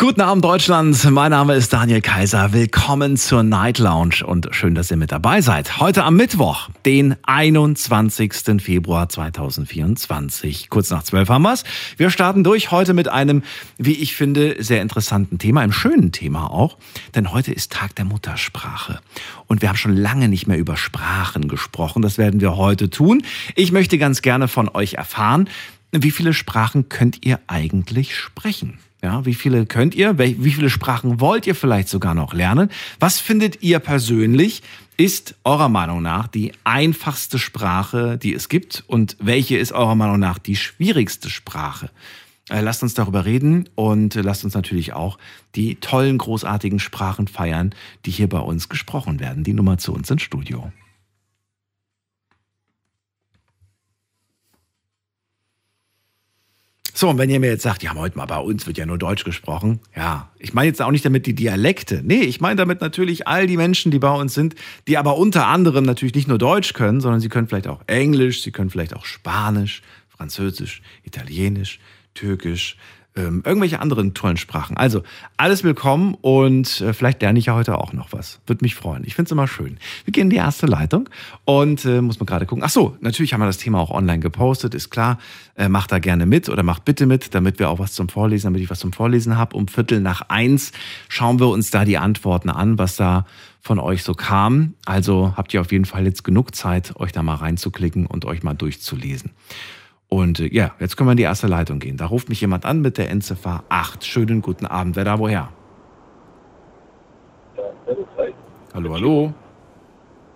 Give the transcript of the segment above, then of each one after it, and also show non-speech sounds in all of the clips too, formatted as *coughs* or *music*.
Guten Abend Deutschland, mein Name ist Daniel Kaiser. Willkommen zur Night Lounge und schön, dass ihr mit dabei seid. Heute am Mittwoch, den 21. Februar 2024. Kurz nach zwölf haben wir's. Wir starten durch heute mit einem, wie ich finde, sehr interessanten Thema, einem schönen Thema auch. Denn heute ist Tag der Muttersprache. Und wir haben schon lange nicht mehr über Sprachen gesprochen. Das werden wir heute tun. Ich möchte ganz gerne von euch erfahren, wie viele Sprachen könnt ihr eigentlich sprechen? Ja, wie viele könnt ihr? Wie viele Sprachen wollt ihr vielleicht sogar noch lernen? Was findet ihr persönlich ist eurer Meinung nach die einfachste Sprache, die es gibt? Und welche ist eurer Meinung nach die schwierigste Sprache? Äh, lasst uns darüber reden und lasst uns natürlich auch die tollen, großartigen Sprachen feiern, die hier bei uns gesprochen werden. Die Nummer zu uns ins Studio. So, und wenn ihr mir jetzt sagt, ja, heute mal bei uns wird ja nur Deutsch gesprochen, ja, ich meine jetzt auch nicht damit die Dialekte. Nee, ich meine damit natürlich all die Menschen, die bei uns sind, die aber unter anderem natürlich nicht nur Deutsch können, sondern sie können vielleicht auch Englisch, sie können vielleicht auch Spanisch, Französisch, Italienisch, Türkisch, ähm, irgendwelche anderen tollen Sprachen. Also alles willkommen und äh, vielleicht lerne ich ja heute auch noch was. Würde mich freuen. Ich finde es immer schön. Wir gehen in die erste Leitung und äh, muss man gerade gucken. Ach so, natürlich haben wir das Thema auch online gepostet, ist klar. Äh, macht da gerne mit oder macht bitte mit, damit wir auch was zum Vorlesen, damit ich was zum Vorlesen habe. Um Viertel nach eins schauen wir uns da die Antworten an, was da von euch so kam. Also habt ihr auf jeden Fall jetzt genug Zeit, euch da mal reinzuklicken und euch mal durchzulesen. Und äh, ja, jetzt können wir in die erste Leitung gehen. Da ruft mich jemand an mit der Endziffer 8. Schönen guten Abend. Wer da woher? Hallo, hallo.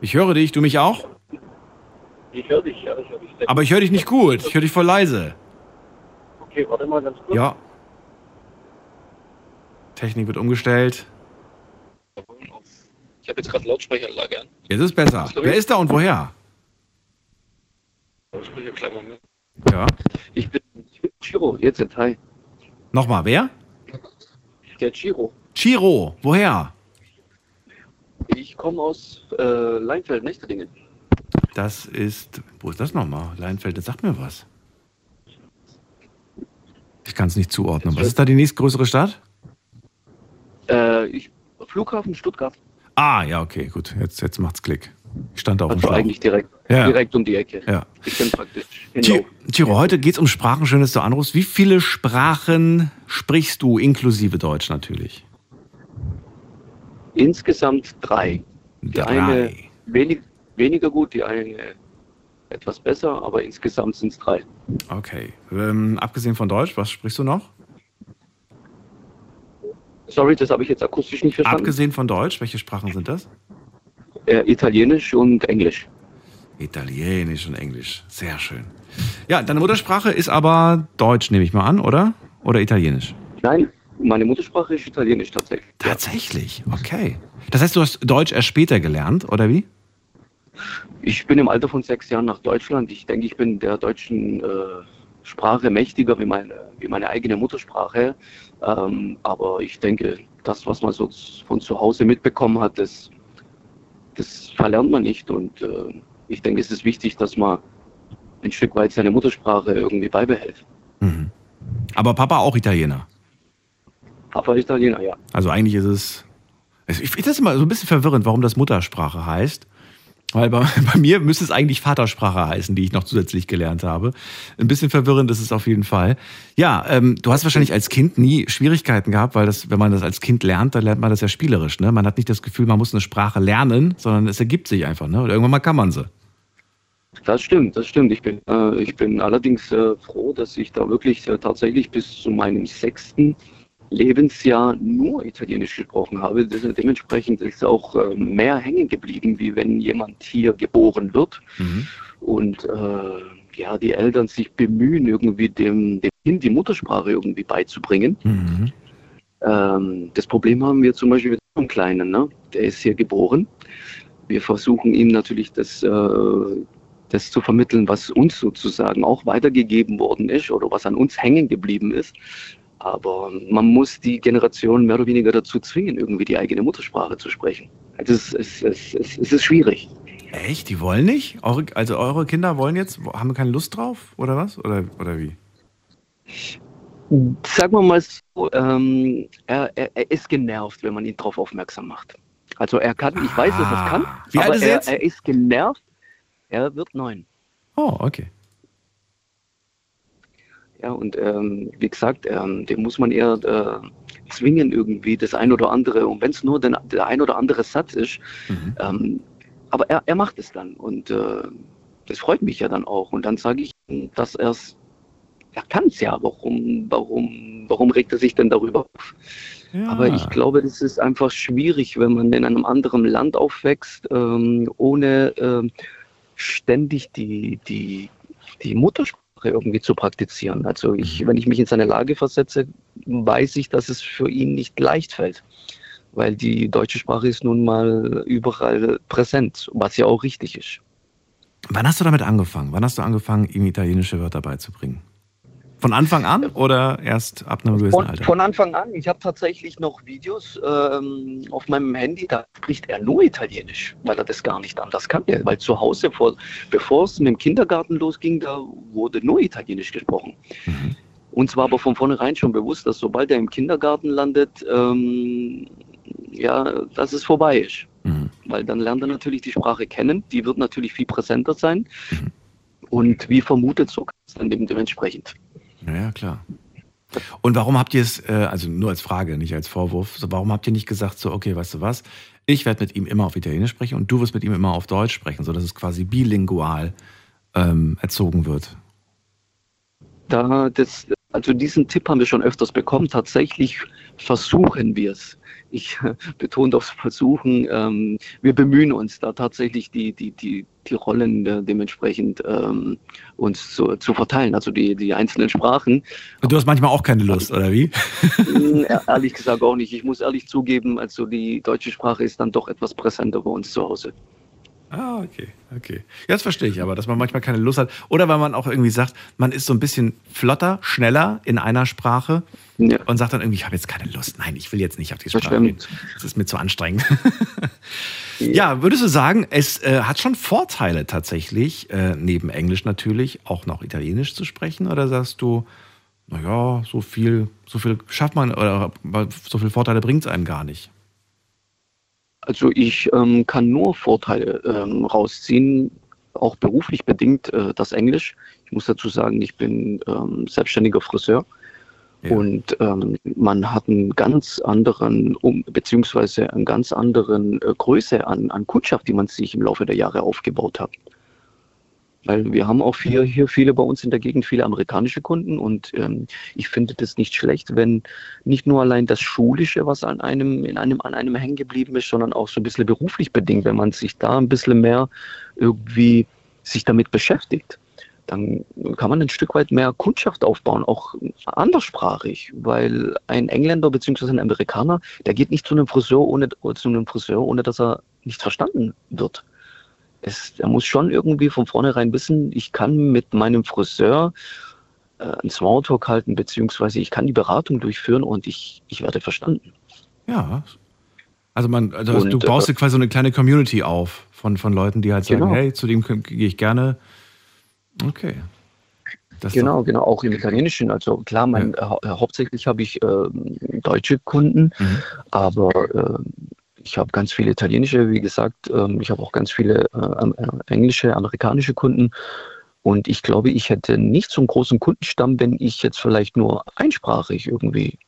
Ich höre dich. Du mich auch? Ich höre dich, ja. Ich höre dich Aber ich höre dich nicht gut. Ich höre dich voll leise. Okay, warte mal ganz kurz. Ja. Technik wird umgestellt. Ich habe jetzt gerade Lautsprecheranlage an. Jetzt ist besser. Wer ist da und woher? Lautsprecher, kleinen Moment. Ja. Ich bin, ich bin Chiro, jetzt in Hi. Nochmal, wer? Der Chiro. Chiro. Woher? Ich komme aus äh, Leinfeld, Nächterdingen. Das ist. Wo ist das nochmal? Leinfeld, das sagt mir was. Ich kann es nicht zuordnen. Was ist da die nächstgrößere Stadt? Äh, ich, Flughafen Stuttgart. Ah, ja, okay, gut. Jetzt, jetzt macht's Klick. Ich stand auf dem Also Schlauch. eigentlich direkt, Ja. direkt um die Ecke. Ja. Ich bin praktisch hinlauf. Chiro, heute geht's um Sprachen. Schön, dass du anrufst. Wie viele Sprachen sprichst du, inklusive Deutsch natürlich? Insgesamt drei. Die eine Drei. wenig, weniger gut, die eine etwas besser, aber insgesamt sind es drei. Okay. Ähm, abgesehen von Deutsch, was sprichst du noch? Sorry, das habe ich jetzt akustisch nicht verstanden. Abgesehen von Deutsch, welche Sprachen sind das? Äh, Italienisch und Englisch. Italienisch und Englisch. Sehr schön. Ja, deine Muttersprache ist aber Deutsch, nehme ich mal an, oder? Oder Italienisch? Nein, meine Muttersprache ist Italienisch tatsächlich. Tatsächlich, okay. Das heißt, du hast Deutsch erst später gelernt, oder wie? Ich bin im Alter von sechs Jahren nach Deutschland. Ich denke, ich bin der deutschen äh, Sprache mächtiger wie meine, wie meine eigene Muttersprache. Ähm, aber ich denke, das, was man so von zu Hause mitbekommen hat, das, das verlernt man nicht. Und äh, ich denke, es ist wichtig, dass man ein Stück weit seine Muttersprache irgendwie beibehält. Mhm. Aber Papa auch Italiener. Papa ist Italiener, ja. Also eigentlich ist es. es- Ich finde das immer so ein bisschen verwirrend, warum das Muttersprache heißt. Weil bei, *laughs* bei mir müsste es eigentlich Vatersprache heißen, die ich noch zusätzlich gelernt habe. Ein bisschen verwirrend ist es auf jeden Fall. Ja, ähm, du hast wahrscheinlich als Kind nie Schwierigkeiten gehabt, weil das, wenn man das als Kind lernt, dann lernt man das ja spielerisch. Ne? Man hat nicht das Gefühl, man muss eine Sprache lernen, sondern es ergibt sich einfach. Ne? Und irgendwann mal kann man sie. Das stimmt, das stimmt. Ich bin, äh, ich bin allerdings äh, froh, dass ich da wirklich äh, tatsächlich bis zu meinem sechsten Lebensjahr nur Italienisch gesprochen habe. Dementsprechend ist auch äh, mehr hängen geblieben, wie wenn jemand hier geboren wird Mhm. und äh, ja, die Eltern sich bemühen, irgendwie dem, dem Kind die Muttersprache irgendwie beizubringen. Mhm. Ähm, das Problem haben wir zum Beispiel mit unserem Kleinen. Ne? Der ist hier geboren. Wir versuchen ihm natürlich das, äh, das zu vermitteln, was uns sozusagen auch weitergegeben worden ist oder was an uns hängen geblieben ist. Aber man muss die Generation mehr oder weniger dazu zwingen, irgendwie die eigene Muttersprache zu sprechen. Also es, es, es, es, es ist schwierig. Echt? Die wollen nicht? Also eure Kinder wollen jetzt, haben keine Lust drauf oder was? Oder, oder wie? Sagen wir mal so, ähm, er, er, er ist genervt, wenn man ihn darauf aufmerksam macht. Also er kann, ich weiß, dass er es kann, Wie aber ist er jetzt? er ist genervt. Er wird neun. Oh, okay. Ja, und ähm, wie gesagt, ähm, dem muss man eher äh, zwingen, irgendwie das ein oder andere. Und wenn es nur den, der ein oder andere Satz ist, Mhm. ähm, aber er, er macht es dann. Und äh, das freut mich ja dann auch. Und dann sage ich, ihm, dass er es, er kann es ja. Warum, warum, warum regt er sich denn darüber auf? Ja. Aber ich glaube, das ist einfach schwierig, wenn man in einem anderen Land aufwächst, ähm, ohne ähm, ständig die, die, die Muttersprache irgendwie zu praktizieren. Also ich, wenn ich mich in seine Lage versetze, weiß ich, dass es für ihn nicht leicht fällt. Weil die deutsche Sprache ist nun mal überall präsent, was ja auch richtig ist. Wann hast du damit angefangen? Wann hast du angefangen, ihm italienische Wörter beizubringen? Von Anfang an oder erst ab einem gewissen Von, Alter? von Anfang an, ich habe tatsächlich noch Videos ähm, auf meinem Handy, da spricht er nur Italienisch, weil er das gar nicht anders kann. Weil zu Hause, vor, bevor es mit dem Kindergarten losging, da wurde nur Italienisch gesprochen. Mhm. Uns war aber von vornherein schon bewusst, dass sobald er im Kindergarten landet, ähm, ja, dass es vorbei ist. Mhm. Weil dann lernt er natürlich die Sprache kennen, die wird natürlich viel präsenter sein. Mhm. Und wie vermutet, so kann es dann dem- dementsprechend. Ja, ja, klar. Und warum habt ihr es, äh, also nur als Frage, nicht als Vorwurf, warum habt ihr nicht gesagt, so, okay, weißt du was, ich werde mit ihm immer auf Italienisch sprechen und du wirst mit ihm immer auf Deutsch sprechen, sodass es quasi bilingual ähm, erzogen wird? Da das, also diesen Tipp haben wir schon öfters bekommen. Tatsächlich versuchen wir es. Ich *laughs* betone das Versuchen. Ähm, wir bemühen uns da tatsächlich die, die, die, die Rollen äh, dementsprechend ähm, uns zu, zu verteilen, also die, die einzelnen Sprachen. Du hast manchmal auch keine Lust, oder wie? Hm, e- ehrlich gesagt auch nicht. Ich muss ehrlich zugeben, also die deutsche Sprache ist dann doch etwas präsenter bei uns zu Hause. Ah, okay, okay. Ja, das verstehe ich aber, dass man manchmal keine Lust hat. Oder weil man auch irgendwie sagt, man ist so ein bisschen flotter, schneller in einer Sprache Ja. und sagt dann irgendwie, ich habe jetzt keine Lust. Nein, ich will jetzt nicht auf die Sprache stimmt. Das ist mir zu anstrengend. *laughs* ja, würdest du sagen, es äh, hat schon Vorteile tatsächlich, äh, neben Englisch natürlich, auch noch Italienisch zu sprechen? Oder sagst du, naja, so viel, so viel schafft man, oder so viele Vorteile bringt es einem gar nicht? Also ich ähm, kann nur Vorteile ähm, rausziehen, auch beruflich bedingt äh, das Englisch. Ich muss dazu sagen, ich bin ähm, selbstständiger Friseur Ja. und ähm, man hat einen ganz anderen, um, beziehungsweise einen ganz anderen äh, Größe an, an Kundschaft, die man sich im Laufe der Jahre aufgebaut hat. Weil wir haben auch hier, hier viele bei uns in der Gegend, viele amerikanische Kunden und ähm, ich finde das nicht schlecht, wenn nicht nur allein das Schulische, was an einem, in einem, an einem hängen geblieben ist, sondern auch so ein bisschen beruflich bedingt, wenn man sich da ein bisschen mehr irgendwie sich damit beschäftigt. Dann kann man ein Stück weit mehr Kundschaft aufbauen, auch anderssprachig, weil ein Engländer bzw. ein Amerikaner, der geht nicht zu einem Friseur ohne, zu einem Friseur, ohne dass er nicht verstanden wird es, er muss schon irgendwie von vornherein wissen, ich kann mit meinem Friseur äh, einen Smalltalk halten, beziehungsweise ich kann die Beratung durchführen und ich, ich werde verstanden. Ja. Also man, also Und, du baust äh, dir quasi so eine kleine Community auf von, von Leuten, die halt sagen, Genau. hey, zu dem gehe ich gerne. Okay. Das Genau, genau, auch im Italienischen. Also klar, mein, äh, hau- hauptsächlich habe ich ähm, deutsche Kunden, doch- Mhm. aber ähm, ich habe ganz viele italienische, wie gesagt, ähm, ich habe auch ganz viele äh, äh, englische, amerikanische Kunden. Und ich glaube, ich hätte nicht so einen großen Kundenstamm, wenn ich jetzt vielleicht nur einsprachig irgendwie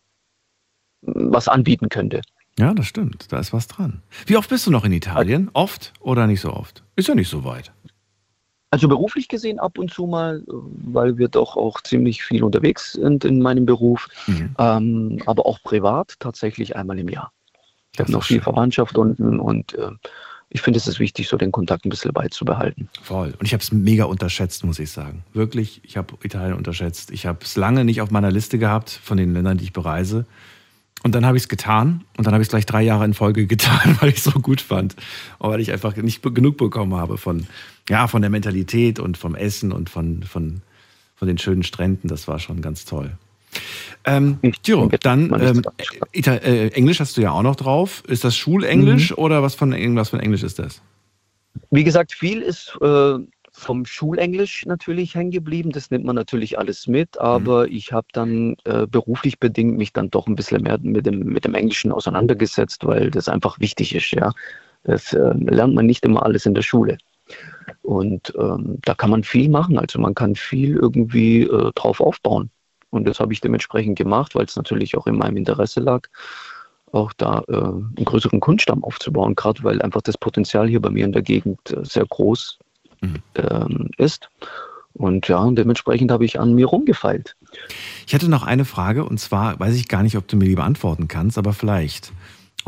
mm, was anbieten könnte. Ja, das stimmt. Da ist was dran. Wie oft bist du noch in Italien? Oft oder nicht so oft? Ist ja nicht so weit. Also beruflich gesehen ab und zu mal, weil wir doch auch ziemlich viel unterwegs sind in meinem Beruf, Mhm. ähm, aber auch privat tatsächlich einmal im Jahr. Ich habe noch viel schön. Verwandtschaft unten und äh, ich finde es ist wichtig, so den Kontakt ein bisschen beizubehalten. Voll. Und ich habe es mega unterschätzt, muss ich sagen. Wirklich, ich habe Italien unterschätzt. Ich habe es lange nicht auf meiner Liste gehabt von den Ländern, die ich bereise. Und dann habe ich es getan und dann habe ich es gleich drei Jahre in Folge *laughs* getan, weil ich es so gut fand. Und weil ich einfach nicht genug bekommen habe von, ja, von der Mentalität und vom Essen und von, von, von den schönen Stränden. Das war schon ganz toll. Ähm, Giro, denke, dann ähm, Ita äh, Englisch hast du ja auch noch drauf. Ist das Schulenglisch Mhm. oder was von irgendwas von Englisch ist das? Wie gesagt, viel ist äh, vom Schulenglisch natürlich hängen geblieben. Das nimmt man natürlich alles mit, aber ich habe dann äh, beruflich bedingt mich dann doch ein bisschen mehr mit dem, mit dem Englischen auseinandergesetzt, weil das einfach wichtig ist. Ja, das äh, lernt man nicht immer alles in der Schule. Und ähm, da kann man viel machen. Also man kann viel irgendwie äh, drauf aufbauen. Und das habe ich dementsprechend gemacht, weil es natürlich auch in meinem Interesse lag, auch da äh, einen größeren Kunststamm aufzubauen, gerade weil einfach das Potenzial hier bei mir in der Gegend äh, sehr groß Mhm. ähm, ist. Und ja, und dementsprechend habe ich an mir rumgefeilt. Ich hätte noch eine Frage und zwar weiß ich gar nicht, ob du mir die beantworten kannst, aber vielleicht.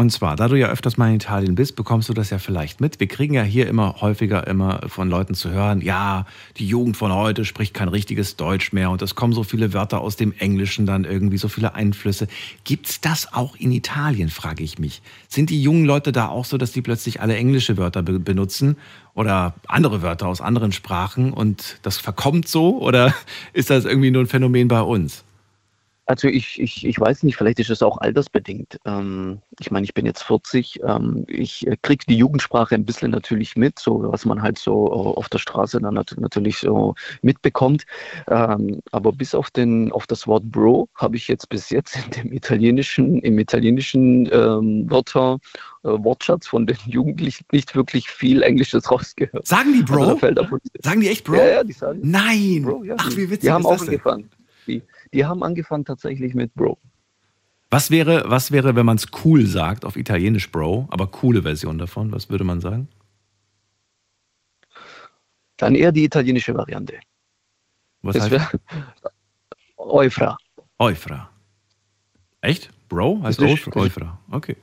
Und zwar, da du ja öfters mal in Italien bist, bekommst du das ja vielleicht mit. Wir kriegen ja hier immer häufiger immer von Leuten zu hören, ja, die Jugend von heute spricht kein richtiges Deutsch mehr und es kommen so viele Wörter aus dem Englischen dann irgendwie, so viele Einflüsse. Gibt's das auch in Italien, frage ich mich. Sind die jungen Leute da auch so, dass die plötzlich alle englische Wörter be benutzen oder andere Wörter aus anderen Sprachen und das verkommt so oder *laughs* ist das irgendwie nur ein Phänomen bei uns? Also ich, ich, ich weiß nicht, vielleicht ist es auch altersbedingt. Ähm, ich meine, ich bin jetzt 40. Ähm, ich äh, kriege die Jugendsprache ein bisschen natürlich mit, so was man halt so äh, auf der Straße dann nat natürlich so mitbekommt. Ähm, aber bis auf, den, auf das Wort Bro habe ich jetzt bis jetzt in dem italienischen, im italienischen ähm, Wörter, äh, Wortschatz von den Jugendlichen nicht wirklich viel Englisches rausgehört. Sagen die Also Bro? zu- Sagen die echt Bro? Ja, ja, die sagen Nein! Bro, ja. Ach, wie witzig die haben ist auch das denn? angefangen. Die, die haben angefangen tatsächlich mit Bro. Was wäre, was wäre, wenn man es cool sagt, auf Italienisch Bro, aber coole Version davon? Was würde man sagen? Dann eher die italienische Variante. Was Das heißt wäre *laughs* Eufra. Eufra? Echt? Bro heißt? Eufra. Okay.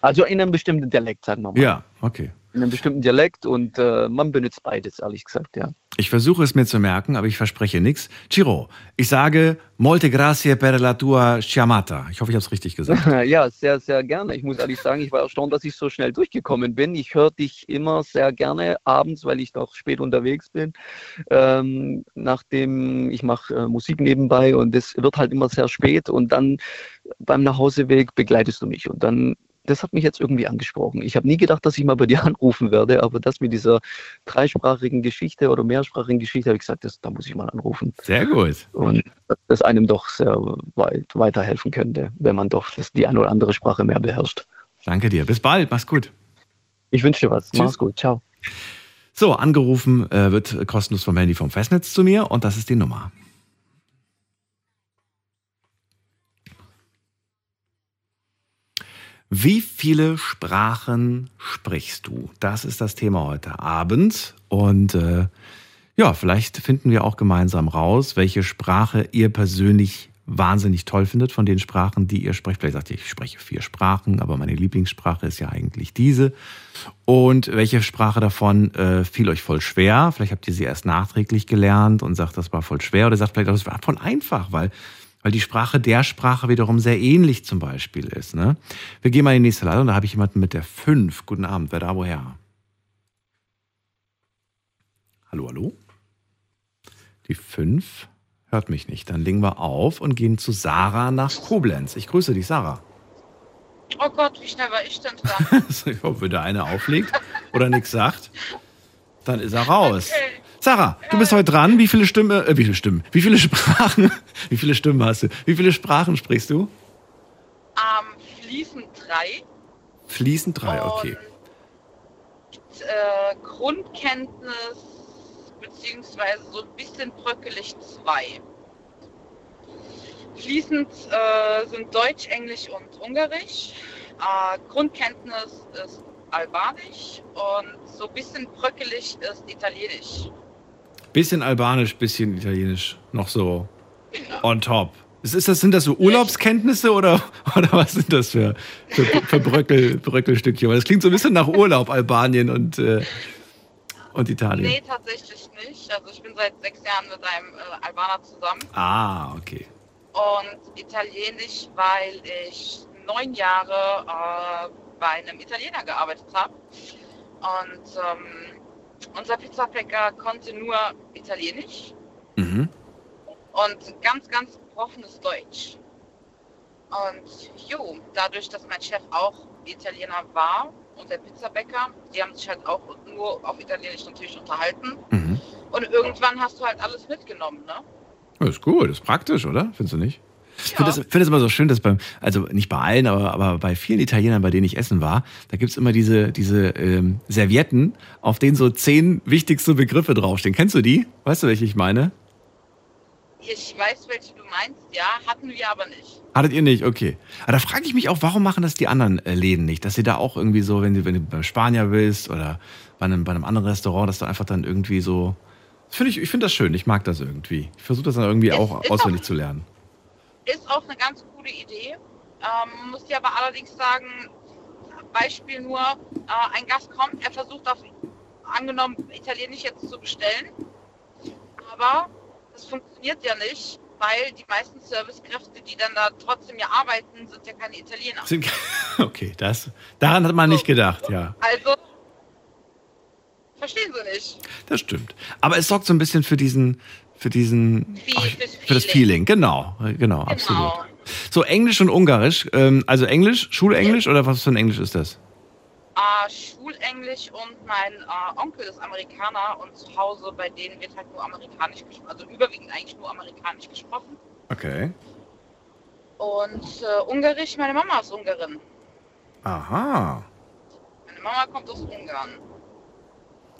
Also in einem bestimmten Dialekt, sagen wir mal. Ja, okay. In einem bestimmten Dialekt und äh, man benutzt beides, ehrlich gesagt, ja. Ich versuche es mir zu merken, aber ich verspreche nichts. Ciro, ich sage molte grazie per la tua chiamata. Ich hoffe, ich habe es richtig gesagt. *laughs* Ja, sehr, sehr gerne. Ich muss ehrlich sagen, ich war erstaunt, dass ich so schnell durchgekommen bin. Ich höre dich immer sehr gerne abends, weil ich doch spät unterwegs bin. Ähm, nachdem ich mache äh, Musik nebenbei und es wird halt immer sehr spät und dann beim Nachhauseweg begleitest du mich und dann das hat mich jetzt irgendwie angesprochen. Ich habe nie gedacht, dass ich mal bei dir *laughs* anrufen werde, aber das mit dieser dreisprachigen Geschichte oder mehrsprachigen Geschichte habe ich gesagt, das, da muss ich mal anrufen. Sehr gut. Und das einem doch sehr weit weiterhelfen könnte, wenn man doch das, die eine oder andere Sprache mehr beherrscht. Danke dir. Bis bald. Mach's gut. Ich wünsche dir was. Tschüss. Mach's gut. Ciao. So, angerufen äh, wird kostenlos vom Handy vom Festnetz zu mir und das ist die Nummer. Wie viele Sprachen sprichst du? Das ist das Thema heute Abend. Und äh, ja, vielleicht finden wir auch gemeinsam raus, welche Sprache ihr persönlich wahnsinnig toll findet von den Sprachen, die ihr sprecht. Vielleicht sagt ihr, ich spreche vier Sprachen, aber meine Lieblingssprache ist ja eigentlich diese. Und welche Sprache davon äh, fiel euch voll schwer? Vielleicht habt ihr sie erst nachträglich gelernt und sagt, das war voll schwer. Oder sagt vielleicht, das war voll einfach, weil, weil die Sprache der Sprache wiederum sehr ähnlich zum Beispiel ist. Ne? Wir gehen mal in die nächste Leitung. Da habe ich jemanden mit der 5. Guten Abend. Wer da woher? Hallo, hallo? Die 5 hört mich nicht. Dann legen wir auf und gehen zu Sarah nach Koblenz. Ich grüße dich, Sarah. Oh Gott, wie schnell war ich denn dran? *laughs* Ich hoffe, wenn der eine auflegt oder nichts sagt, dann ist er raus. Okay. Sarah, du bist heute dran. Wie viele Stimmen, äh, wie viele Stimmen, wie viele Sprachen, *laughs* wie viele Stimmen hast du? Wie viele Sprachen sprichst du? Ähm, fließend drei. Fließend drei, okay. Und, äh, Grundkenntnis beziehungsweise so ein bisschen bröckelig zwei. Fließend äh, sind Deutsch, Englisch und Ungarisch. Äh, Grundkenntnis ist Albanisch und so ein bisschen bröckelig ist Italienisch. Bisschen Albanisch, bisschen Italienisch, noch so on top. Ist das, sind das so Urlaubskenntnisse oder, *laughs* oder was sind das für, für, für Bröckel, Bröckelstückchen? Weil das klingt so ein bisschen nach Urlaub, Albanien und, äh, und Italien. Nee, tatsächlich nicht. Also ich bin seit sechs Jahren mit einem äh, Albaner zusammen. Ah, okay. und Italienisch, weil ich neun Jahre äh, bei einem Italiener gearbeitet habe. Und ähm, unser Pizzabäcker konnte nur Italienisch Mhm. und ganz, ganz gebrochenes Deutsch. Und jo, dadurch, dass mein Chef auch Italiener war und der Pizzabäcker, die haben sich halt auch nur auf Italienisch natürlich unterhalten. Mhm. Und irgendwann hast du halt alles mitgenommen, ne? Das ist gut, das ist praktisch, oder? Findest du nicht? Ich Ja. finde das, find das immer so schön, dass beim, also nicht bei allen, aber, aber bei vielen Italienern, bei denen ich essen war, da gibt's immer diese, diese ähm, Servietten, auf denen so zehn wichtigste Begriffe draufstehen. Kennst du die? Weißt du, welche ich meine? Ich weiß, welche du meinst, ja, hatten wir aber nicht. Hattet ihr nicht? Okay. Aber da frage ich mich auch, warum machen das die anderen äh, Läden nicht? Dass sie da auch irgendwie so, wenn du, wenn du beim Spanier bist oder bei einem, bei einem anderen Restaurant, dass du einfach dann irgendwie so. Das finde ich, ich finde das schön, ich mag das irgendwie. Ich versuche das dann irgendwie Es auch auswendig auch- zu lernen. Ist auch eine ganz coole Idee. Ähm, muss dir aber allerdings sagen, Beispiel nur, äh, ein Gast kommt, er versucht auf, angenommen, Italienisch jetzt zu bestellen, aber das funktioniert ja nicht, weil die meisten Servicekräfte, die dann da trotzdem ja arbeiten, sind ja keine Italiener. *laughs* Okay, das, daran hat man nicht gedacht, ja. Also, verstehen sie nicht. Das stimmt. Aber es sorgt so ein bisschen für diesen, für diesen, Feel- ach, für das Feeling. Genau, genau, absolut. Genau. So Englisch und Ungarisch. Ähm, also Englisch, Schulenglisch oder was für ein Englisch ist das? Äh, Schulenglisch und mein äh, Onkel ist Amerikaner und zu Hause bei denen wird halt nur amerikanisch gesprochen, also überwiegend eigentlich nur amerikanisch gesprochen. Okay. Und äh, Ungarisch, meine Mama ist Ungarin. Aha. Meine Mama kommt aus Ungarn.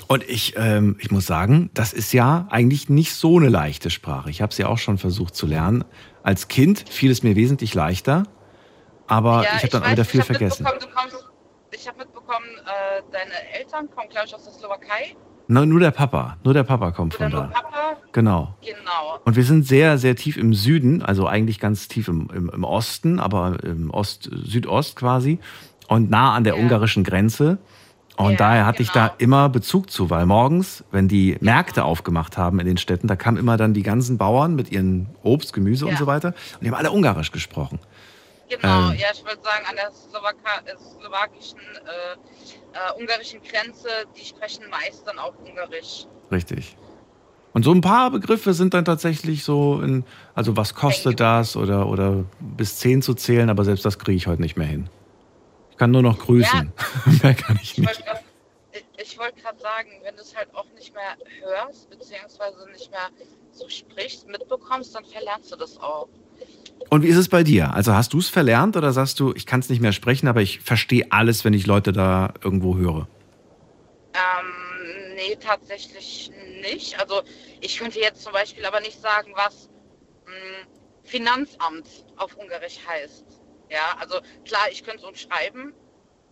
Und ich, ähm, ich muss sagen, das ist ja eigentlich nicht so eine leichte Sprache. Ich habe sie auch schon versucht zu lernen. Als Kind fiel es mir wesentlich leichter, aber ich habe dann auch wieder viel ich hab vergessen. Du kommst, ich habe mitbekommen, äh, deine Eltern kommen, glaube ich, aus der Slowakei. Na, nur der Papa, nur der Papa kommt Oder von da. Papa. Genau. Genau. Und wir sind sehr, sehr tief im Süden, also eigentlich ganz tief im, im, im Osten, aber im Ost, Südost quasi und nah an der Ja. ungarischen Grenze. Und Ja, daher hatte ich da genau. immer Bezug zu, weil morgens, wenn die Märkte aufgemacht haben in den Städten, da kamen immer dann die ganzen Bauern mit ihren Obst, Gemüse und Ja. so weiter und die haben alle Ungarisch gesprochen. Genau, Ähm. ja, ich würde sagen, an der Slowaka äh, slowakischen, äh, äh, ungarischen Grenze, die sprechen meist dann auch Ungarisch. Richtig. Und so ein paar Begriffe sind dann tatsächlich so in, also was kostet das oder, oder bis zehn zu zählen, aber selbst das kriege ich heute nicht mehr hin. Ich kann nur noch grüßen. *laughs* Mehr kann ich Ich nicht. ich- ich wollte gerade sagen, wenn du es halt auch nicht mehr hörst, beziehungsweise nicht mehr so sprichst, mitbekommst, dann verlernst du das auch. Und wie ist es bei dir? Also hast du es verlernt oder sagst du, ich kann es nicht mehr sprechen, aber ich verstehe alles, wenn ich Leute da irgendwo höre? Ähm, nee, tatsächlich nicht. Also ich könnte jetzt zum Beispiel aber nicht sagen, was mh, Finanzamt auf Ungarisch heißt. Ja, also klar, ich könnte es umschreiben.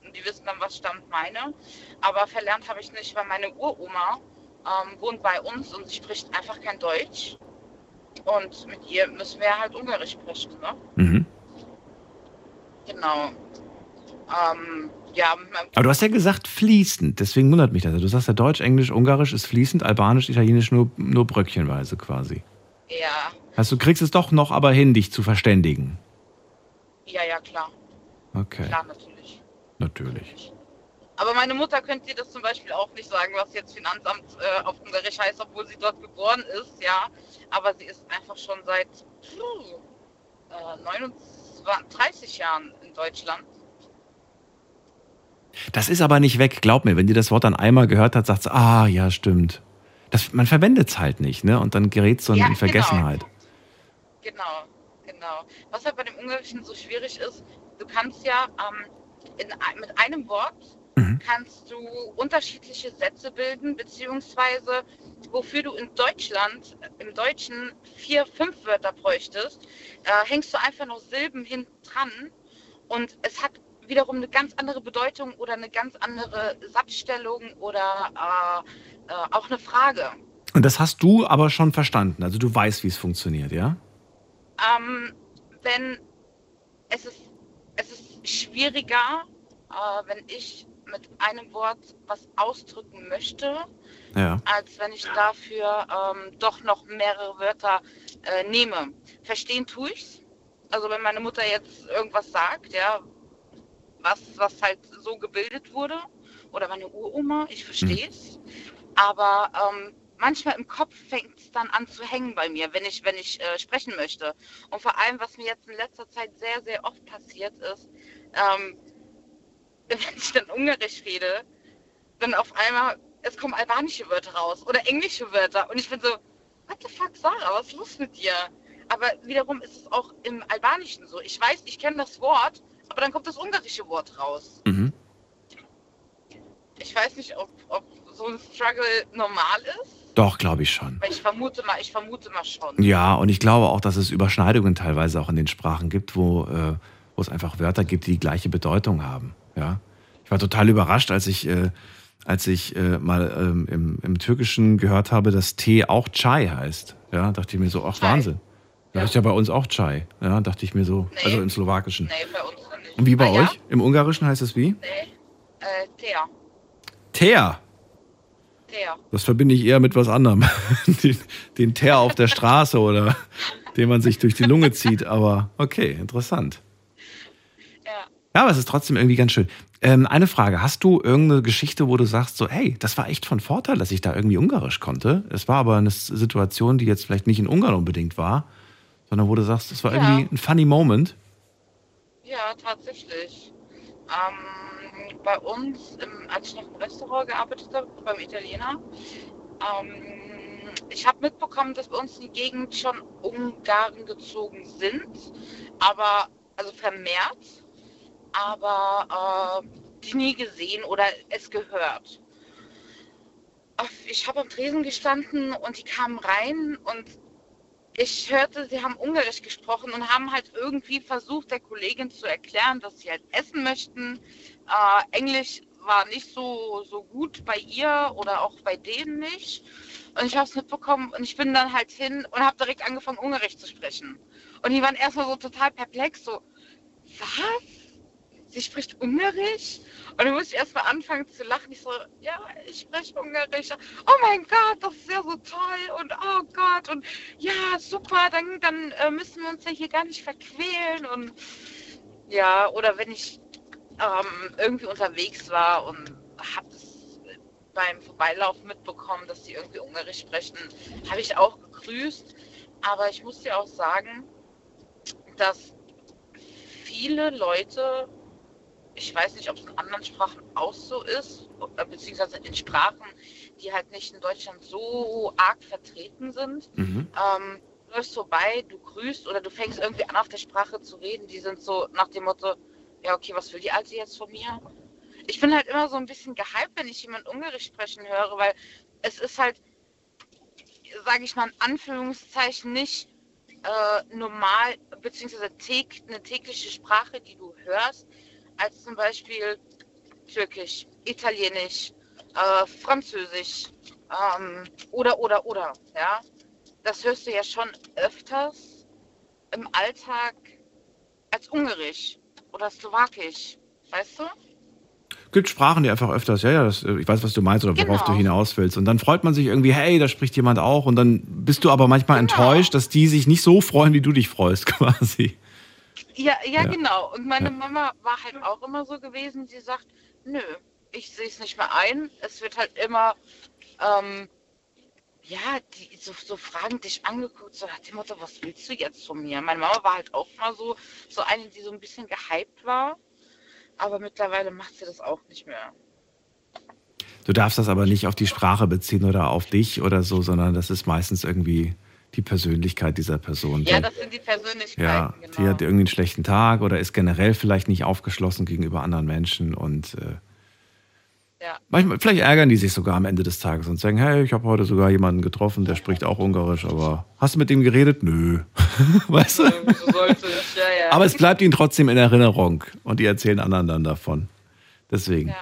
und Die wissen dann, was Stand meine. Aber verlernt habe ich nicht, weil meine Uroma ähm, wohnt bei uns und sie spricht einfach kein Deutsch. Und mit ihr müssen wir halt Ungarisch sprechen, ne? Mhm. Genau. Ähm, ja, Aber du hast ja gesagt fließend, deswegen wundert mich das. Du sagst ja Deutsch, Englisch, Ungarisch ist fließend, Albanisch, Italienisch nur, nur bröckchenweise quasi. ja, Also du kriegst es doch noch aber hin, dich zu verständigen. Ja, ja, klar. Okay, Klar, natürlich. natürlich. Aber meine Mutter könnte dir das zum Beispiel auch nicht sagen, was jetzt Finanzamt äh, auf Ungarisch heißt, obwohl sie dort geboren ist, ja. Aber sie ist einfach schon seit puh, äh, 29, 30 Jahren in Deutschland. Das ist aber nicht weg, glaub mir. Wenn die das Wort dann einmal gehört hat, sagt sie, ah, ja, stimmt. Das, man verwendet es halt nicht, ne? Und dann gerät es so Ja, in Vergessenheit. Genau, genau. Was halt bei dem Ungarischen so schwierig ist, du kannst ja ähm, in, mit einem Wort Mhm. kannst du unterschiedliche Sätze bilden, beziehungsweise wofür du in Deutschland im Deutschen vier, fünf Wörter bräuchtest, äh, hängst du einfach noch Silben hinten dran und es hat wiederum eine ganz andere Bedeutung oder eine ganz andere Satzstellung oder äh, äh, auch eine Frage. Und das hast du aber schon verstanden. Also du weißt, wie es funktioniert, ja? Ähm, wenn es ist, es ist schwieriger, äh, wenn ich mit einem Wort was ausdrücken möchte, Ja. als wenn ich dafür ähm, doch noch mehrere Wörter äh, nehme. Verstehen tue ich's. Also wenn meine Mutter jetzt irgendwas sagt, ja, was, was halt so gebildet wurde, oder meine Uroma, ich verstehe es. Aber ähm, manchmal im Kopf fängt es dann an zu hängen bei mir, wenn ich, wenn ich äh, sprechen möchte. Und vor allem, was mir jetzt in letzter Zeit sehr, sehr oft passiert ist, ähm, *laughs* wenn ich dann Ungarisch rede, dann auf einmal, es kommen albanische Wörter raus oder englische Wörter. Und ich bin so, what the fuck, Sarah, was ist los mit dir? Aber wiederum ist es auch im Albanischen so. Ich weiß, ich kenne das Wort, aber dann kommt das ungarische Wort raus. Mhm. Ich weiß nicht, ob, ob so ein Struggle normal ist. Doch, glaube ich schon. Aber ich vermute mal, ich vermute mal schon. Ja, und ich glaube auch, dass es Überschneidungen teilweise auch in den Sprachen gibt, wo, äh, wo es einfach Wörter gibt, die die gleiche Bedeutung haben. Ja? Ich war total überrascht, als ich, äh, als ich äh, mal ähm, im, im Türkischen gehört habe, dass Tee auch Chai heißt. Ja, dachte ich mir so, ach Chai. Wahnsinn. Ja, Ja. ist ja bei uns auch Chai. Ja, dachte ich mir so. Nee. Also im Slowakischen. Nee, bei uns nicht. Und wie bei ah, euch? Im Ungarischen heißt es wie? Ja? Nee. Äh, Thea. Teer. Das verbinde ich eher mit was anderem. *laughs* den, den Teer auf der Straße oder den man sich durch die Lunge zieht. Aber okay, interessant. Ja. Ja, aber es ist trotzdem irgendwie ganz schön. Ähm, eine Frage, hast du irgendeine Geschichte, wo du sagst, so, hey, das war echt von Vorteil, dass ich da irgendwie Ungarisch konnte? Es war aber eine Situation, die jetzt vielleicht nicht in Ungarn unbedingt war, sondern wo du sagst, es war Ja. irgendwie ein funny Moment. Ja, tatsächlich. Ähm, bei uns, im, als ich noch im Restaurant gearbeitet habe, beim Italiener, ähm, ich habe mitbekommen, dass bei uns in die Gegend schon Ungarn gezogen sind, aber, also vermehrt, aber äh, die nie gesehen oder es gehört. Ich habe am Tresen gestanden und die kamen rein und ich hörte, sie haben Ungarisch gesprochen und haben halt irgendwie versucht, der Kollegin zu erklären, dass sie halt essen möchten. Äh, Englisch war nicht so, so gut bei ihr oder auch bei denen nicht. Und ich habe es mitbekommen und ich bin dann halt hin und habe direkt angefangen, Ungarisch zu sprechen. Und die waren erstmal so total perplex, so, was? Sie spricht Ungarisch? Und dann musste ich erstmal anfangen zu lachen. Ich so, ja, ich spreche Ungarisch. Oh mein Gott, das ist ja so toll. Und oh Gott, und ja, super, dann, dann äh, müssen wir uns ja hier gar nicht verquälen. Und ja, oder wenn ich ähm, irgendwie unterwegs war und habe es beim Vorbeilaufen mitbekommen, dass die irgendwie Ungarisch sprechen, habe ich auch gegrüßt. Aber ich muss dir auch sagen, dass viele Leute, ich weiß nicht, ob es in anderen Sprachen auch so ist, äh, beziehungsweise in Sprachen, die halt nicht in Deutschland so arg vertreten sind, Mhm. ähm, du läufst vorbei, du grüßt oder du fängst irgendwie an, auf der Sprache zu reden. Die sind so nach dem Motto, ja, okay, was will die Alte jetzt von mir? Ich bin halt immer so ein bisschen gehypt, wenn ich jemand Ungarisch sprechen höre, weil es ist halt, sage ich mal in Anführungszeichen, nicht äh, normal, beziehungsweise täg, eine tägliche Sprache, die du hörst, als zum Beispiel Türkisch, Italienisch, äh, Französisch ähm, oder, oder, oder, ja. Das hörst du ja schon öfters im Alltag als Ungarisch oder Slowakisch, weißt du? Gibt Sprachen, die einfach öfters, ja, ja, das, äh, ich weiß, was du meinst oder worauf Genau. du hinaus willst. Und dann freut man sich irgendwie, hey, da spricht jemand auch. Und dann bist du aber manchmal Genau. enttäuscht, dass die sich nicht so freuen, wie du dich freust, *laughs* quasi. Ja, ja, Ja. genau. Und meine Ja. Mama war halt auch immer so gewesen, sie sagt, nö, ich sehe es nicht mehr ein. Es wird halt immer, ähm, ja, die so, so fragend dich angeguckt, so nach dem Motto, was willst du jetzt von mir? Meine Mama war halt auch mal so, so eine, die so ein bisschen gehypt war. Aber mittlerweile macht sie das auch nicht mehr. Du darfst das aber nicht auf die Sprache beziehen oder auf dich oder so, sondern das ist meistens irgendwie die Persönlichkeit dieser Person. Ja, das sind die Persönlichkeiten, ja, genau. die hat irgendwie einen schlechten Tag oder ist generell vielleicht nicht aufgeschlossen gegenüber anderen Menschen und äh, ja. manchmal, vielleicht ärgern die sich sogar am Ende des Tages und sagen, hey, ich habe heute sogar jemanden getroffen, der spricht auch Ungarisch, aber hast du mit ihm geredet? Nö. *laughs* weißt du? So sollte es, ja, ja. Aber es bleibt ihnen trotzdem in Erinnerung und die erzählen anderen dann davon. Deswegen. ja.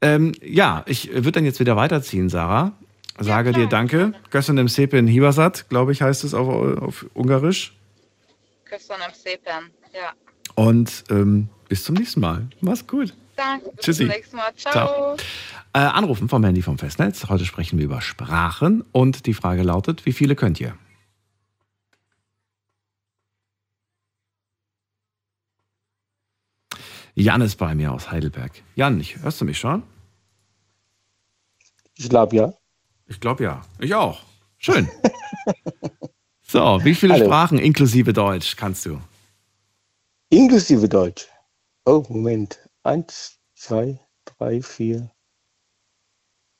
Ähm, ja, ich würde dann jetzt wieder weiterziehen, Sarah. Sage klar. dir Danke. Köszönöm szépen Hibasat, glaube ich, heißt es auf, auf Ungarisch. Köszönöm szépen. Ja. Und ähm, bis zum nächsten Mal. Mach's gut. Danke. Bis Tschüssi. zum nächsten Mal. Ciao. Ciao. Äh, anrufen vom Handy vom Festnetz. Heute sprechen wir über Sprachen und die Frage lautet, wie viele könnt ihr? Jan ist bei mir aus Heidelberg. Jan, ich, hörst du mich schon? Ich glaube ja. Ich glaube ja. Ich auch. Schön. *laughs* so, wie viele Hallo. Sprachen inklusive Deutsch kannst du? Inklusive Deutsch. Oh, Moment. Eins, zwei, drei, vier.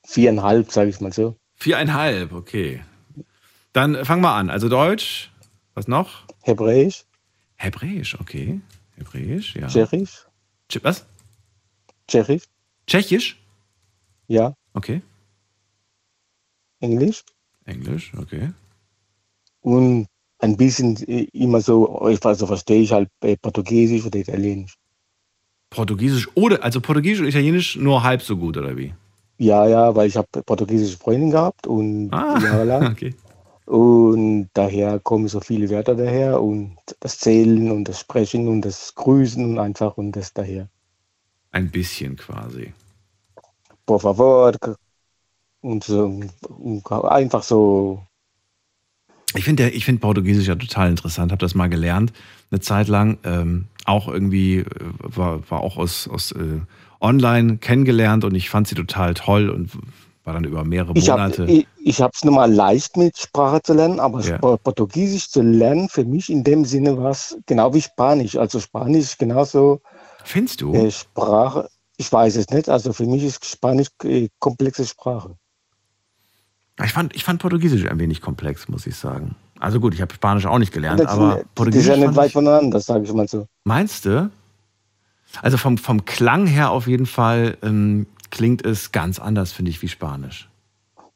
Viereinhalb, sage ich mal so. Viereinhalb, okay. Dann fang mal an. Also Deutsch, was noch? Hebräisch, Hebräisch, okay. Hebräisch, ja. Tschechisch, Tsch- Was? Tschechisch, Tschechisch? ja, Okay. Englisch Englisch, okay. und ein bisschen äh, immer so, ich also verstehe ich halt äh, Portugiesisch oder Italienisch. Portugiesisch oder, also Portugiesisch und Italienisch nur halb so gut, oder wie? Ja, ja, weil ich habe portugiesische Freundin gehabt und Ah, jahrelang. *laughs* okay. Und daher kommen so viele Wörter daher und das Zählen und das Sprechen und das Grüßen und einfach und das daher. Ein bisschen quasi. Por favor und so und einfach so. Ich finde ich find Portugiesisch ja total interessant, habe das mal gelernt, eine Zeit lang. Ähm, auch irgendwie, äh, war, war auch aus, aus äh, online kennengelernt und ich fand sie total toll und war dann über mehrere Ich Monate. ich, habe es nochmal leicht mit Sprache zu lernen, aber Ja. Portugiesisch zu lernen für mich in dem Sinne war es genau wie Spanisch. Also Spanisch genauso Findest du? äh, Sprache. Ich weiß es nicht. Also für mich ist Spanisch äh, komplexe Sprache. Ich fand, ich fand Portugiesisch ein wenig komplex, muss ich sagen. Also gut, ich habe Spanisch auch nicht gelernt, Das, aber das ist Portugiesisch ja nicht weit voneinander, sage ich mal so. Meinst du? Also vom, vom Klang her auf jeden Fall ähm, klingt es ganz anders, finde ich, wie Spanisch.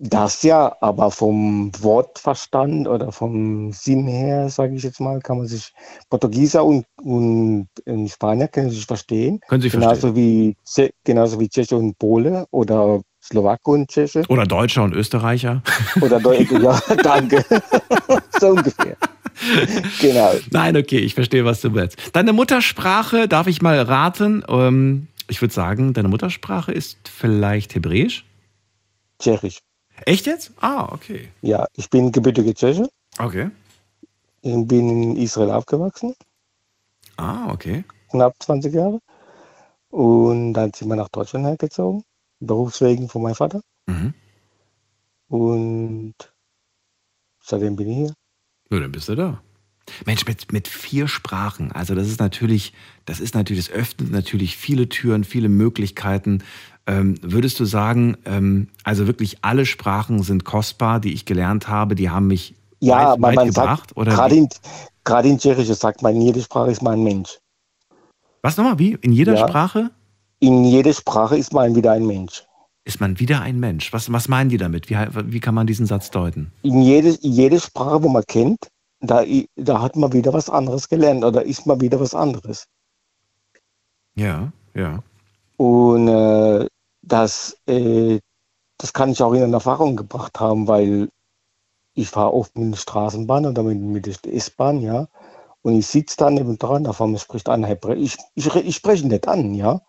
Das ja, aber vom Wortverstand oder vom Sinn her, sage ich jetzt mal, kann man sich Portugieser und, und Spanier können sich verstehen. Können Sie Genauso verstehen? wie, genauso wie Tscheche und Pole oder Slowake und Tscheche. Oder Deutscher und Österreicher. *laughs* Oder Deutsche, *laughs* ja, danke. *laughs* so ungefähr. Genau. Nein, okay, ich verstehe, was du willst. Deine Muttersprache, darf ich mal raten? Ähm, ich würde sagen, deine Muttersprache ist vielleicht Hebräisch. Tschechisch. Echt jetzt? Ah, okay. Ja, ich bin gebürtige Tscheche. Okay. Ich bin in Israel aufgewachsen, Ah, okay. knapp 20 Jahre. Und dann sind wir nach Deutschland hergezogen, berufswegen von meinem Vater. Mhm. Und seitdem bin ich hier. Ja, dann bist du da. Mensch, mit, mit vier Sprachen, also das ist natürlich, das ist natürlich, das öffnet natürlich viele Türen, viele Möglichkeiten. Ähm, würdest du sagen, ähm, also wirklich alle Sprachen sind kostbar, die ich gelernt habe, die haben mich Ja, weit, aber weit man gebracht? sagt, gerade in, gerade in Tschechisch sagt man, jede Sprache ist mein Mensch. Was nochmal? Wie? In jeder Ja. Sprache In jeder Sprache ist man wieder ein Mensch. ist man wieder ein Mensch. Was, was meinen die damit? Wie, wie kann man diesen Satz deuten? In jede, jede Sprache, wo man kennt, da, da hat man wieder was anderes gelernt oder ist man wieder was anderes. Ja, ja. Und äh, das, äh, das kann ich auch in Erfahrung gebracht haben, weil ich fahre oft mit der Straßenbahn oder mit, mit der S-Bahn, ja. Und ich sitze da neben dran, da vorne spricht einer Hebräisch. Ich, ich, ich spreche nicht an, ja.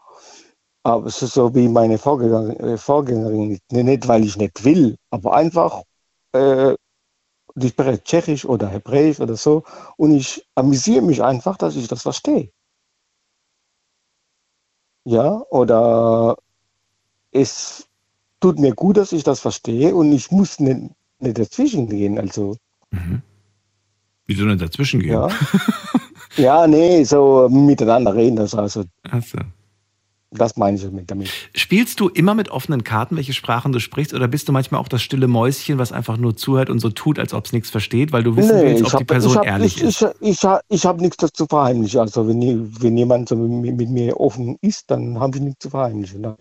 Aber es ist so wie meine Vorgängerin, äh, Vorgängerin nicht, weil ich nicht will, aber einfach, äh, ich spreche Tschechisch oder Hebräisch oder so. Und ich amüsiere mich einfach, dass ich das verstehe. Ja, oder es tut mir gut, dass ich das verstehe und ich muss nicht, nicht dazwischen gehen. Also, Mhm. Wieso nicht dazwischen gehen? ja. *laughs* ja, nee, so miteinander reden, das, also, Achso. Das meine ich mit damit. Spielst du immer mit offenen Karten, welche Sprachen du sprichst, oder bist du manchmal auch das stille Mäuschen, was einfach nur zuhört und so tut, als ob es nichts versteht, weil du wissen willst, ob die Person hab, ehrlich ich, ist? Ich, ich, ich, habe nichts dazu verheimlichen. Also, wenn, wenn jemand so mit, mit mir offen ist, dann habe ich nichts zu verheimlichen. Nein.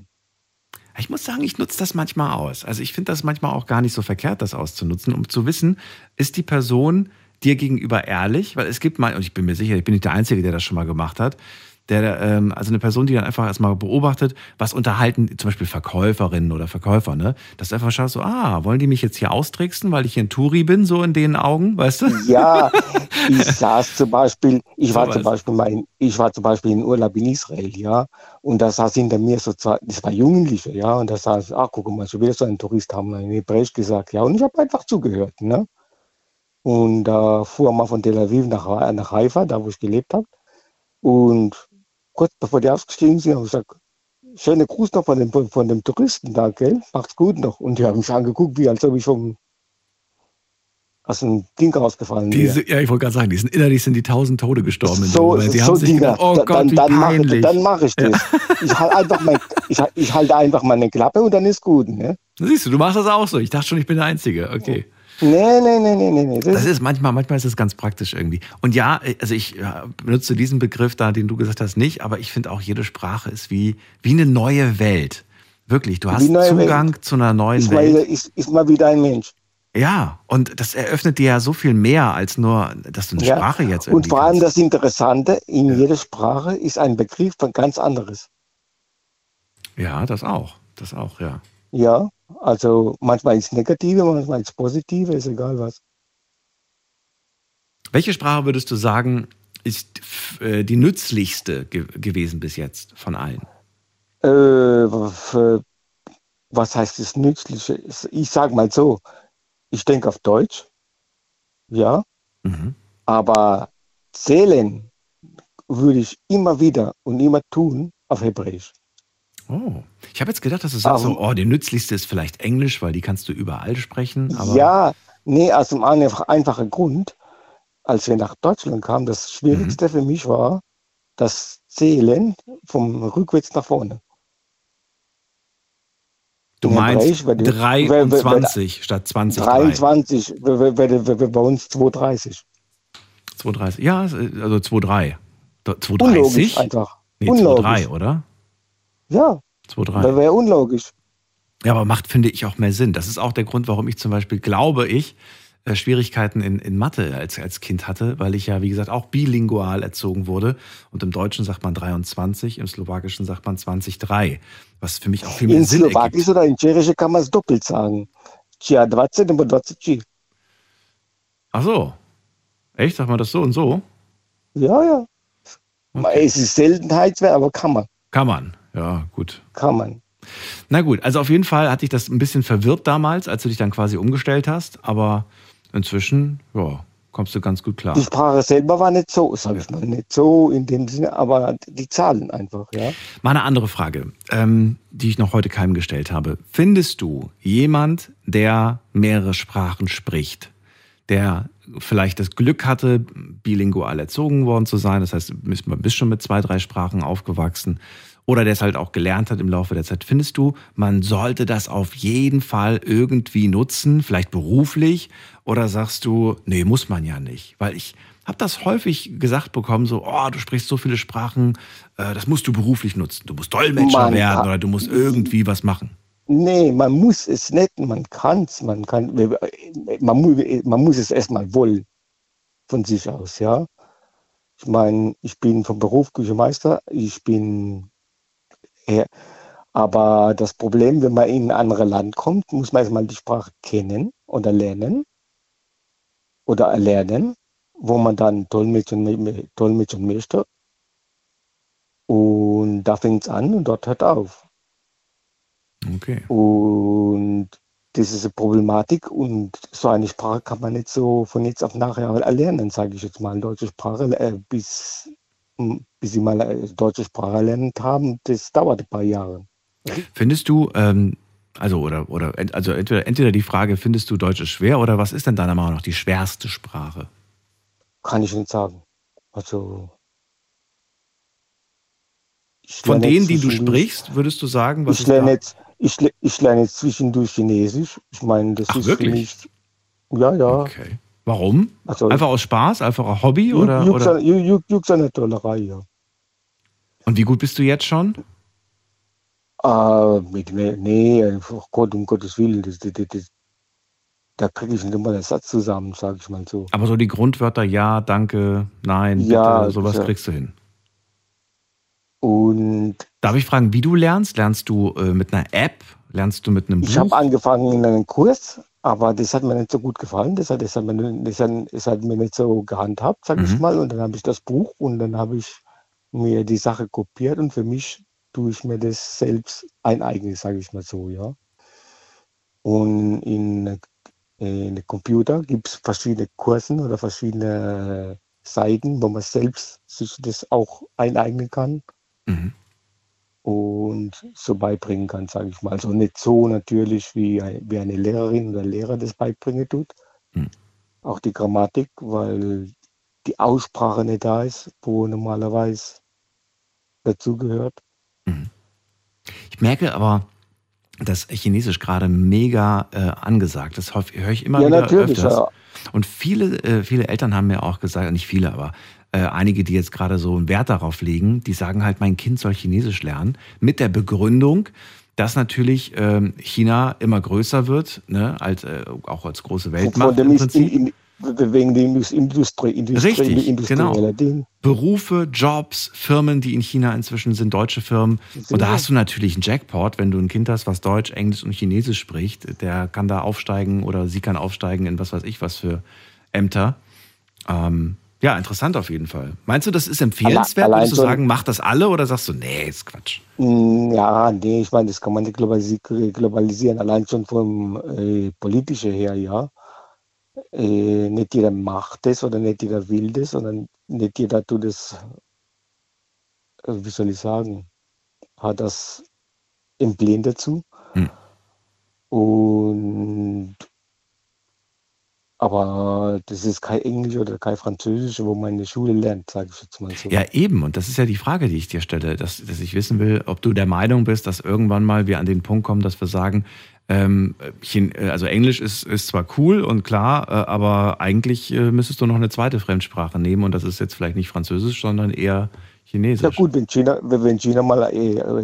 Ich muss sagen, ich nutze das manchmal aus. Also ich finde das manchmal auch gar nicht so verkehrt, das auszunutzen, um zu wissen, ist die Person dir gegenüber ehrlich? Weil es gibt mal, und ich bin mir sicher, ich bin nicht der Einzige, der das schon mal gemacht hat, der, ähm, also eine Person, die dann einfach erstmal beobachtet, was unterhalten, zum Beispiel Verkäuferinnen oder Verkäufer, ne? Dass einfach schaust, so, ah, wollen die mich jetzt hier austricksen, weil ich hier ein Touri bin, so in denen Augen, weißt du? Ja, *laughs* ich saß zum Beispiel, ich war So zum was. Beispiel mal in, ich war zum Beispiel in Urlaub in Israel, ja, und da saß hinter mir so zwei, das war Jugendliche, ja, und da saß, ach guck mal, schon wieder so ein Tourist, haben wir in Hebräisch gesagt, ja, und ich habe einfach zugehört, ne. Und da fuhr mal von Tel Aviv nach, nach Haifa, da wo ich gelebt habe, und kurz bevor die ausgestiegen sind, habe ich gesagt, schöne Gruß noch von dem, von dem Touristen da, gell? Macht's gut noch. Und die haben mich angeguckt, wie als ob ich vom aus dem Ding rausgefallen wäre. Diese, ja, ich wollte gerade sagen, die sind innerlich sind die tausend Tode gestorben. So, die so haben sich gedacht, oh Da- Gott, dann, dann mache peinlich. dann mach ich das. Ich, halte einfach mein, ich, ich halte einfach meine Klappe und dann ist gut. Ne? Siehst du, du machst das auch so. Ich dachte schon, ich bin der Einzige. Okay. Nee, nee, nee, nee, nee. nee. Das, Das ist manchmal, manchmal ist es ganz praktisch irgendwie. Und ja, also ich ja, benutze diesen Begriff da, den du gesagt hast, nicht, aber ich finde auch, jede Sprache ist wie, wie eine neue Welt. Wirklich, du hast Zugang zu einer neuen ist, mal, Welt. ist, ist mal wieder ein Mensch. Ja, und das eröffnet dir ja so viel mehr als nur, dass du eine Ja. Sprache jetzt irgendwie Und vor allem kannst. das Interessante, in jeder Sprache ist ein Begriff von ganz anderes. Ja, das auch. Das auch, ja. Ja, also manchmal ist Negative, manchmal ist Positive, ist egal was. Welche Sprache würdest du sagen, ist äh, die nützlichste ge gewesen bis jetzt von allen? Äh, was heißt das Nützliche? Ich sage mal so, ich denke auf Deutsch, ja, Mhm. aber zählen würde ich immer wieder und immer tun auf Hebräisch. Oh. Ich habe jetzt gedacht, dass du sagst, Aber- so, oh, die nützlichste ist vielleicht Englisch, weil die kannst du überall sprechen. Ja, nee, aus dem einfach, einfachen Grund, als wir nach Deutschland kamen, das Schwierigste Mhm. für mich war das Zählen vom rückwärts nach vorne. du in meinst die- 23 statt 20. 23, wäre wär, wär, wär bei uns 230. 230. Ja, also 23. Unlogisch 230? einfach. Nee, Unlogisch. 23, oder? Ja, 23. wäre unlogisch. Ja, aber macht, finde ich, auch mehr Sinn. Das ist auch der Grund, warum ich zum Beispiel, glaube ich, äh, Schwierigkeiten in, in Mathe als, als Kind hatte, weil ich ja, wie gesagt, auch bilingual erzogen wurde. Und im Deutschen sagt man 23, im Slowakischen sagt man 2003, was für mich auch viel mehr In Sinn Slowakisch ergibt. oder in Tschechisch kann man es doppelt sagen. Cia 20 und 20. Ach so. Echt? Sagt man das so und so? Ja, ja. Okay. Es ist Seltenheit, aber kann man. Kann man. Ja, gut. Kann man. Na gut, also auf jeden Fall hat dich das ein bisschen verwirrt damals, als du dich dann quasi umgestellt hast, aber inzwischen, ja, kommst du ganz gut klar. Die Sprache selber war nicht so, sag ich mal, nicht so in dem Sinne, aber die Zahlen einfach, ja. Mal eine andere Frage, ähm, die ich noch heute keinem gestellt habe. Findest du jemand, der mehrere Sprachen spricht, der vielleicht das Glück hatte, bilingual erzogen worden zu sein, das heißt, du bist schon mit zwei, drei Sprachen aufgewachsen, oder der es halt auch gelernt hat im Laufe der Zeit. Findest du, man sollte das auf jeden Fall irgendwie nutzen, vielleicht beruflich? Oder sagst du, nee, muss man ja nicht? Weil ich habe das häufig gesagt bekommen, so, oh, du sprichst so viele Sprachen, äh, das musst du beruflich nutzen. Du musst Dolmetscher Man werden oder du musst irgendwie was machen. Nee, man muss es nicht, man kann es, man kann, man, mu- man muss es erstmal wollen von sich aus, ja. Ich meine, ich bin vom Beruf Küchenmeister, ich bin, ja, aber das Problem, wenn man in ein anderes Land kommt, muss man erstmal die Sprache kennen oder lernen oder erlernen, wo man dann dolmetschen, dolmetschen möchte. Und da fängt es an und dort hört auf. Okay. Und das ist eine Problematik und so eine Sprache kann man nicht so von jetzt auf nachher erlernen, sage ich jetzt mal. Deutsche Sprache, äh, bis, bis sie mal äh, deutsche Sprache erlernt haben, das dauert ein paar Jahre. Findest du, ähm, also, oder, oder, also entweder, entweder die Frage, findest du Deutsch ist schwer oder was ist denn deiner Meinung nach die schwerste Sprache? Kann ich nicht sagen. Also. Von denen, die du sprichst, würdest du sagen, was Ich lerne, jetzt, ich, ich lerne jetzt zwischendurch Chinesisch. Ich meine, das Ach, ist wirklich? für mich. Ja, ja. Okay. Warum? Also, Einfach aus Spaß, einfach ein Hobby Juk- oder, Juk- oder? Juk- Juk- Juk- eine Tollerei, ja. Und wie gut bist du jetzt schon? Ah, mit mir, nee, oh Gott, um Gottes Willen, das, das, das, da kriege ich nicht immer den Satz zusammen, sage ich mal so. Aber so die Grundwörter ja, danke, nein, bitte, Ja, sowas ja. kriegst du hin. Und Darf ich fragen, wie du lernst? Lernst du äh, mit einer App? Lernst du mit einem ich Buch? habe angefangen in einem Kurs, aber das hat mir nicht so gut gefallen. Das hat, das hat, mir, das hat, das hat mir nicht so gehandhabt, sage ich Mhm. mal. Und dann habe ich das Buch und dann habe ich mir die Sache kopiert und für mich tue ich mir das selbst eineignen, sage ich mal so, ja. Und in, in Computer gibt es verschiedene Kursen oder verschiedene Seiten, wo man selbst sich das auch eineignen kann. Mhm. Und so beibringen kann, sage ich mal. Also nicht so natürlich, wie, wie eine Lehrerin oder Lehrer das beibringen tut. Hm. Auch die Grammatik, weil die Aussprache nicht da ist, wo normalerweise dazugehört. Mhm. Ich merke aber, dass Chinesisch gerade mega äh, angesagt ist. Höre ich immer ja, wieder natürlich, öfters. Ja. Und viele, äh, viele Eltern haben mir auch gesagt, nicht viele, aber äh, einige, die jetzt gerade so einen Wert darauf legen, die sagen halt, mein Kind soll Chinesisch lernen, mit der Begründung, dass natürlich ähm, China immer größer wird, ne, als, äh, auch als große Weltmacht im Prinzip. In, wegen der Industrie, Industrie Richtig, genau. Ding. Berufe, Jobs, Firmen, die in China inzwischen sind, deutsche Firmen. Und da hast du natürlich einen Jackpot, wenn du ein Kind hast, was Deutsch, Englisch und Chinesisch spricht. Der kann da aufsteigen oder sie kann aufsteigen in was weiß ich was für Ämter. Ähm, ja, interessant auf jeden Fall. Meinst du, das ist empfehlenswert? Würdest du sagen, mach das alle oder sagst du, nee, ist Quatsch? Mm, ja, nee, ich meine, das kann man nicht globalisieren, allein schon vom äh, politischen her, ja. Äh, nicht jeder macht das oder nicht jeder will das, sondern nicht jeder tut das, äh, wie soll ich sagen, hat das im Plan dazu. Hm. Und aber das ist kein Englisch oder kein Französisch, wo man in der Schule lernt, sage ich jetzt mal so. Ja, eben. Und das ist ja die Frage, die ich dir stelle, dass, dass ich wissen will, ob du der Meinung bist, dass irgendwann mal wir an den Punkt kommen, dass wir sagen, ähm, äh, also Englisch ist, ist zwar cool und klar, äh, aber eigentlich äh, müsstest du noch eine zweite Fremdsprache nehmen und das ist jetzt vielleicht nicht Französisch, sondern eher Chinesisch. Ja gut, wenn China, wenn China mal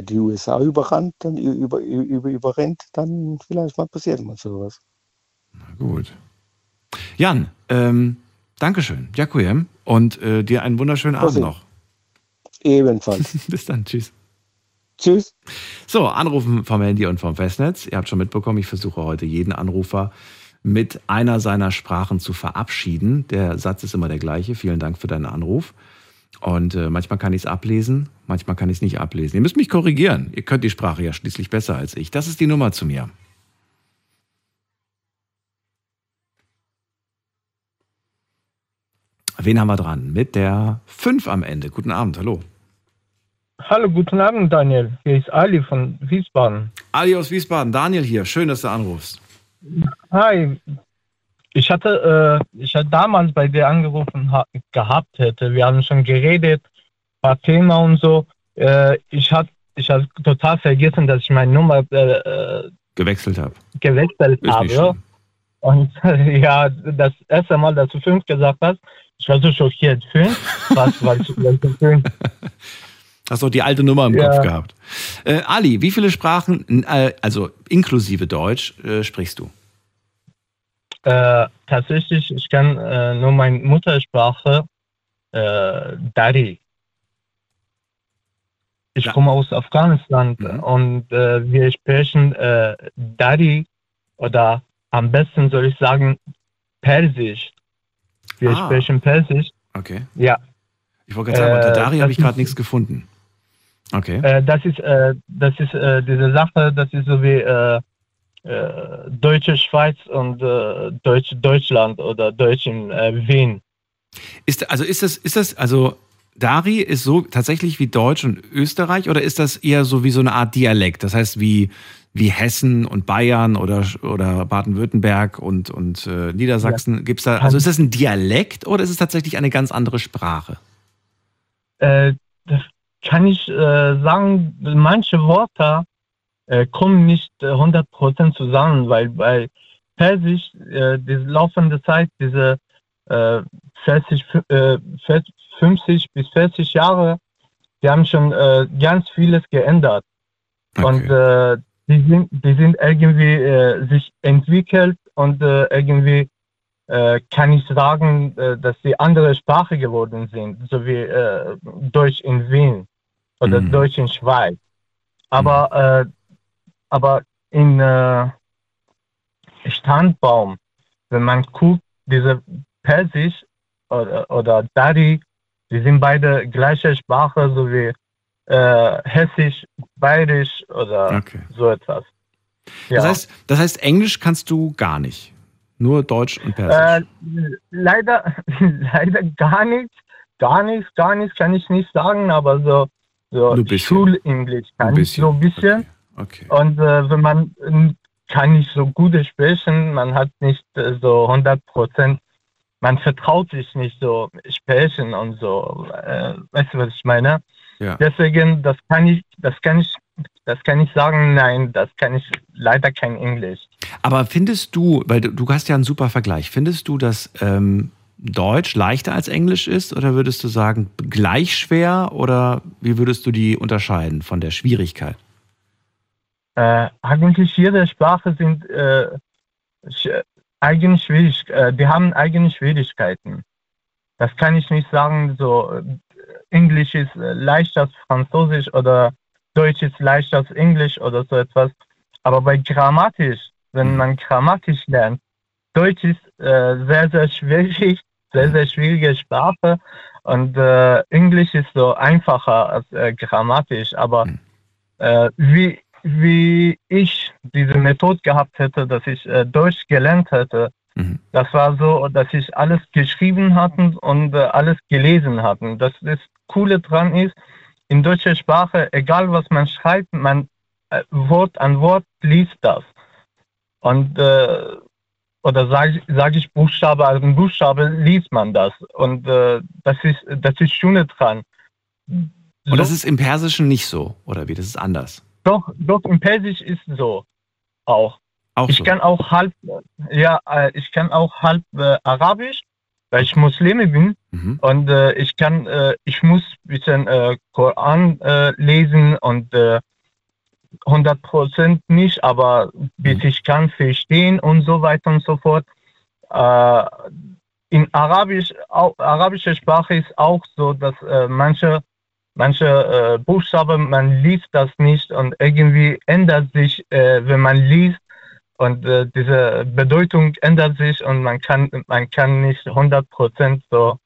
die USA überrannt, dann über, über, überrennt, dann vielleicht mal passiert mal sowas. Na gut. Jan, ähm, Dankeschön, Jakuyem, und äh, dir einen wunderschönen Abend noch. Ebenfalls. *laughs* Bis dann, tschüss. Tschüss. So, Anrufen vom Handy und vom Festnetz. Ihr habt schon mitbekommen, ich versuche heute jeden Anrufer mit einer seiner Sprachen zu verabschieden. Der Satz ist immer der gleiche. Vielen Dank für deinen Anruf. Und äh, manchmal kann ich es ablesen, manchmal kann ich es nicht ablesen. Ihr müsst mich korrigieren. Ihr könnt die Sprache ja schließlich besser als ich. Das ist die Nummer zu mir. Wen haben wir dran? Mit der 5 am Ende. Guten Abend, hallo. Hallo, guten Abend, Daniel. Hier ist Ali von Wiesbaden. Ali aus Wiesbaden. Daniel hier. Schön, dass du anrufst. Hi. Ich hatte, äh, ich hatte damals bei dir angerufen ha gehabt hätte. Wir haben schon geredet, paar Themen und so. Äh, ich hatte ich hab total vergessen, dass ich meine Nummer äh gewechselt habe. Gewechselt Ist habe. Und *laughs* ja, das erste Mal, dass du fünf gesagt hast, ich war so schockiert. Fünf? Was, was, was fünf? Hast du die alte Nummer im ja. Kopf gehabt. Äh, Ali, wie viele Sprachen, äh, also inklusive Deutsch, äh, sprichst du? Äh, tatsächlich, ich kann äh, nur meine Muttersprache, Dari. Ich ja. komme aus Afghanistan mhm. und wir sprechen Dari oder am besten soll ich sagen Persisch. Wir ah. sprechen Persisch. Okay. Ja. Ich wollte gerade sagen, unter Dari habe ich gerade nichts gefunden. Okay. Äh, das ist, äh, das ist äh, diese Sache, das ist so wie äh, äh, Deutsche Schweiz und äh, Deutsch Deutschland oder Deutsch in Wien. Ist, also ist das, ist das, also Dari ist so tatsächlich wie Deutsch und Österreich oder ist das eher so wie so eine Art Dialekt? Das heißt wie, wie Hessen und Bayern oder, oder Baden-Württemberg und, und äh, Niedersachsen? Ja. Gibt's da, also ist das ein Dialekt oder ist es tatsächlich eine ganz andere Sprache? Äh, das kann ich äh, sagen, manche Worte äh, kommen nicht 100% äh, zusammen, weil bei Persisch äh, die laufende Zeit, diese 40, äh, 50 bis 40 Jahre, die haben schon ganz vieles geändert. Okay. Und die, sind, die sind irgendwie sich entwickelt und irgendwie äh, kann ich sagen, äh, dass sie andere Sprache geworden sind, so wie äh, Deutsch in Wien oder mhm. Deutsch in Schweiz. Aber, mhm. Äh, aber in äh, Standbaum, wenn man guckt, diese Persisch oder, oder Dari, die sind beide gleiche Sprache, so wie äh, Hessisch, Bayerisch oder okay. so etwas. Ja. Das, heißt, das heißt, Englisch kannst du gar nicht. Nur Deutsch und Persisch? Äh, leider, *laughs* leider gar nichts. Gar nichts, gar nichts kann ich nicht sagen, aber so so Nur ein bisschen. Schulenglisch kann Ein ich so ein bisschen. Okay. okay. Und äh, wenn man ähm, kann nicht so gut sprechen, man hat nicht äh, so 100 Prozent, man vertraut sich nicht so sprechen und so. Äh, weißt du, was ich meine? Ja. Deswegen, das kann ich, das kann ich, das kann ich sagen, nein, das kann ich leider kein Englisch. Aber findest du, weil du, du hast ja einen super Vergleich, findest du, dass ähm, Deutsch leichter als Englisch ist oder würdest du sagen gleich schwer oder wie würdest du die unterscheiden von der Schwierigkeit? Äh, eigentlich jede Sprache sind äh, sch- eigene schwierig, äh, die haben eigene Schwierigkeiten. Das kann ich nicht sagen, so Englisch ist äh, leichter als Französisch oder Deutsch ist leichter als Englisch oder so etwas. Aber bei Grammatisch, wenn man Grammatisch lernt, Deutsch ist äh, sehr, sehr schwierig, sehr, sehr schwierige Sprache und äh, Englisch ist so einfacher als äh, Grammatisch. Aber Mhm. äh, wie, wie ich diese Methode gehabt hätte, dass ich äh, Deutsch gelernt hätte, Mhm. das war so, dass ich alles geschrieben hatte und äh, alles gelesen hatte. Das, das Coole dran ist, in deutscher Sprache, egal was man schreibt, man äh, Wort an Wort liest das. Und äh, oder sage sag ich Buchstabe an Buchstabe, liest man das. Und äh, das ist das ist Schöne dran. Und das ist im Persischen nicht so, oder wie? Das ist anders. Doch, doch, im Persisch ist so auch. Auch Ich so. kann auch halb, ja, äh, ich kann auch halb äh, Arabisch, weil ich Muslime bin Mhm. und äh, ich kann, äh, ich muss ein bisschen äh, Koran äh, lesen und äh, 100 Prozent nicht, aber bis Mhm. ich kann verstehen und so weiter und so fort. In Arabisch, auch, arabische Sprache ist auch so, dass manche manche Buchstaben, man liest das nicht und irgendwie ändert sich, wenn man liest und äh, diese Bedeutung ändert sich und man kann, man kann nicht 100% so,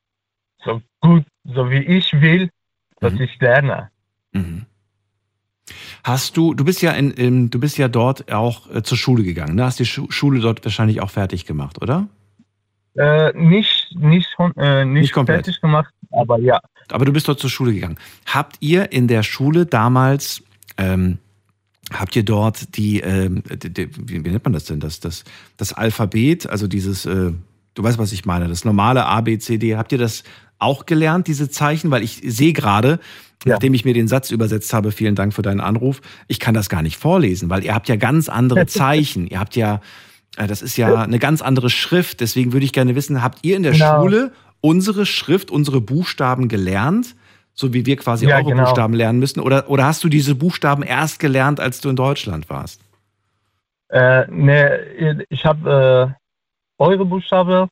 so gut, so wie ich will, dass Mhm. ich lerne. Mhm. Hast du, du bist ja in, in du bist ja dort auch äh, zur Schule gegangen, ne? Hast die Schu Schule dort wahrscheinlich auch fertig gemacht, oder? Äh, nicht, nicht, äh, nicht, Nicht komplett. fertig gemacht, aber ja. Aber du bist dort zur Schule gegangen. Habt ihr in der Schule damals, ähm, habt ihr dort die, ähm, die, wie nennt man das denn? Das, das, das Alphabet, also dieses, äh, du weißt, was ich meine, das normale A, B, C, D, habt ihr das auch gelernt, diese Zeichen? Weil ich sehe gerade, Ja. nachdem ich mir den Satz übersetzt habe, vielen Dank für deinen Anruf, ich kann das gar nicht vorlesen, weil ihr habt ja ganz andere *laughs* Zeichen. ihr habt ja, äh, das ist ja eine ganz andere Schrift. Deswegen würde ich gerne wissen, habt ihr in der Genau. Schule unsere Schrift, unsere Buchstaben gelernt, so wie wir quasi Ja, eure genau. Buchstaben lernen müssen? Oder, oder hast du diese Buchstaben erst gelernt, als du in Deutschland warst? Äh, ne, ich habe äh, eure Buchstabe,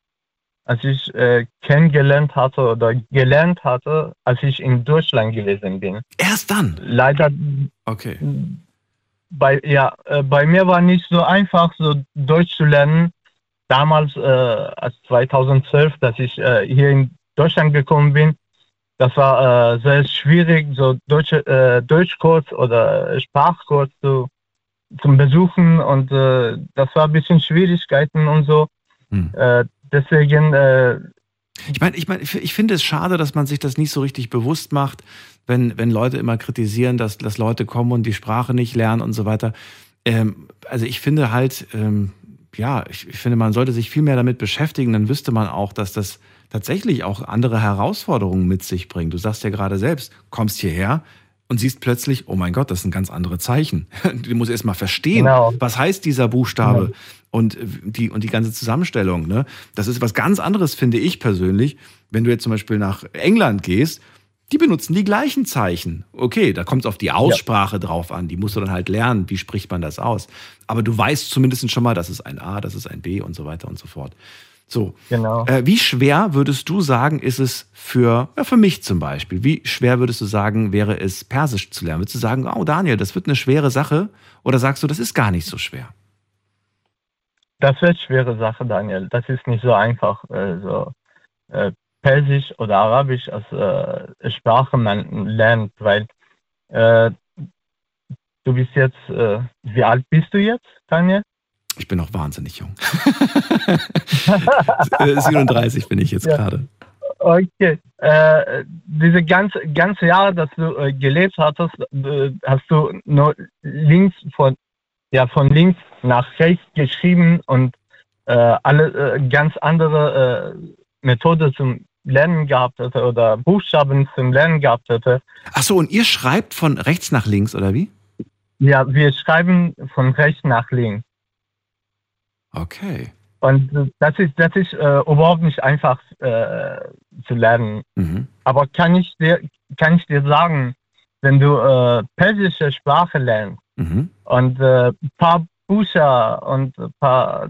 als ich äh, kennengelernt hatte oder gelernt hatte, als ich in Deutschland gewesen bin. Erst dann? Leider Okay. bei, ja, äh, bei mir war nicht so einfach, so Deutsch zu lernen. Damals, äh, als 2012, dass ich äh, hier in Deutschland gekommen bin, das war äh, sehr schwierig, so Deutsche, äh, Deutschkurs oder Sprachkurs zu, zum Besuchen und äh, das war ein bisschen Schwierigkeiten und so. Hm. Äh, deswegen, äh, Ich meine, ich, mein, ich ich finde es schade, dass man sich das nicht so richtig bewusst macht, wenn, wenn Leute immer kritisieren, dass, dass Leute kommen und die Sprache nicht lernen und so weiter. Ähm, also ich finde halt, ähm, ja, ich, ich finde, man sollte sich viel mehr damit beschäftigen, dann wüsste man auch, dass das tatsächlich auch andere Herausforderungen mit sich bringt. Du sagst ja gerade selbst, kommst hierher und siehst plötzlich, oh mein Gott, das sind ganz andere Zeichen. *laughs* Du musst erst mal verstehen, Genau. was heißt dieser Buchstabe und die, und die ganze Zusammenstellung. Ne? Das ist was ganz anderes, finde ich persönlich. Wenn du jetzt zum Beispiel nach England gehst, die benutzen die gleichen Zeichen. Okay, da kommt es auf die Aussprache drauf an. Die musst du dann halt lernen, wie spricht man das aus. Aber du weißt zumindest schon mal, das ist ein A, das ist ein B und so weiter und so fort. So, genau. äh, wie schwer würdest du sagen, ist es für, ja, für mich zum Beispiel, wie schwer würdest du sagen, wäre es Persisch zu lernen? Würdest du sagen, oh Daniel, das wird eine schwere Sache? Oder sagst du, das ist gar nicht so schwer? Das wird schwere Sache, Daniel. Das ist nicht so einfach. Äh, so, äh, Persisch oder Arabisch als äh, Sprache man lernt, weil äh, du bist jetzt, äh, wie alt bist du jetzt, Daniel? Ich bin noch wahnsinnig jung. *laughs* Äh, 37 bin ich jetzt Ja. gerade. Okay. Äh, diese ganze, ganze Jahre, dass du äh, gelebt hattest, äh, hast du nur links von, ja, von links nach rechts geschrieben und äh, alle äh, ganz andere äh, Methode zum Lernen gehabt hätte oder Buchstaben zum Lernen gehabt hätte. Ach so, und ihr schreibt von rechts nach links, oder wie? Ja, wir schreiben von rechts nach links. Okay. Und äh, das ist, das ist äh, überhaupt nicht einfach äh, zu lernen. Mhm. Aber kann ich dir, kann ich dir sagen, wenn du äh, persische Sprache lernst Mhm. und äh, ein paar Bücher und ein paar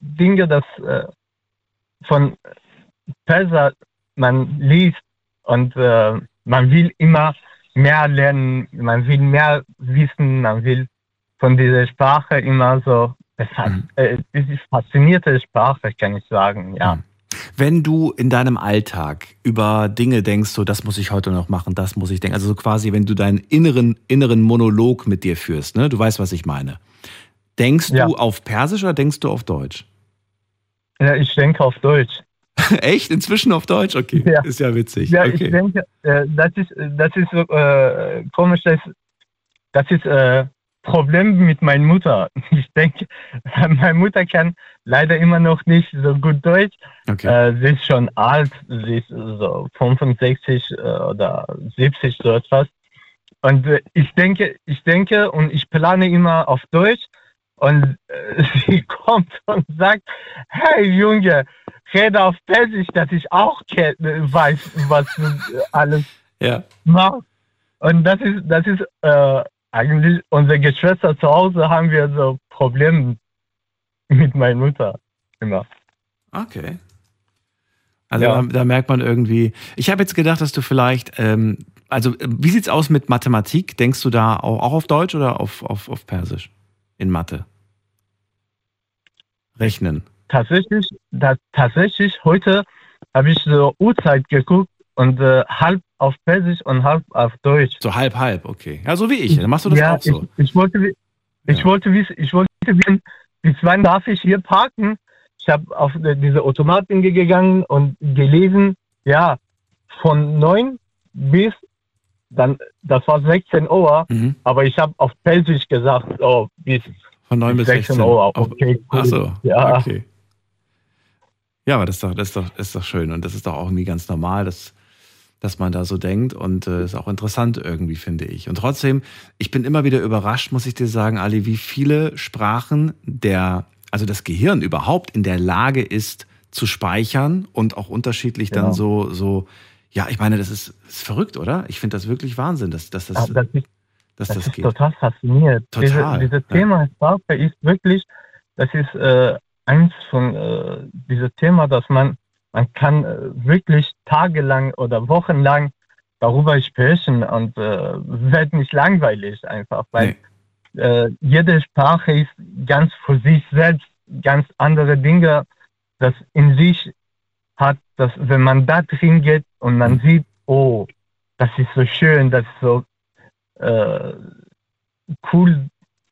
Dinge, das äh, von Perser man liest und äh, man will immer mehr lernen, man will mehr wissen, man will von dieser Sprache immer so, es, hat, Mhm. äh, es ist faszinierte Sprache, kann ich sagen, ja. Mhm. Wenn du in deinem Alltag über Dinge denkst, so das muss ich heute noch machen, das muss ich denken, also so quasi, wenn du deinen inneren, inneren Monolog mit dir führst, ne? Du weißt, was ich meine. Denkst Ja. du auf Persisch oder denkst du auf Deutsch? ja. Ich denke auf Deutsch. *laughs* Echt? Inzwischen auf Deutsch? Okay. Ja. Ist ja witzig. Ja, ich okay. denke, äh, das ist, das ist so äh, komisch, das, das ist äh, Problem mit meiner Mutter. *laughs* Ich denke, *laughs* meine Mutter kann leider immer noch nicht so gut Deutsch. okay. Äh, sie ist schon alt, sie ist so 65 äh, oder 70 so etwas. Und äh, ich denke, ich denke und ich plane immer auf Deutsch. Und *laughs* sie kommt und sagt, hey Junge, rede auf Persisch, dass ich auch weiß, was du alles ja. machst. Und das ist, das ist äh, eigentlich unsere Geschwister zu Hause haben wir so Probleme mit meiner Mutter immer. Okay. Also Ja. da, da merkt man irgendwie. Ich habe jetzt gedacht, dass du vielleicht, ähm, also wie sieht's aus mit Mathematik? Denkst du da auch, auch auf Deutsch oder auf, auf, auf Persisch? In Mathe? Rechnen. tatsächlich, da, tatsächlich heute habe ich so Uhrzeit geguckt und äh, halb auf Persisch und halb auf Deutsch. So halb, halb, okay. Ja, so wie ich. Dann machst du das ja, auch so. Ich, ich wollte, ich Ja. wollte wissen, ich wollte wissen, bis wann darf ich hier parken? Ich habe auf diese Automaten gegangen und gelesen, ja, von 9 bis dann, das war 16 Uhr, Mhm. aber ich habe auf Persisch gesagt, oh, bis Von 9 bis 16. 16 Uhr. Okay, cool. So, Ja. okay. Ja, aber das ist doch, das ist doch, das ist doch schön und das ist doch auch irgendwie ganz normal, dass, dass man da so denkt und äh, ist auch interessant irgendwie, finde ich. Und trotzdem, ich bin immer wieder überrascht, muss ich dir sagen, Ali, wie viele Sprachen der, also das Gehirn überhaupt in der Lage ist zu speichern und auch unterschiedlich dann Genau. so, so, ja, ich meine, das ist, das ist verrückt, oder? Ich finde das wirklich Wahnsinn, dass, dass, Ah, das, das ist dass Das, das ist geht. total faszinierend. Total, Diese, dieses ja. Thema Sprache ist wirklich, das ist äh, eins von äh, diesem Thema, dass man, man kann äh, wirklich tagelang oder wochenlang darüber sprechen und äh, wird nicht langweilig einfach, weil äh, jede Sprache ist ganz für sich selbst ganz andere Dinge, das in sich hat, dass wenn man da drin geht und man sieht, oh, das ist so schön, das ist so äh, cool,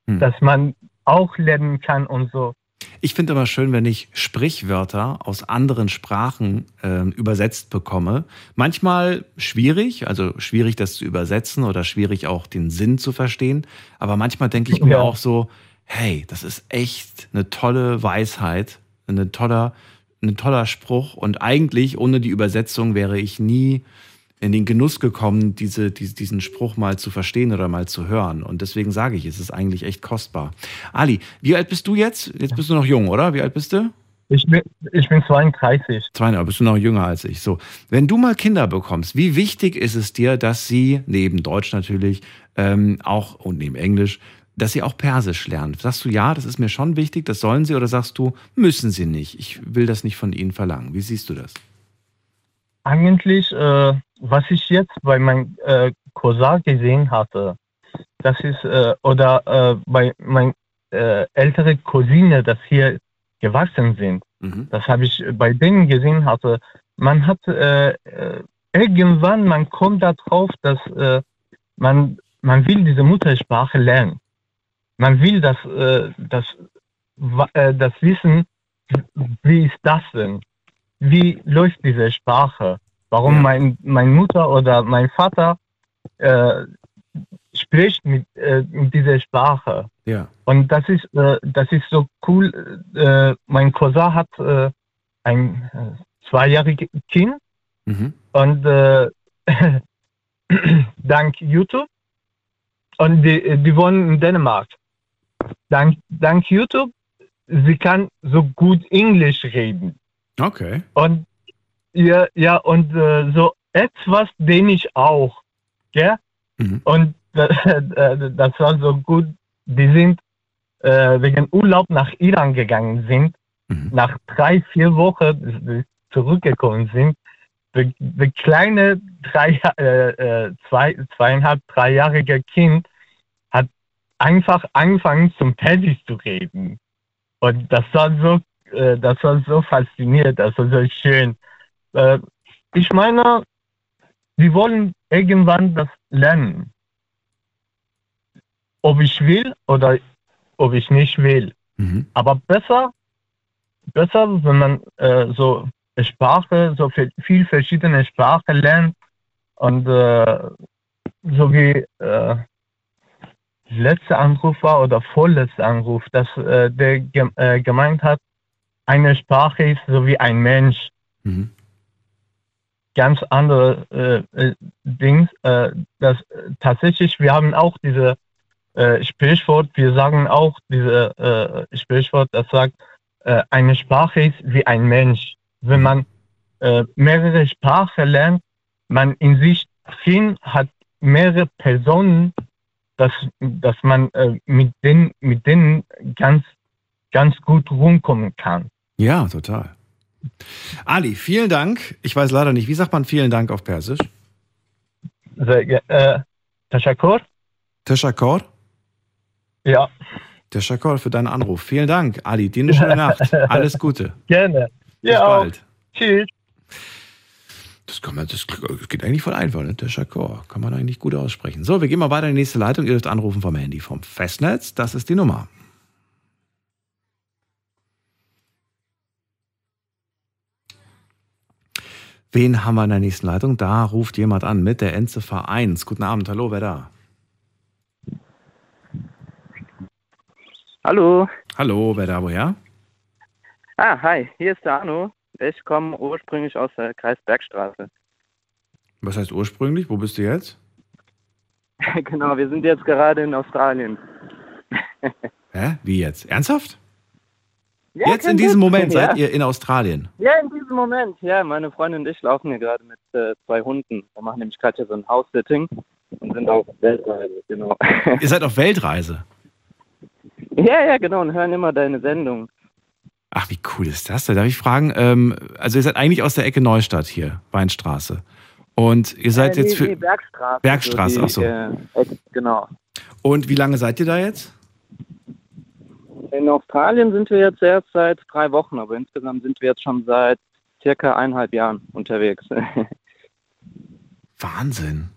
Hm. dass man auch lernen kann und so. Ich finde aber schön, wenn ich Sprichwörter aus anderen Sprachen ähm, übersetzt bekomme. Manchmal schwierig, also schwierig, das zu übersetzen oder schwierig auch den Sinn zu verstehen. Aber manchmal denke ich mir Ja. auch so, hey, das ist echt eine tolle Weisheit, eine toller, ein toller Spruch. Und eigentlich ohne die Übersetzung wäre ich nie in den Genuss gekommen, diese, diese, diesen Spruch mal zu verstehen oder mal zu hören. Und deswegen sage ich, es ist eigentlich echt kostbar. Ali, wie alt bist du jetzt? Jetzt bist du noch jung, oder? Wie alt bist du? Ich bin, ich bin 32. Zwei, aber bist du noch jünger als ich. So, wenn du mal Kinder bekommst, wie wichtig ist es dir, dass sie neben Deutsch natürlich ähm, auch und neben Englisch, dass sie auch Persisch lernen? Sagst du ja, das ist mir schon wichtig, das sollen sie, oder sagst du, müssen sie nicht? Ich will das nicht von ihnen verlangen. Wie siehst du das? Eigentlich, äh, was ich jetzt bei meinem äh, Cousin gesehen hatte, das ist, äh, oder äh, bei meiner äh, älteren Cousine, das hier gewachsen sind, Mhm. das habe ich bei denen gesehen hatte, man hat äh, äh, irgendwann, man kommt darauf, dass man, man will diese Muttersprache lernen. Man will das, das, das wissen, wie ist das denn? Wie läuft diese Sprache? warum Ja. mein, meine Mutter oder mein Vater äh, spricht mit, äh, mit dieser Sprache. Ja. Und das ist, äh, das ist so cool. Äh, mein Cousin hat äh, ein äh, zweijähriges Kind Mhm. und äh, *coughs* dank YouTube und die, die wohnen in Dänemark. Dank, dank YouTube, sie kann so gut Englisch reden. Okay. Und ja, ja und äh, so etwas den ich auch. Ja? Mhm. Und äh, das war so gut. Die sind äh, wegen Urlaub nach Iran gegangen sind. Mhm. Nach drei, vier Wochen zurückgekommen sind. Der, der kleine drei, äh, äh, zwei, zweieinhalb, dreijährige Kind hat einfach angefangen zum Persisch zu reden. Und das war so, äh, das war so faszinierend, das war so schön. Äh, ich meine, wir wollen irgendwann das lernen. Ob ich will oder ob ich nicht will. Mhm. Aber besser, besser, wenn man äh, so Sprache, so viel, viel verschiedene Sprachen lernt und äh, so wie äh, letzter Anruf war oder vorletzter Anruf, dass äh, der gem äh, gemeint hat, eine Sprache ist so wie ein Mensch, Mhm. ganz andere äh, äh, Dings. Äh, das tatsächlich, wir haben auch diese äh, Sprichwort, wir sagen auch diese äh, Sprichwort, das sagt, äh, eine Sprache ist wie ein Mensch. Wenn man mehrere Sprachen lernt, man in sich drin hat mehrere Personen, dass, dass man mit, denen, mit denen ganz, ganz gut rumkommen kann. Ja, total. Ali, vielen Dank. Ich weiß leider nicht, wie sagt man vielen Dank auf Persisch? Äh, Tashakkur? Teşekkür. Ja, Teşekkür für deinen Anruf. Vielen Dank, Ali. Dir eine schöne Nacht. *laughs* Alles Gute. gerne. Bis Ja, auch. bald. Tschüss. Das, kann man, das geht eigentlich voll einfach, ne? Teşekkür. Kann man eigentlich gut aussprechen. So, wir gehen mal weiter in die nächste Leitung. Ihr dürft anrufen vom Handy vom Festnetz. Das ist die Nummer. Wen haben wir in der nächsten Leitung? Da ruft jemand an mit der Endziffer 1. Guten Abend, hallo, wer da? Hallo. Hallo, wer da, woher? Ah, hi, hier ist der Arno. Ich komme ursprünglich aus der Kreisbergstraße. Was heißt ursprünglich? Wo bist du jetzt? *laughs* genau, wir sind jetzt gerade in Australien. *laughs* Hä? Wie jetzt? Ernsthaft? Ja, jetzt in diesem. Moment ja. seid ihr in Australien. Ja, in diesem Moment. Ja, meine Freundin und ich laufen hier gerade mit äh, zwei Hunden. Wir machen nämlich gerade hier so ein House-Sitting und sind auf Weltreise, genau. *laughs* Ihr seid auf Weltreise. ja, ja, genau, und hören immer deine Sendung. Ach, wie cool ist das denn? Darf ich fragen? Ähm, also ihr seid eigentlich aus der Ecke Neustadt hier, Weinstraße. Und ihr seid äh, jetzt nee, für. nee, Bergstraße. Bergstraße, so die, ach so. Äh, genau. Und wie lange seid ihr da jetzt? In Australien sind wir jetzt erst seit drei Wochen, aber insgesamt sind wir jetzt schon seit circa eineinhalb Jahren unterwegs. *laughs* Wahnsinn.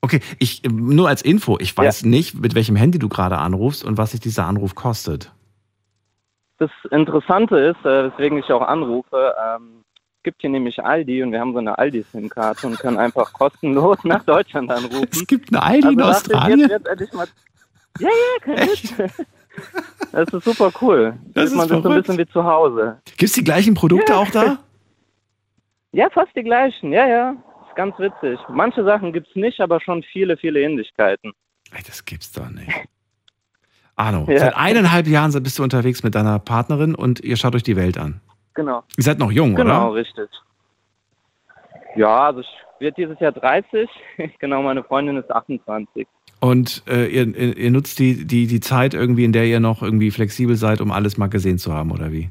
Okay, ich nur als Info, ich weiß nicht, mit welchem Handy du gerade anrufst und was sich dieser Anruf kostet. Das Interessante ist, äh, weswegen ich auch anrufe, ähm, es gibt hier nämlich Aldi und wir haben so eine Aldi-SIM-Karte und können einfach *laughs* kostenlos nach Deutschland anrufen. Es gibt eine Aldi in dachte ich, Australien. Jetzt, jetzt endlich mal ja, ja, kein Witz. *laughs* Das ist super cool. *laughs* Das Fühlt man ist sich so ein verrückt. bisschen wie zu Hause. Gibt's die gleichen Produkte Ja. auch da? *laughs* Ja, fast die gleichen. Ja, ja. Ist ganz witzig. Manche Sachen gibt's nicht, aber schon viele, viele Ähnlichkeiten. Ey, das gibt's doch nicht. *laughs* Arno, Ja. seit eineinhalb Jahren bist du unterwegs mit deiner Partnerin und ihr schaut euch die Welt an. Genau. Ihr seid noch jung, Genau, oder? richtig. Ja, also ich werde dieses Jahr 30. genau, meine Freundin ist 28. Und äh, ihr, ihr, nutzt die, die, die Zeit irgendwie, in der ihr noch irgendwie flexibel seid, um alles mal gesehen zu haben, oder wie?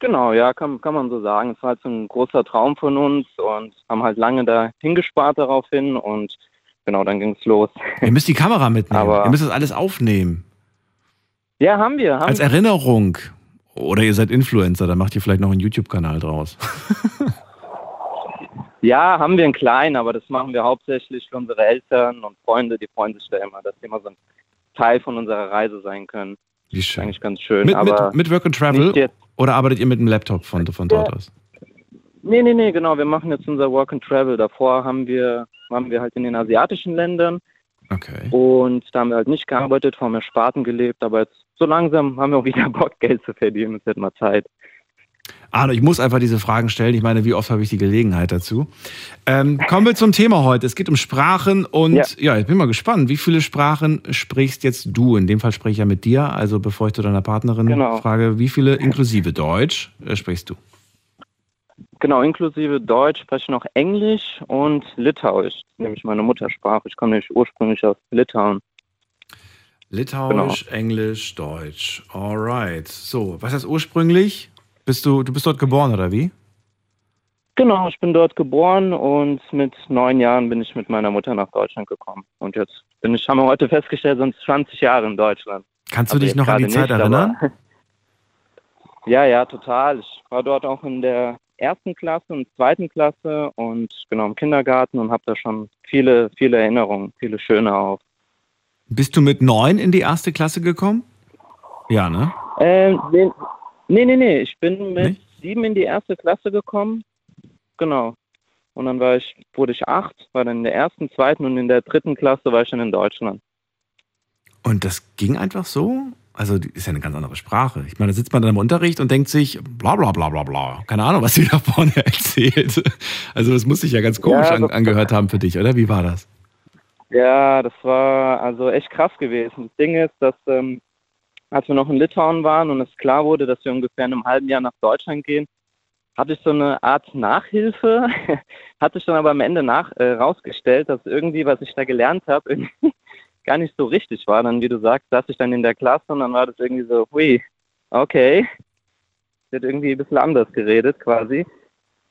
Genau, ja, kann, kann man so sagen. Es war halt so ein großer Traum von uns und haben halt lange da hingespart darauf hin und genau, dann ging's los. Ihr müsst die Kamera mitnehmen. Aber- ihr müsst das alles aufnehmen. Ja, haben wir. Haben Als Erinnerung. Oder ihr seid Influencer, dann macht ihr vielleicht noch einen YouTube-Kanal draus. *laughs* Ja, haben wir einen kleinen, aber das machen wir hauptsächlich für unsere Eltern und Freunde, die freuen sich da immer, dass sie immer so ein Teil von unserer Reise sein können. Wie Ist schön. eigentlich ganz schön. Mit, aber mit, mit Work and Travel oder arbeitet ihr mit dem Laptop von, von dort aus? Nee, nee, nee, genau. Wir machen jetzt unser Work and Travel. Davor haben wir, waren wir halt in den asiatischen Ländern Okay. und da haben wir halt nicht gearbeitet, vom Ersparten gelebt. Aber jetzt so langsam haben wir auch wieder *laughs* Bock, Geld zu verdienen. Es wird mal Zeit. Arno, ich muss einfach diese Fragen stellen. Ich meine, wie oft habe ich die Gelegenheit dazu? Ähm, kommen wir zum Thema heute. Es geht um Sprachen und ja. Ja. ich bin mal gespannt, wie viele Sprachen sprichst jetzt du? In dem Fall spreche ich ja mit dir. Also bevor ich zu deiner Partnerin Genau. frage, wie viele inklusive Deutsch äh, sprichst du? Genau, inklusive Deutsch spreche ich noch Englisch und Litauisch, nämlich meine Muttersprache. Ich komme nämlich ursprünglich aus Litauen. Litauisch, Englisch, Deutsch. Alright. So, was heißt ursprünglich? Bist du, du bist dort geboren oder wie? Genau, ich bin dort geboren und mit neun Jahren bin ich mit meiner Mutter nach Deutschland gekommen. Und jetzt bin ich, haben wir heute festgestellt, sind 20 Jahre in Deutschland. Kannst du Also dich noch an die Zeit nicht, erinnern? aber- *laughs* Ja, ja, total. Ich war dort auch in der ersten Klasse und zweiten Klasse und genau im Kindergarten und habe da schon viele, viele Erinnerungen, viele schöne auch. Bist du mit neun in die erste Klasse gekommen? Ja, ne? Ähm, nee, nee, nee. Ich bin mit Nee? sieben in die erste Klasse gekommen. Genau. Und dann war ich, wurde ich acht, war dann in der ersten, zweiten und in der dritten Klasse war ich dann in Deutschland. Und das ging einfach so? Also, ist ja eine ganz andere Sprache. Ich meine, da sitzt man dann im Unterricht und denkt sich, bla bla bla bla bla. Keine Ahnung, was sie *laughs* da vorne erzählt. Also, das muss sich ja ganz komisch Ja, an, angehört haben für dich, oder? Wie war das? Ja, das war also echt krass gewesen. Das Ding ist, dass ähm, als wir noch in Litauen waren und es klar wurde, dass wir ungefähr in einem halben Jahr nach Deutschland gehen, hatte ich so eine Art Nachhilfe, *laughs* hat sich dann aber am Ende nach, äh, rausgestellt, dass irgendwie, was ich da gelernt habe, *laughs* gar nicht so richtig war. Dann, wie du sagst, saß ich dann in der Klasse und dann war das irgendwie so, hui, okay, wird irgendwie ein bisschen anders geredet quasi.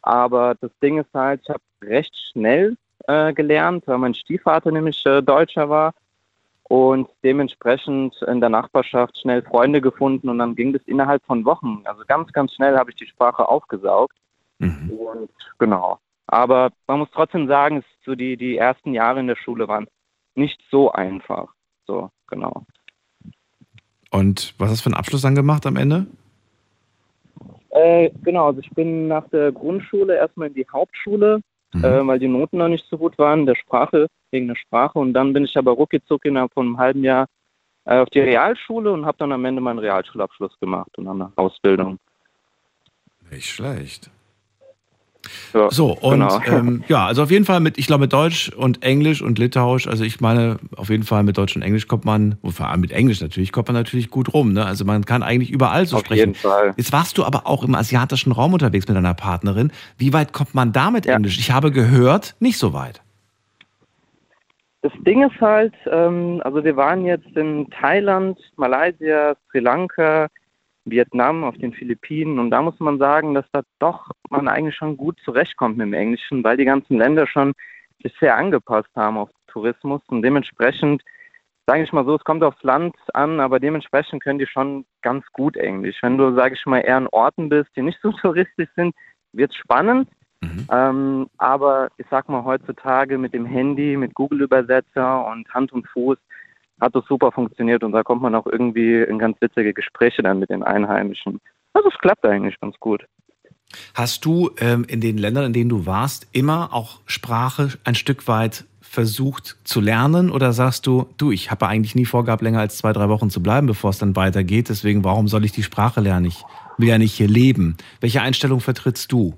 Aber das Ding ist halt, ich habe recht schnell äh, gelernt, weil mein Stiefvater nämlich äh, Deutscher war und dementsprechend in der Nachbarschaft schnell Freunde gefunden und dann ging das innerhalb von Wochen. Also ganz, ganz schnell habe ich die Sprache aufgesaugt Mhm. und genau. Aber man muss trotzdem sagen, es so die, die ersten Jahre in der Schule waren nicht so einfach. So, genau. Und was hast du für einen Abschluss dann gemacht am Ende? Äh, genau, also ich bin nach der Grundschule erstmal in die Hauptschule, Mhm. äh, weil die Noten noch nicht so gut waren, der Sprache, wegen der Sprache. Und dann bin ich aber ruckizuck innerhalb von einem halben Jahr äh, auf die Realschule und habe dann am Ende meinen Realschulabschluss gemacht und dann eine Ausbildung. Nicht schlecht. Ja, So, und genau. *laughs* ähm, ja, also auf jeden Fall mit, ich glaube, mit Deutsch und Englisch und Litauisch, also ich meine, auf jeden Fall mit Deutsch und Englisch kommt man, und vor allem mit Englisch natürlich, kommt man natürlich gut rum. Ne? Also man kann eigentlich überall so auf sprechen. jeden Fall. Jetzt warst du aber auch im asiatischen Raum unterwegs mit deiner Partnerin. Wie weit kommt man da mit Ja. Englisch? Ich habe gehört, nicht so weit. Das Ding ist halt, ähm, also wir waren jetzt in Thailand, Malaysia, Sri Lanka, Vietnam, auf den Philippinen und da muss man sagen, dass da doch man eigentlich schon gut zurechtkommt mit dem Englischen, weil die ganzen Länder schon sich sehr angepasst haben auf Tourismus und dementsprechend, sage ich mal so, es kommt aufs Land an, aber dementsprechend können die schon ganz gut Englisch. Wenn du, sage ich mal, eher in Orten bist, die nicht so *laughs* touristisch sind, wird es spannend. Mhm. Ähm, aber ich sag mal, heutzutage mit dem Handy, mit Google-Übersetzer und Hand und Fuß hat das super funktioniert und da kommt man auch irgendwie in ganz witzige Gespräche dann mit den Einheimischen. Also es klappt eigentlich ganz gut. Hast du ähm, in den Ländern, in denen du warst, immer auch Sprache ein Stück weit versucht zu lernen? Oder sagst du, du, ich habe eigentlich nie vorgehabt, länger als zwei, drei Wochen zu bleiben, bevor es dann weitergeht. Deswegen, warum soll ich die Sprache lernen? Ich will ja nicht hier leben. Welche Einstellung vertrittst du?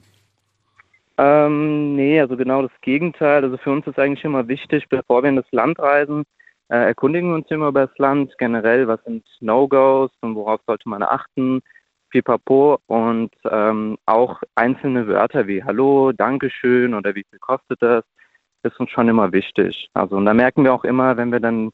Ähm, nee, also genau das Gegenteil. Also für uns ist eigentlich immer wichtig, bevor wir in das Land reisen, äh, erkundigen uns immer über das Land generell, was sind No-Gos und worauf sollte man achten, pipapo und ähm, auch einzelne Wörter wie Hallo, Dankeschön oder wie viel kostet das, ist uns schon immer wichtig. Also und da merken wir auch immer, wenn wir dann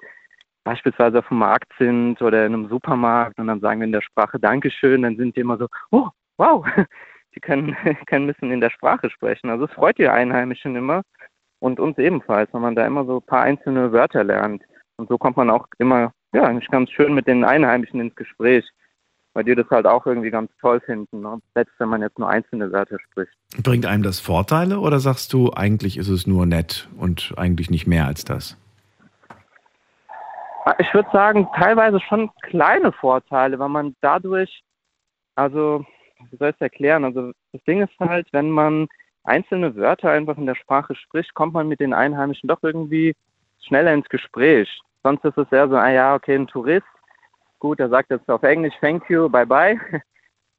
beispielsweise auf dem Markt sind oder in einem Supermarkt und dann sagen wir in der Sprache Dankeschön, dann sind die immer so, oh, wow, *laughs* die können, *laughs* können ein bisschen in der Sprache sprechen. Also es freut die Einheimischen immer und uns ebenfalls, wenn man da immer so ein paar einzelne Wörter lernt. Und so kommt man auch immer, ja, eigentlich ganz schön mit den Einheimischen ins Gespräch, weil die das halt auch irgendwie ganz toll finden, ne? selbst wenn man jetzt nur einzelne Wörter spricht. Bringt einem das Vorteile oder sagst du, eigentlich ist es nur nett und eigentlich nicht mehr als das? Ich würde sagen, teilweise schon kleine Vorteile, weil man dadurch, also, wie soll ich es erklären? Also, das Ding ist halt, wenn man einzelne Wörter einfach in der Sprache spricht, kommt man mit den Einheimischen doch irgendwie schneller ins Gespräch. Sonst ist es eher so, ah ja, okay, ein Tourist, gut, der sagt jetzt auf Englisch thank you, bye bye. *laughs*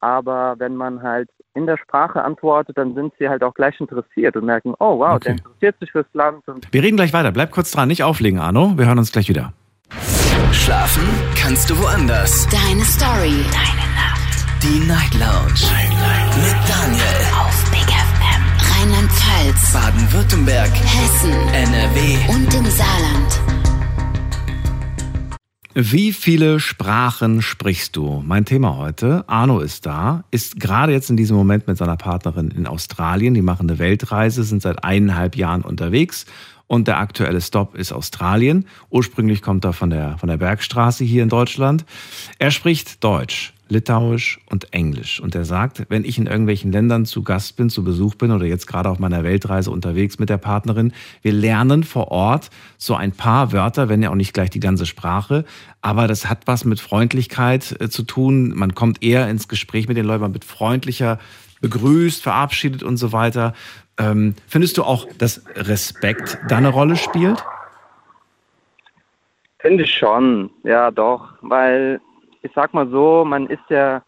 Aber wenn man halt in der Sprache antwortet, dann sind sie halt auch gleich interessiert und merken, oh wow, Okay. der interessiert sich fürs Land. Und Wir reden gleich weiter. Bleib kurz dran, nicht auflegen, Arno. Wir hören uns gleich wieder. Schlafen kannst du woanders. Deine Story. Deine Nacht. Die Night Lounge. Night, Night. Mit Daniel. Auf Big FM. Rheinland-Pfalz. Baden-Württemberg. Hessen. NRW. Und im Saarland. Wie viele Sprachen sprichst du? Mein Thema heute. Arno ist da, ist gerade jetzt in diesem Moment mit seiner Partnerin in Australien. Die machen eine Weltreise, sind seit eineinhalb Jahren unterwegs. Und der aktuelle Stop ist Australien. Ursprünglich kommt er von der, von der Bergstraße hier in Deutschland. Er spricht Deutsch, Litauisch und Englisch. Und er sagt, wenn ich in irgendwelchen Ländern zu Gast bin, zu Besuch bin oder jetzt gerade auf meiner Weltreise unterwegs mit der Partnerin, wir lernen vor Ort so ein paar Wörter, wenn ja auch nicht gleich die ganze Sprache. Aber das hat was mit Freundlichkeit äh, zu tun. Man kommt eher ins Gespräch mit den Leuten, wird freundlicher begrüßt, verabschiedet und so weiter. Ähm, findest du auch, dass Respekt da eine Rolle spielt? Finde ich schon, ja doch, weil ich sag mal so, man ist ja,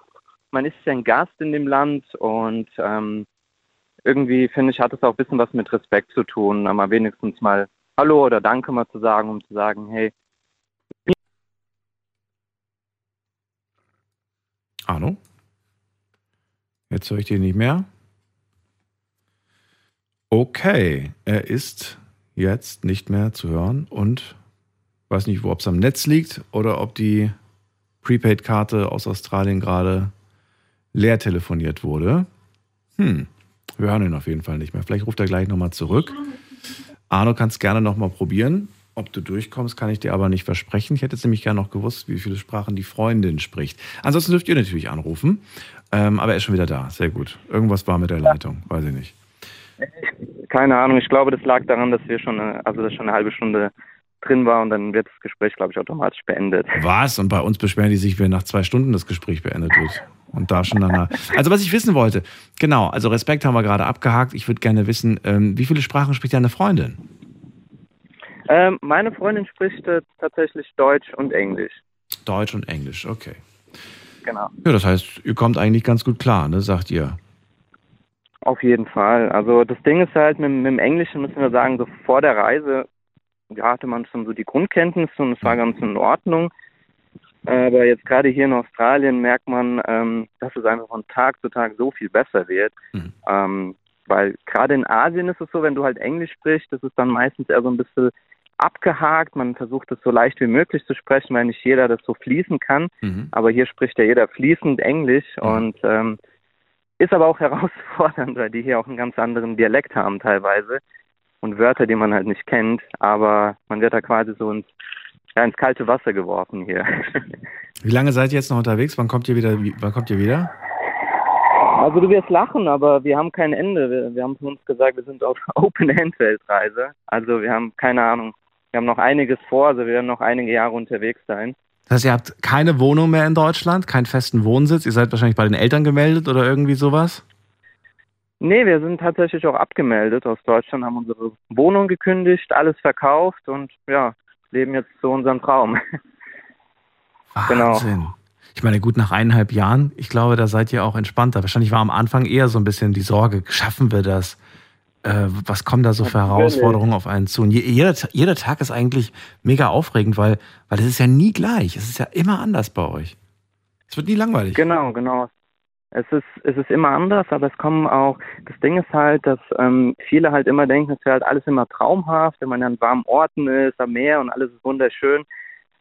man ist ja ein Gast in dem Land und ähm, irgendwie finde ich, hat es auch ein bisschen was mit Respekt zu tun, aber wenigstens mal Hallo oder Danke mal zu sagen, um zu sagen, hey, Arno? Jetzt höre ich den nicht mehr. Okay, er ist jetzt nicht mehr zu hören und weiß nicht, ob es am Netz liegt oder ob die Prepaid-Karte aus Australien gerade leer telefoniert wurde. Hm, wir hören ihn auf jeden Fall nicht mehr. Vielleicht ruft er gleich nochmal zurück. Arno, kannst gerne nochmal probieren. Ob du durchkommst, kann ich dir aber nicht versprechen. Ich hätte jetzt nämlich gerne noch gewusst, wie viele Sprachen die Freundin spricht. Ansonsten dürft ihr natürlich anrufen. Ähm, aber er ist schon wieder da. Sehr gut. Irgendwas war mit der Leitung. Weiß ich nicht. keine Ahnung, ich glaube, das lag daran, dass wir schon, eine, also dass schon eine halbe Stunde drin war und dann wird das Gespräch, glaube ich, automatisch beendet. Was? Und bei uns beschweren die sich, wenn nach zwei Stunden das Gespräch beendet wird. Und da schon danach. Also, was ich wissen wollte, genau, also Respekt haben wir gerade abgehakt. Ich würde gerne wissen, ähm, wie viele Sprachen spricht deine Freundin? Ähm, meine Freundin spricht äh, tatsächlich Deutsch und Englisch. Deutsch und Englisch, okay. Genau. Ja, das heißt, ihr kommt eigentlich ganz gut klar, ne, sagt ihr. Auf jeden Fall. Also das Ding ist halt, mit, mit dem Englischen müssen wir sagen, so vor der Reise hatte man schon so die Grundkenntnisse und es war ganz in Ordnung. Aber jetzt gerade hier in Australien merkt man, ähm, dass es einfach von Tag zu Tag so viel besser wird. Mhm. Ähm, weil gerade in Asien ist es so, wenn du halt Englisch sprichst, das ist dann meistens eher so ein bisschen abgehakt. Man versucht es so leicht wie möglich zu sprechen, weil nicht jeder das so fließen kann. Mhm. Aber hier spricht ja jeder fließend Englisch und ähm, ist aber auch *laughs* herausfordernd, weil die hier auch einen ganz anderen Dialekt haben teilweise und Wörter, die man halt nicht kennt. Aber man wird da quasi so ins, ja, ins kalte Wasser geworfen hier. *laughs* Wie lange seid ihr jetzt noch unterwegs? Wann kommt ihr wieder? wie- Wann kommt ihr wieder? Also du wirst lachen, aber wir haben kein Ende. Wir, wir haben von uns gesagt, wir sind auf *laughs* Open-End-Weltreise. Also wir haben keine Ahnung. Wir haben noch einiges vor, also wir werden noch einige Jahre unterwegs sein. Das heißt, ihr habt keine Wohnung mehr in Deutschland, keinen festen Wohnsitz. Ihr seid wahrscheinlich bei den Eltern gemeldet oder irgendwie sowas? Nee, wir sind tatsächlich auch abgemeldet aus Deutschland, haben unsere Wohnung gekündigt, alles verkauft und ja, leben jetzt so unseren Traum. *laughs* Genau. Wahnsinn. Ich meine, gut, nach eineinhalb Jahren, ich glaube, da seid ihr auch entspannter. Wahrscheinlich war am Anfang eher so ein bisschen die Sorge, schaffen wir das? Äh, was kommen da so für. Herausforderungen auf einen zu? Und je- jeder, jeder Tag ist eigentlich mega aufregend, weil, weil es ist ja nie gleich. Es ist ja immer anders bei euch. Es wird nie langweilig. Genau, genau. Es ist, es ist immer anders, aber es kommen auch, das Ding ist halt, dass ähm, viele halt immer denken, es wäre halt alles immer traumhaft, wenn man an warmen Orten ist, am Meer und alles ist wunderschön.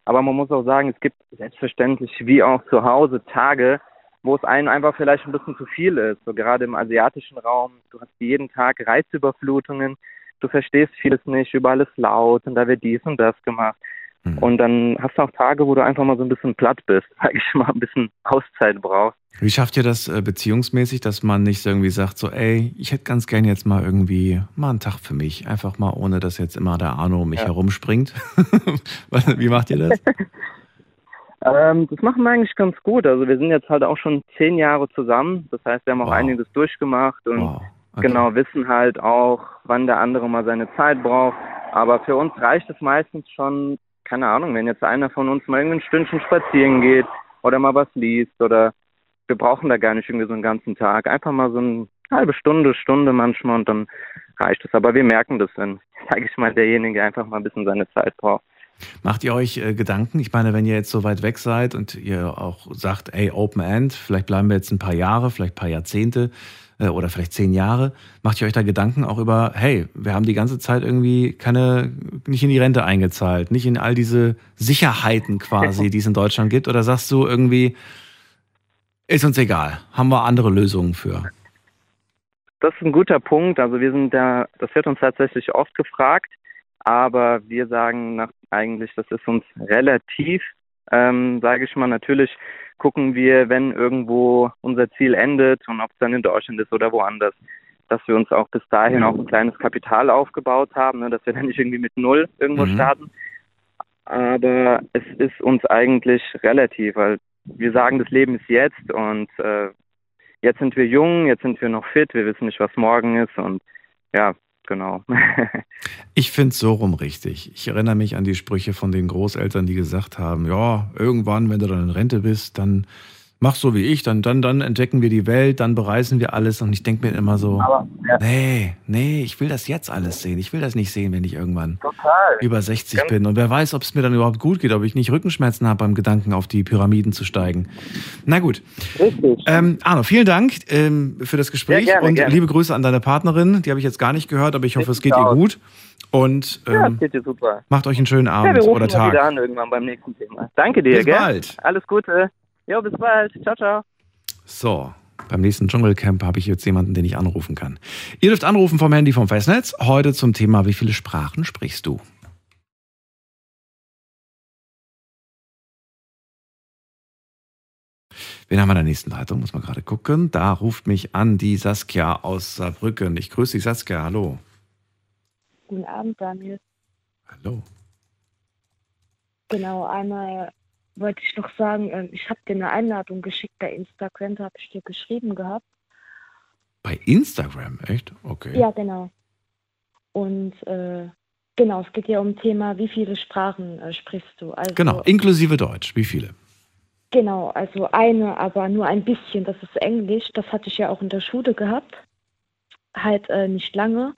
Aber man muss auch sagen, es gibt selbstverständlich wie auch zu Hause Tage, wo es einem einfach vielleicht ein bisschen zu viel ist. So gerade im asiatischen Raum, du hast jeden Tag Reizüberflutungen, du verstehst vieles nicht, überall ist laut und da wird dies und das gemacht. Mhm. Und dann hast du auch Tage, wo du einfach mal so ein bisschen platt bist, *laughs* sag ich mal, ein bisschen Auszeit brauchst. Wie schafft ihr das äh, beziehungsmäßig, dass man nicht so irgendwie sagt, so, ey, ich hätte ganz gern jetzt mal irgendwie mal einen Tag für mich. Einfach mal, ohne dass jetzt immer der Arno um mich Ja. herumspringt. *laughs* Wie macht ihr das? *laughs* Ähm, das machen wir eigentlich ganz gut. Also wir sind jetzt halt auch schon zehn Jahre zusammen. Das heißt, wir haben auch Wow. einiges durchgemacht und Wow. Okay. genau wissen halt auch, wann der andere mal seine Zeit braucht. Aber für uns reicht es meistens schon, keine Ahnung, wenn jetzt einer von uns mal irgendein Stündchen spazieren geht oder mal was liest oder wir brauchen da gar nicht irgendwie so einen ganzen Tag. Einfach mal so eine halbe Stunde, Stunde manchmal und dann reicht es. Aber wir merken das, wenn, *laughs* sage ich mal, derjenige einfach mal ein bisschen seine Zeit braucht. Macht ihr euch äh, Gedanken? Ich meine, wenn ihr jetzt so weit weg seid und ihr auch sagt, ey, Open End, vielleicht bleiben wir jetzt ein paar Jahre, vielleicht ein paar Jahrzehnte oder vielleicht zehn Jahre, macht ihr euch da Gedanken auch über, hey, wir haben die ganze Zeit irgendwie keine, nicht in die Rente eingezahlt, nicht in all diese Sicherheiten quasi, *laughs* die es in Deutschland gibt? Oder sagst du irgendwie, ist uns egal, haben wir andere Lösungen für? Das ist ein guter Punkt. Also wir sind da, das wird uns tatsächlich oft gefragt, aber wir sagen nach, eigentlich, das ist uns relativ, ähm, sage ich mal, natürlich gucken wir, wenn irgendwo unser Ziel endet und ob es dann in Deutschland ist oder woanders, dass wir uns auch bis dahin auch ein kleines Kapital aufgebaut haben, ne, dass wir *laughs* dann nicht irgendwie mit Null irgendwo Mhm. starten. Aber es ist uns eigentlich relativ, weil wir sagen, das Leben ist jetzt und äh, jetzt sind wir jung, jetzt sind wir noch fit, wir wissen nicht, was morgen ist und ja, genau. *laughs* Ich finde es so rum richtig. Ich erinnere mich an die Sprüche von den Großeltern, die gesagt haben, ja, irgendwann, wenn du dann in Rente bist, dann mach so wie ich, dann, dann, dann entdecken wir die Welt, dann bereisen wir alles und ich denke mir immer so, Aber ja, nee, nee, ich will das jetzt alles sehen. Ich will das nicht sehen, wenn ich irgendwann total. über 60 Ganz- bin. Und wer weiß, ob es mir dann überhaupt gut geht, ob ich nicht Rückenschmerzen habe beim Gedanken, auf die Pyramiden zu steigen. Na gut. Richtig. Ähm, Arno, vielen Dank ähm, für das Gespräch Ja, gerne, und gerne. liebe Grüße an deine Partnerin. Die habe ich jetzt gar nicht gehört, aber ich hoffe, es geht ihr gut. Und ja, ähm, das geht dir super. macht euch einen schönen Ja, Abend wir rufen oder mal Tag. wieder an irgendwann beim nächsten Thema. Danke dir, Bis gell? bald. Alles Gute. Jo, bis bald. Ciao, ciao. So, beim nächsten Dschungelcamp habe ich jetzt jemanden, den ich anrufen kann. Ihr dürft anrufen vom Handy vom Festnetz. Heute zum Thema, wie viele Sprachen sprichst du? Wen haben wir in der nächsten Leitung? Muss man gerade gucken. Da ruft mich an die Saskia aus Saarbrücken. Ich grüße dich, Saskia. Hallo. Guten Abend, Daniel. Hallo. Genau, einmal wollte ich noch sagen, ähm, ich habe dir eine Einladung geschickt bei Instagram, da habe ich dir geschrieben gehabt. Bei Instagram, echt? Okay. Ja, genau. Und äh, genau, es geht ja um Thema, wie viele Sprachen äh, sprichst du? Also, Genau, inklusive Deutsch. Wie viele? Genau, also eine, aber nur ein bisschen, das ist Englisch. Das hatte ich ja auch in der Schule gehabt. Halt äh, nicht lange.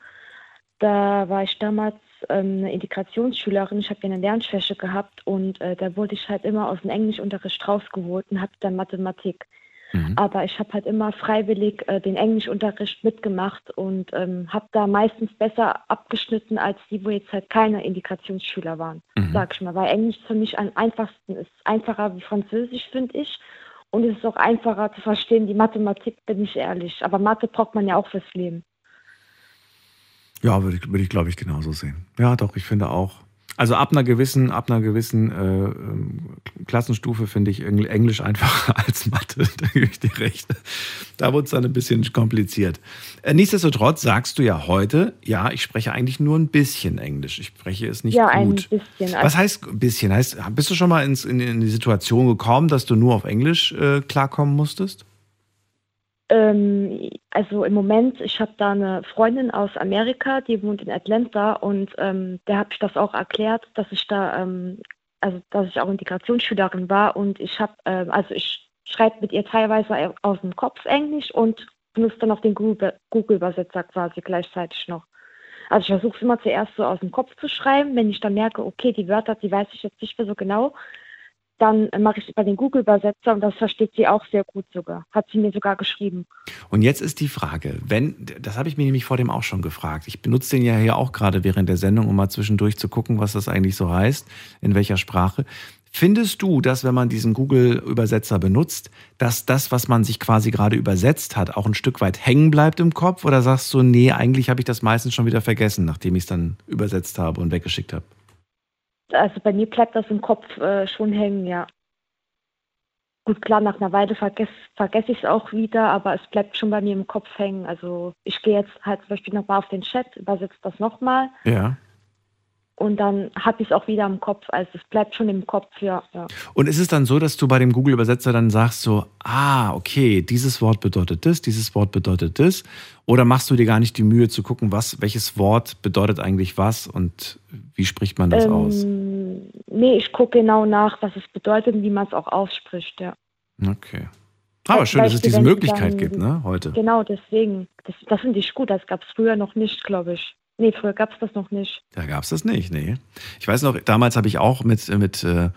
Da war ich damals ähm, eine Integrationsschülerin. Ich habe ja eine Lernschwäche gehabt und äh, da wurde ich halt immer aus dem Englischunterricht rausgeholt und hatte dann Mathematik. Mhm. Aber ich habe halt immer freiwillig äh, den Englischunterricht mitgemacht und ähm, habe da meistens besser abgeschnitten als die, wo jetzt halt keine Integrationsschüler waren Mhm. sag ich mal, weil Englisch für mich am einfachsten ist. Einfacher wie Französisch, finde ich. Und es ist auch einfacher zu verstehen, die Mathematik, bin ich ehrlich. Aber Mathe braucht man ja auch fürs Leben. Ja, würde ich, würde ich glaube ich, genauso sehen. Ja, doch, ich finde auch. Also ab einer gewissen, ab einer gewissen äh, ähm, Klassenstufe finde ich Engl- Englisch einfacher *laughs* als Mathe. Da gebe ich dir recht. Da wurde es dann ein bisschen kompliziert. Äh, nichtsdestotrotz sagst du ja heute, ja, ich spreche eigentlich nur ein bisschen Englisch. Ich spreche es nicht ja, ein gut. bisschen. Was heißt ein bisschen? Heißt, bist du schon mal ins, in, in die Situation gekommen, dass du nur auf Englisch äh, klarkommen musstest? Ähm, also im Moment, ich habe da eine Freundin aus Amerika, die wohnt in Atlanta und ähm, der habe ich das auch erklärt, dass ich da, ähm, also dass ich auch Integrationsschülerin war und ich habe, ähm, also ich schreibe mit ihr teilweise aus dem Kopf Englisch und benutze dann auch den Google- Google-Übersetzer quasi gleichzeitig noch. Also ich versuche es immer zuerst so aus dem Kopf zu schreiben, wenn ich dann merke, okay, die Wörter, die weiß ich jetzt nicht mehr so genau, dann mache ich über den Google-Übersetzer und das versteht sie auch sehr gut sogar. Hat sie mir sogar geschrieben. Und jetzt ist die Frage, wenn, das habe ich mir nämlich vor dem auch schon gefragt. Ich benutze den ja hier auch gerade während der Sendung, um mal zwischendurch zu gucken, was das eigentlich so heißt, in welcher Sprache. Findest du, dass wenn man diesen Google-Übersetzer benutzt, dass das, was man sich quasi gerade übersetzt hat, auch ein Stück weit hängen bleibt im Kopf? Oder sagst du, nee, eigentlich habe ich das meistens schon wieder vergessen, nachdem ich es dann übersetzt habe und weggeschickt habe? Also bei mir bleibt das im Kopf äh, schon hängen, ja. Gut, klar, nach einer Weile vergesse vergess ich es auch wieder, aber es bleibt schon bei mir im Kopf hängen. Also ich gehe jetzt halt zum Beispiel nochmal auf den Chat, übersetze das nochmal Ja. Und dann habe ich es auch wieder im Kopf. Also es bleibt schon im Kopf, ja, ja. Und ist es dann so, dass du bei dem Google-Übersetzer dann sagst so, ah, okay, dieses Wort bedeutet das, dieses Wort bedeutet das? Oder machst du dir gar nicht die Mühe zu gucken, was, welches Wort bedeutet eigentlich was und wie spricht man das ähm, aus? Nee, ich gucke genau nach, was es bedeutet und wie man es auch ausspricht, ja. Okay. Aber schön, dass es diese Möglichkeit gibt, ne, heute. Genau, deswegen. Das, das finde ich gut. Das gab es früher noch nicht, glaube ich. Nee, früher gab es das noch nicht. Da gab es das nicht, nee. Ich weiß noch, damals habe ich auch mit, mit äh,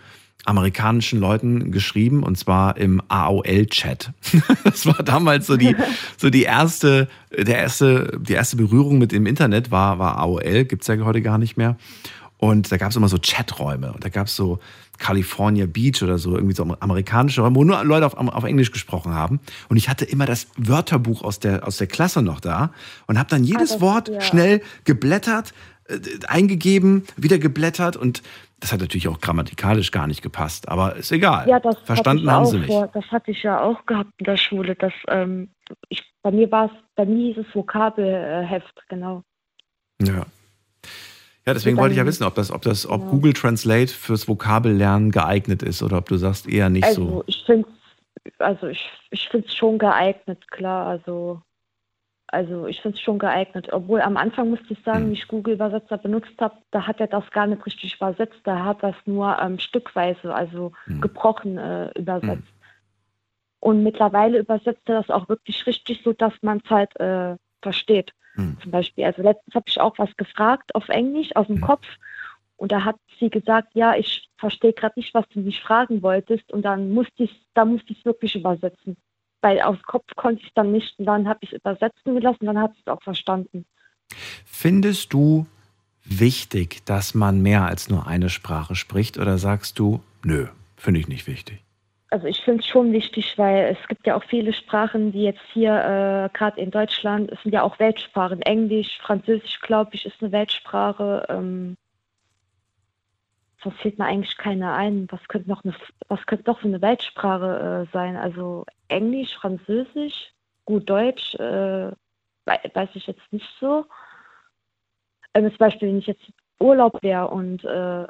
amerikanischen Leuten geschrieben und zwar im AOL-Chat. *laughs* das war damals so die, *laughs* so die erste, der erste, die erste Berührung mit dem Internet war, war AOL, gibt es ja heute gar nicht mehr. Und da gab es immer so Chaträume und da gab es so California Beach oder so, irgendwie so amerikanische Räume, wo nur Leute auf, auf Englisch gesprochen haben. Und ich hatte immer das Wörterbuch aus der, aus der Klasse noch da und habe dann jedes das- Wort ja. schnell geblättert, äh, eingegeben, wieder geblättert und das hat natürlich auch grammatikalisch gar nicht gepasst, aber ist egal. Ja, das Verstanden haben sie mich. Das hatte ich ja auch gehabt in der Schule. Dass, ähm, ich, bei mir war es, bei mir hieß es Vokabelheft, genau. Ja. Ja, deswegen wollte ich ja wissen, ob das, ob das, ob Ja. Google Translate fürs Vokabellernen geeignet ist oder ob du sagst eher nicht also so. ich finde also ich, ich finde es schon geeignet, klar. Also, also ich finde es schon geeignet. Obwohl am Anfang musste ich sagen, Hm. wie ich Google-Übersetzer benutzt habe, da hat er das gar nicht richtig übersetzt. Da hat das nur ähm, stückweise, also Hm. gebrochen äh, übersetzt. Hm. Und mittlerweile übersetzt er das auch wirklich richtig, so dass man es halt äh, versteht. Hm. Zum Beispiel, also letztens habe ich auch was gefragt auf Englisch aus dem Hm. Kopf und da hat sie gesagt, ja, ich verstehe gerade nicht, was du mich fragen wolltest und dann musste ich, da musste ich es wirklich übersetzen. Weil aus dem Kopf konnte ich es dann nicht und dann habe ich es übersetzen gelassen und dann hat sie es auch verstanden. Findest du wichtig, dass man mehr als nur eine Sprache spricht oder sagst du, nö, finde ich nicht wichtig? Also ich finde es schon wichtig, weil es gibt ja auch viele Sprachen, die jetzt hier, äh, gerade in Deutschland, es sind ja auch Weltsprachen. Englisch, Französisch, glaube ich, ist eine Weltsprache. Ähm, sonst fällt mir eigentlich keine ein. Was könnte noch eine, was könnte doch so eine Weltsprache äh, sein? Also Englisch, Französisch, gut Deutsch, äh, wei- weiß ich jetzt nicht so. Ähm, zum Beispiel, wenn ich jetzt Urlaub wäre und äh,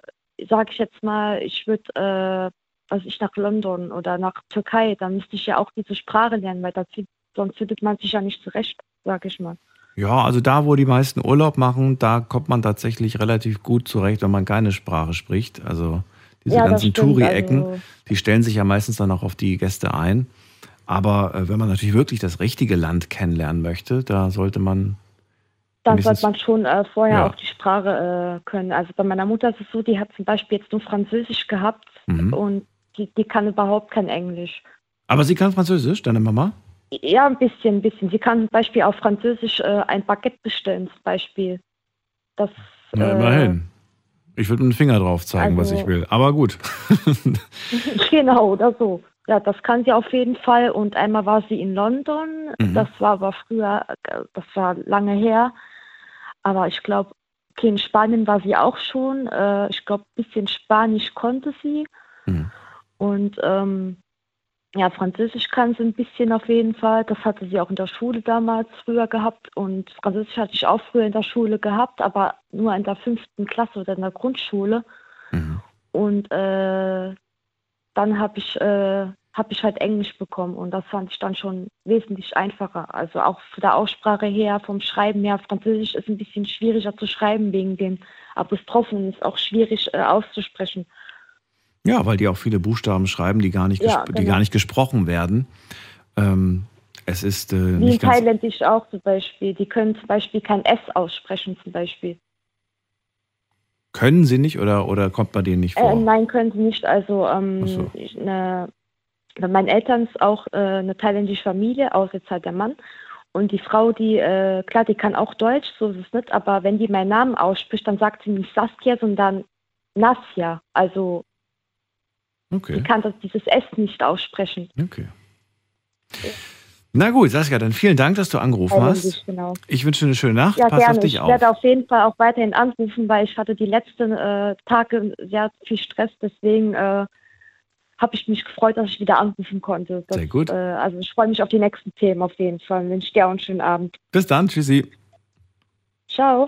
sage ich jetzt mal, ich würde äh, also ich nach London oder nach Türkei, dann müsste ich ja auch diese Sprache lernen, weil das, sonst findet man sich ja nicht zurecht, sag ich mal. Ja, also da, wo die meisten Urlaub machen, da kommt man tatsächlich relativ gut zurecht, wenn man keine Sprache spricht. Also diese Ja, ganzen Touri-Ecken, also- die stellen sich ja meistens dann auch auf die Gäste ein. Aber äh, wenn man natürlich wirklich das richtige Land kennenlernen möchte, da sollte man Dann sollte man schon äh, vorher Ja. auch die Sprache äh, können. Also bei meiner Mutter ist es so, die hat zum Beispiel jetzt nur Französisch gehabt Mhm. und die, die kann überhaupt kein Englisch. Aber sie kann Französisch, deine Mama? Ja, ein bisschen, ein bisschen. Sie kann zum Beispiel auf Französisch äh, ein Baguette bestellen, zum Beispiel. Das, Na, äh, immerhin. Ich würde mit dem Finger drauf zeigen, was also- ich will. Aber gut. *laughs* *laughs* Genau, oder so. Ja, das kann sie auf jeden Fall. Und einmal war sie in London. Mhm. Das war aber früher, das war lange her. Aber ich glaube, okay, in Spanien war sie auch schon. Äh, ich glaube, ein bisschen Spanisch konnte sie. Mhm. Und ähm, ja, Französisch kann sie ein bisschen auf jeden Fall. Das hatte sie auch in der Schule damals früher gehabt. Und Französisch hatte ich auch früher in der Schule gehabt, aber nur in der fünften Klasse oder in der Grundschule. Mhm. Und äh, dann habe ich, äh, hab ich halt Englisch bekommen und das fand ich dann schon wesentlich einfacher. Also auch von der Aussprache her, vom Schreiben her, Französisch ist ein bisschen schwieriger zu schreiben wegen den Apostrophen, ist auch schwierig äh, auszusprechen. Ja, weil die auch viele Buchstaben schreiben, die gar nicht, Ja, gesp- die genau. gar nicht gesprochen werden. Ähm, es ist äh, Wie in nicht ganz. Thailändisch auch zum Beispiel. Die können zum Beispiel kein S aussprechen zum Beispiel. Können sie nicht oder, oder kommt bei denen nicht vor? Äh, nein, können sie nicht. Also ähm, so. ich, ne, bei meinen Eltern ist auch äh, eine thailändische Familie, außer jetzt halt der Mann. Und die Frau, die, äh, klar, die kann auch Deutsch, so ist es nicht, aber wenn die meinen Namen ausspricht, dann sagt sie nicht Saskia, sondern Nasja. Also Okay. die kann das, dieses S nicht aussprechen. okay. Na gut, Saskia, dann vielen Dank, dass du angerufen hast. Thailändisch, genau. Ich wünsche dir eine schöne Nacht. Ja, Pass gerne. auf dich ich auf. werde auf jeden Fall auch weiterhin anrufen, weil ich hatte die letzten äh, Tage sehr viel Stress. Deswegen äh, habe ich mich gefreut, dass ich wieder anrufen konnte. Das, Sehr gut. Äh, also ich freue mich auf die nächsten Themen auf jeden Fall. Und wünsche dir auch einen schönen Abend. Bis dann, tschüssi. Ciao.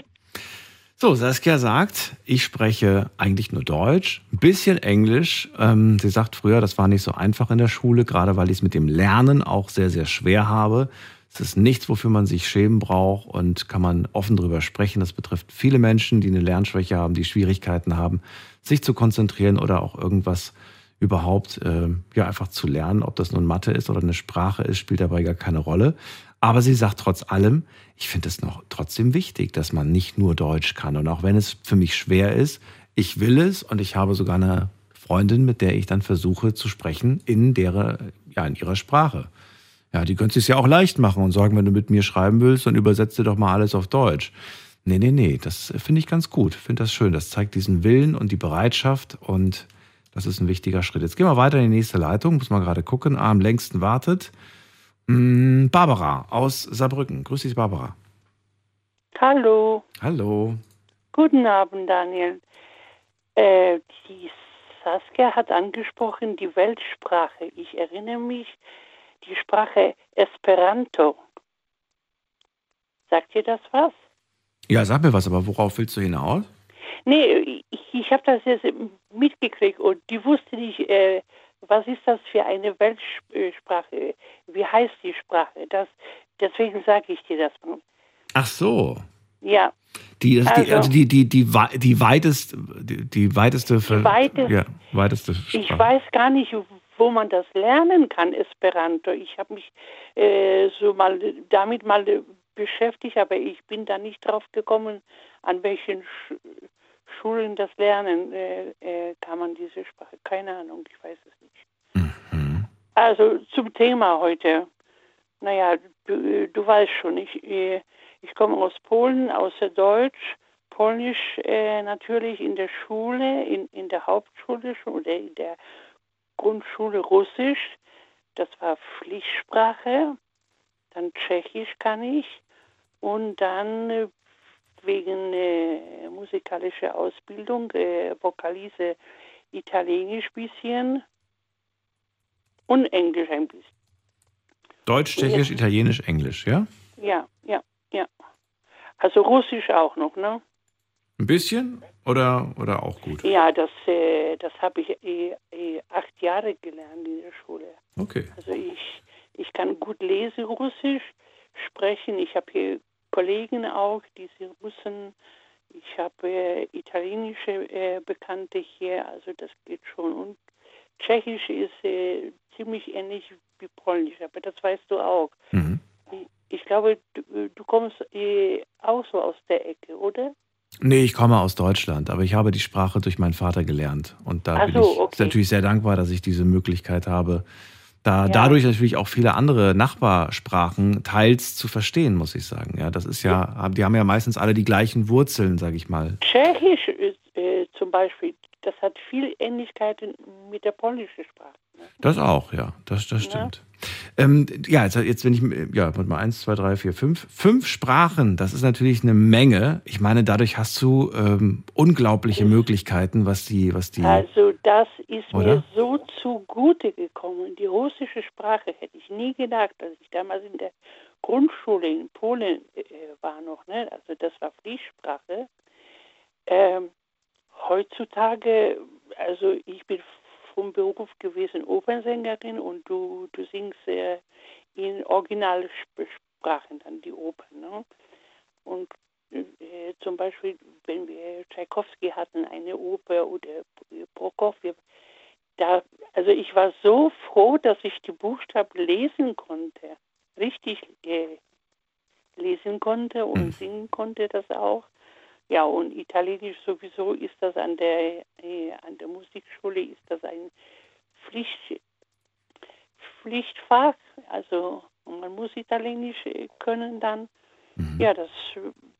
So, Saskia sagt, ich spreche eigentlich nur Deutsch, ein bisschen Englisch. Ähm, sie sagt früher, das war nicht so einfach in der Schule, gerade weil ich es mit dem Lernen auch sehr, sehr schwer habe. Es ist nichts, wofür man sich schämen braucht und kann man offen drüber sprechen. Das betrifft viele Menschen, die eine Lernschwäche haben, die Schwierigkeiten haben, sich zu konzentrieren oder auch irgendwas überhaupt äh, ja einfach zu lernen. Ob das nun Mathe ist oder eine Sprache ist, spielt dabei gar keine Rolle. Aber sie sagt trotz allem, ich finde es noch trotzdem wichtig, dass man nicht nur Deutsch kann. Und auch wenn es für mich schwer ist, ich will es und ich habe sogar eine Freundin, mit der ich dann versuche zu sprechen in der, ja, in ihrer Sprache. Ja, die könnte es ja auch leicht machen und sagen, wenn du mit mir schreiben willst, dann übersetze doch mal alles auf Deutsch. Nee, nee, nee, das finde ich ganz gut. Finde das schön. Das zeigt diesen Willen und die Bereitschaft und das ist ein wichtiger Schritt. Jetzt gehen wir weiter in die nächste Leitung. Muss man gerade gucken. Am längsten wartet Barbara aus Saarbrücken. Grüß dich, Barbara. Hallo. Hallo. Guten Abend, Daniel. Äh, die Saskia hat angesprochen die Weltsprache. Ich erinnere mich, die Sprache Esperanto. Sagt ihr das was? Ja, sag mir was, aber worauf willst du hinaus? Nee, ich, ich habe das jetzt mitgekriegt und die wusste nicht, äh, was ist das für eine Weltsprache? Wie heißt die Sprache? Das, deswegen sage ich dir das. Ach so. Ja. Die, also, die, also die, die, die, die, weitest, die, die weiteste, die weitest, ja, weiteste Sprache. Ich weiß gar nicht, wo man das lernen kann, Esperanto. Ich habe mich äh, so mal damit mal beschäftigt, aber ich bin da nicht drauf gekommen, an welchen Schulen das lernen äh, äh, kann man diese Sprache. Keine Ahnung, ich weiß es nicht. Mhm. Also zum Thema heute. Naja, du, du weißt schon, ich, äh, ich komme aus Polen, außer Deutsch. Polnisch äh, natürlich in der Schule, in, in der Hauptschule oder in der Grundschule Russisch. Das war Pflichtsprache. Dann Tschechisch kann ich. Und dann äh, wegen äh, musikalischer Ausbildung, äh, Vokalise Italienisch bisschen und Englisch ein bisschen. Deutsch, Tschechisch, Italienisch, Englisch, ja? Ja, ja, ja. Also Russisch auch noch, ne? Ein bisschen oder, oder auch gut? Ja, das, äh, das habe ich eh, eh acht Jahre gelernt in der Schule. Okay. Also ich, ich kann gut lesen Russisch, sprechen. Ich habe hier Kollegen auch, diese Russen. Ich habe äh, italienische äh, Bekannte hier, also das geht schon. Und Tschechisch ist äh, ziemlich ähnlich wie Polnisch, aber das weißt du auch. Mhm. Ich, glaube, du, du kommst äh, auch so aus der Ecke, oder? Nee, ich komme aus Deutschland, aber ich habe die Sprache durch meinen Vater gelernt. Und da Ach bin so, ich okay. natürlich sehr dankbar, dass ich diese Möglichkeit habe, da Ja. dadurch natürlich auch viele andere Nachbarsprachen teils zu verstehen, muss ich sagen. Ja, das ist ja, die haben ja meistens alle die gleichen Wurzeln, sage ich mal. Tschechisch ist, äh, zum Beispiel, das hat viel Ähnlichkeiten mit der polnischen Sprache. Das auch, ja, das, das stimmt. Ähm, ja, jetzt, jetzt wenn ich, ja, warte mal, eins, zwei, drei, vier, fünf. Fünf Sprachen, das ist natürlich eine Menge. Ich meine, dadurch hast du ähm, unglaubliche Möglichkeiten, was die, was die. Also das ist Oder? mir so zugute gekommen. Die russische Sprache hätte ich nie gedacht, als ich damals in der Grundschule in Polen äh, war noch. Ne? Also das war Pflichtsprache. Ähm, heutzutage, also ich bin vom Beruf gewesen Opernsängerin und du, du singst äh, in Originalsprachen dann die Opern. Ne? Und äh, zum Beispiel, wenn wir Tchaikovsky hatten, eine Oper oder Prokofjew, da, also ich war so froh, dass ich die Buchstaben lesen konnte, richtig äh, lesen konnte und singen konnte das auch. Ja, und Italienisch sowieso ist das an der, äh, an der Musikschule ist das ein Pflicht, Pflichtfach. Also man muss Italienisch äh, können dann. Ja, das,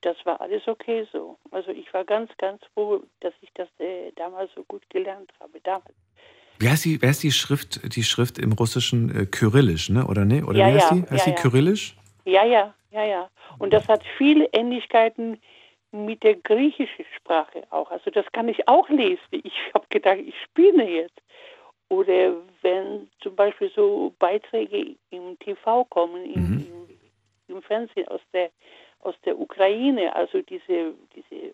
das war alles okay so. Also ich war ganz, ganz froh, dass ich das äh, damals so gut gelernt habe. Damals. Wie heißt die, wer ist die Schrift, die Schrift im Russischen äh, Kyrillisch, ne? Oder ne? Oder Ja, wie heißt ja, die? Heißt ja, die. Kyrillisch? Ja, ja, ja, ja. Und das hat viele Ähnlichkeiten mit der griechischen Sprache auch. Also das kann ich auch lesen. Ich habe gedacht, ich spiele jetzt. Oder wenn zum Beispiel so Beiträge im TV kommen, im, Mhm. im, im Fernsehen aus der, aus der Ukraine, also diese, diese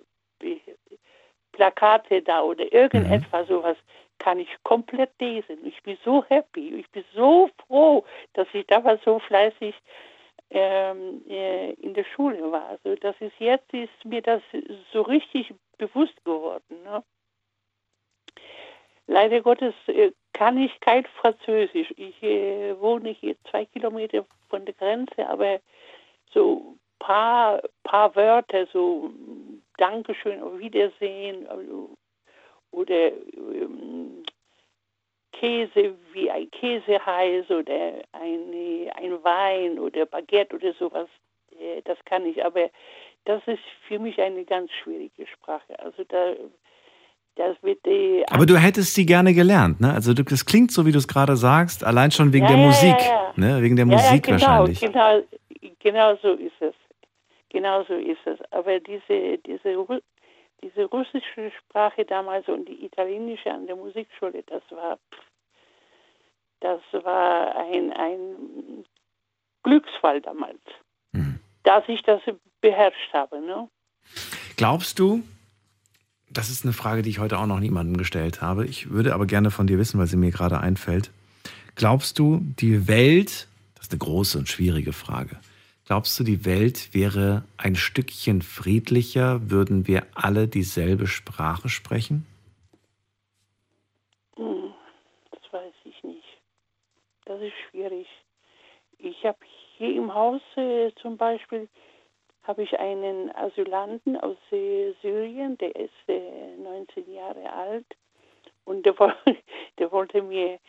Plakate da oder irgendetwas sowas kann ich komplett lesen. Ich bin so happy, ich bin so froh, dass ich damals so fleißig in der Schule war. Also das ist jetzt ist mir das so richtig bewusst geworden. Ne? Leider Gottes äh, kann ich kein Französisch. Ich äh, wohne hier zwei Kilometer von der Grenze, aber so paar paar Wörter, so Dankeschön, auf Wiedersehen also, oder ähm, Käse wie ein Käseheiß oder eine, ein Wein oder Baguette oder sowas, äh, das kann ich. Aber das ist für mich eine ganz schwierige Sprache. Also da, das wird die Aber du hättest sie gerne gelernt, ne? Also das klingt so, wie du es gerade sagst, allein schon wegen Ja, der ja, Musik, ja, ne? Wegen der Musik ja, genau, wahrscheinlich. Genau, genau so ist es. Genau so ist es. Aber diese, diese, diese russische Sprache damals und die italienische an der Musikschule, das war, das war ein, ein Glücksfall damals, Mhm. dass ich das beherrscht habe. Ne? Glaubst du, das ist eine Frage, die ich heute auch noch niemandem gestellt habe. Ich würde aber gerne von dir wissen, weil sie mir gerade einfällt. Glaubst du, die Welt, das ist eine große und schwierige Frage, glaubst du, die Welt wäre ein Stückchen friedlicher, würden wir alle dieselbe Sprache sprechen? Hm, Das weiß ich nicht. Das ist schwierig. Ich habe hier im Haus äh, zum Beispiel habe ich einen Asylanten aus Syrien, der ist äh, 19 Jahre alt und der, *laughs* der wollte mir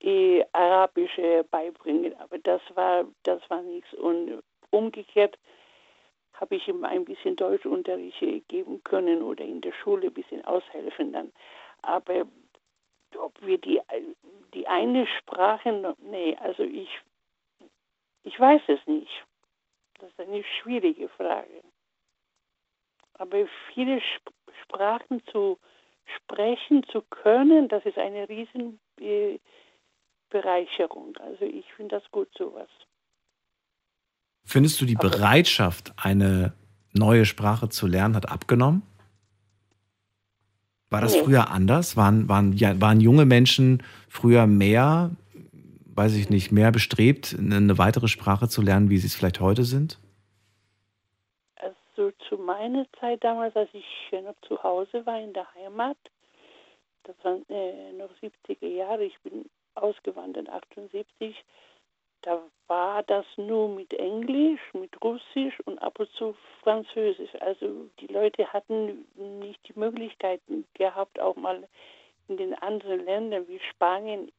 äh, Arabisch beibringen, aber das war das war nichts und umgekehrt habe ich ihm ein bisschen Deutschunterricht geben können oder in der Schule ein bisschen aushelfen dann. Aber ob wir die, die eine Sprache, nee, also ich, ich weiß es nicht. Das ist eine schwierige Frage. Aber viele Sp Sprachen zu sprechen zu können, das ist eine riesen äh, Bereicherung. Also ich finde das gut sowas. Findest du die Bereitschaft, eine neue Sprache zu lernen, hat abgenommen? War das Nee. früher anders? Waren, waren, ja, waren junge Menschen früher mehr, weiß ich nicht, mehr bestrebt, eine weitere Sprache zu lernen, wie sie es vielleicht heute sind? Also zu meiner Zeit damals, als ich noch zu Hause war in der Heimat, das waren äh, noch 70er Jahre, ich bin ausgewandert 78, da war das nur mit Englisch, mit Russisch und ab und zu Französisch. Also die Leute hatten nicht die Möglichkeiten gehabt, auch mal in den anderen Ländern wie Spanien,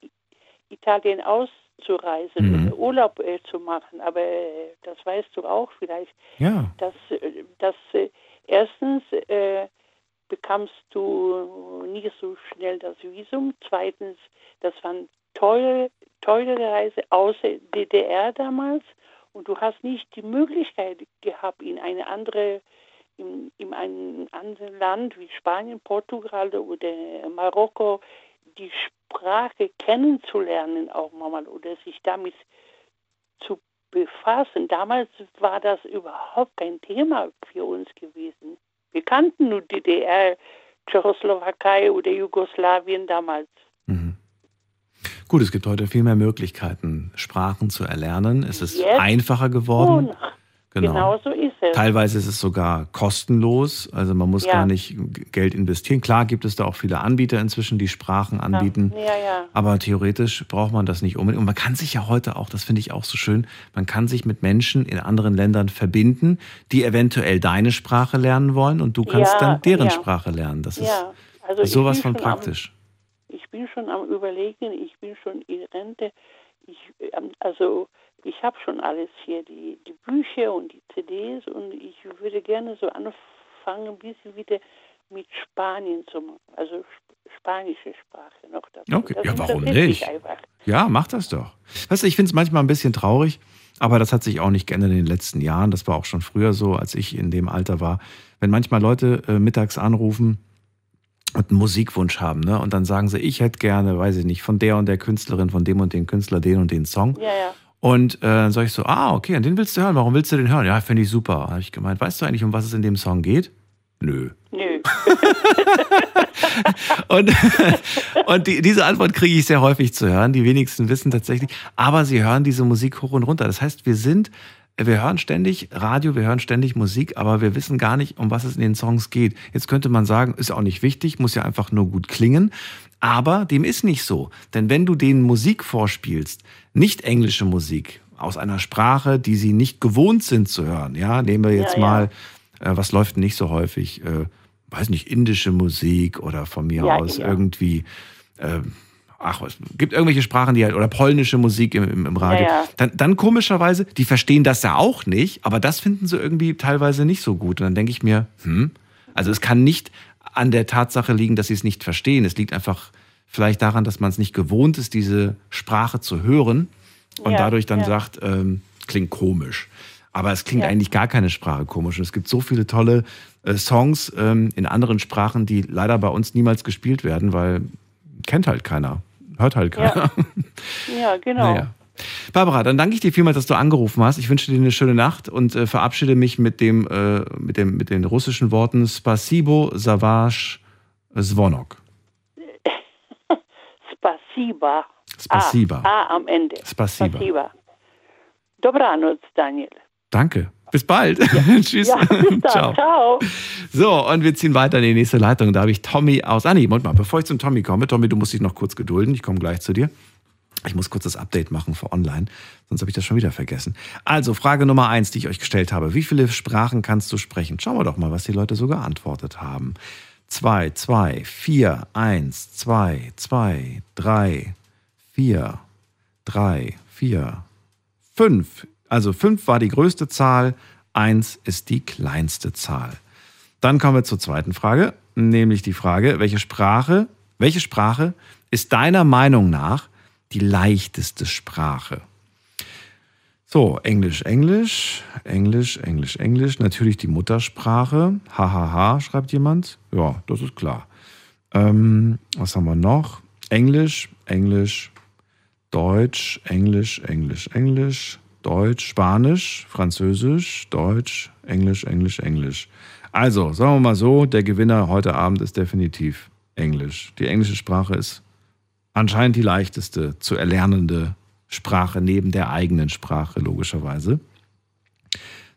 Italien auszureisen Mhm. Urlaub äh, zu machen. Aber äh, das weißt du auch vielleicht Ja. dass, äh, dass äh, erstens äh, bekamst du nicht so schnell das Visum, zweitens, das waren teure, teure Reise außer DDR damals und du hast nicht die Möglichkeit gehabt, in eine andere in, in einem anderen Land wie Spanien, Portugal oder Marokko die Sprache kennenzulernen auch mal oder sich damit zu befassen. Damals war das überhaupt kein Thema für uns gewesen. Wir kannten nur DDR, Tschechoslowakei oder Jugoslawien damals. Gut, es gibt heute viel mehr Möglichkeiten, Sprachen zu erlernen. Es ist Jetzt einfacher geworden. Genau. genau so ist es. Teilweise ist es sogar kostenlos, also man muss Ja. gar nicht Geld investieren. Klar gibt es da auch viele Anbieter inzwischen, die Sprachen anbieten. Ja, ja. Aber theoretisch braucht man das nicht unbedingt. Und man kann sich ja heute auch, das finde ich auch so schön, man kann sich mit Menschen in anderen Ländern verbinden, die eventuell deine Sprache lernen wollen und du kannst dann deren. Sprache lernen. Das ist. Also sowas von praktisch. Ich bin schon am Überlegen, ich bin schon in Rente. Ich, ähm, also ich habe schon alles hier, die, die Bücher und die CDs und ich würde gerne so anfangen, ein bisschen wieder mit Spanien zu machen. Also sp spanische Sprache noch dazu. Okay, Das ja, warum nicht? Einfach. Ja, mach das doch. Weißt du, ich finde es manchmal ein bisschen traurig, aber das hat sich auch nicht geändert in den letzten Jahren. Das war auch schon früher so, als ich in dem Alter war. Wenn manchmal Leute äh, mittags anrufen und einen Musikwunsch haben, ne? Und dann sagen sie, ich hätte gerne, weiß ich nicht, von der und der Künstlerin, von dem und dem Künstler, den und den Song. Ja, ja. Und äh, dann sage ich so, ah, okay, und den willst du hören. Warum willst du den hören? Ja, finde ich super. Habe ich gemeint, weißt du eigentlich, um was es in dem Song geht? Nö. Nö. *laughs* und *laughs* und die, diese Antwort kriege ich sehr häufig zu hören. Die wenigsten wissen tatsächlich, aber sie hören diese Musik hoch und runter. Das heißt, wir sind, wir hören ständig Radio, wir hören ständig Musik, aber wir wissen gar nicht, um was es in den Songs geht. Jetzt könnte man sagen, ist auch nicht wichtig, muss ja einfach nur gut klingen. Aber dem ist nicht so. Denn wenn du denen Musik vorspielst, nicht englische Musik, aus einer Sprache, die sie nicht gewohnt sind zu hören, ja, nehmen wir jetzt Ja, ja. mal, äh, was läuft nicht so häufig, äh, weiß nicht, indische Musik oder von mir Ja, aus genau. irgendwie, äh, ach, es gibt irgendwelche Sprachen, die halt, oder polnische Musik im, im, Radio. Ja, ja. Dann, dann komischerweise, die verstehen das ja auch nicht, aber das finden sie irgendwie teilweise nicht so gut. Und dann denke ich mir, hm, also es kann nicht an der Tatsache liegen, dass sie es nicht verstehen. Es liegt einfach vielleicht daran, dass man es nicht gewohnt ist, diese Sprache zu hören und Ja, dadurch dann sagt, ähm, klingt komisch. Aber es klingt eigentlich gar keine Sprache komisch. Und es gibt so viele tolle äh, Songs ähm, in anderen Sprachen, die leider bei uns niemals gespielt werden, weil kennt halt keiner, hört halt keiner. *laughs* Ja, genau. Naja. Barbara, dann danke ich dir vielmals, dass du angerufen hast. Ich wünsche dir eine schöne Nacht und äh, verabschiede mich mit dem, äh, mit dem mit den russischen Worten Spasibo Savage Zvonok. *laughs* Spasiba. Spasiba. A, A am Ende. Spasiba. Spasiba. Dobranoc, Daniel. Danke. Bis bald. *laughs* Tschüss. Ja, bis dann. Ciao. Ciao. So, und wir ziehen weiter in die nächste Leitung. Da habe ich Tommy aus. Ah, nee, Moment mal, bevor ich zum Tommy komme, Tommy, du musst dich noch kurz gedulden. Ich komme gleich zu dir. Ich muss kurz das Update machen für online, sonst habe ich das schon wieder vergessen. Also, Frage Nummer eins, die ich euch gestellt habe. Wie viele Sprachen kannst du sprechen? Schauen wir doch mal, was die Leute so geantwortet haben. Zwei, zwei, vier, eins, zwei, zwei, drei, vier, drei, vier, fünf. Also fünf war die größte Zahl, eins ist die kleinste Zahl. Dann kommen wir zur zweiten Frage, nämlich die Frage, welche Sprache, welche Sprache ist deiner Meinung nach die leichteste Sprache? So, Englisch, Englisch, Englisch, Englisch, Englisch, natürlich die Muttersprache. Hahaha, schreibt jemand. Ja, das ist klar. Ähm, was haben wir noch? Englisch, Englisch, Deutsch, Englisch, Englisch, Englisch, Deutsch, Spanisch, Französisch, Deutsch, Englisch, Englisch, Englisch. Also, sagen wir mal so, der Gewinner heute Abend ist definitiv Englisch. Die englische Sprache ist anscheinend die leichteste zu erlernende Sprache neben der eigenen Sprache, logischerweise.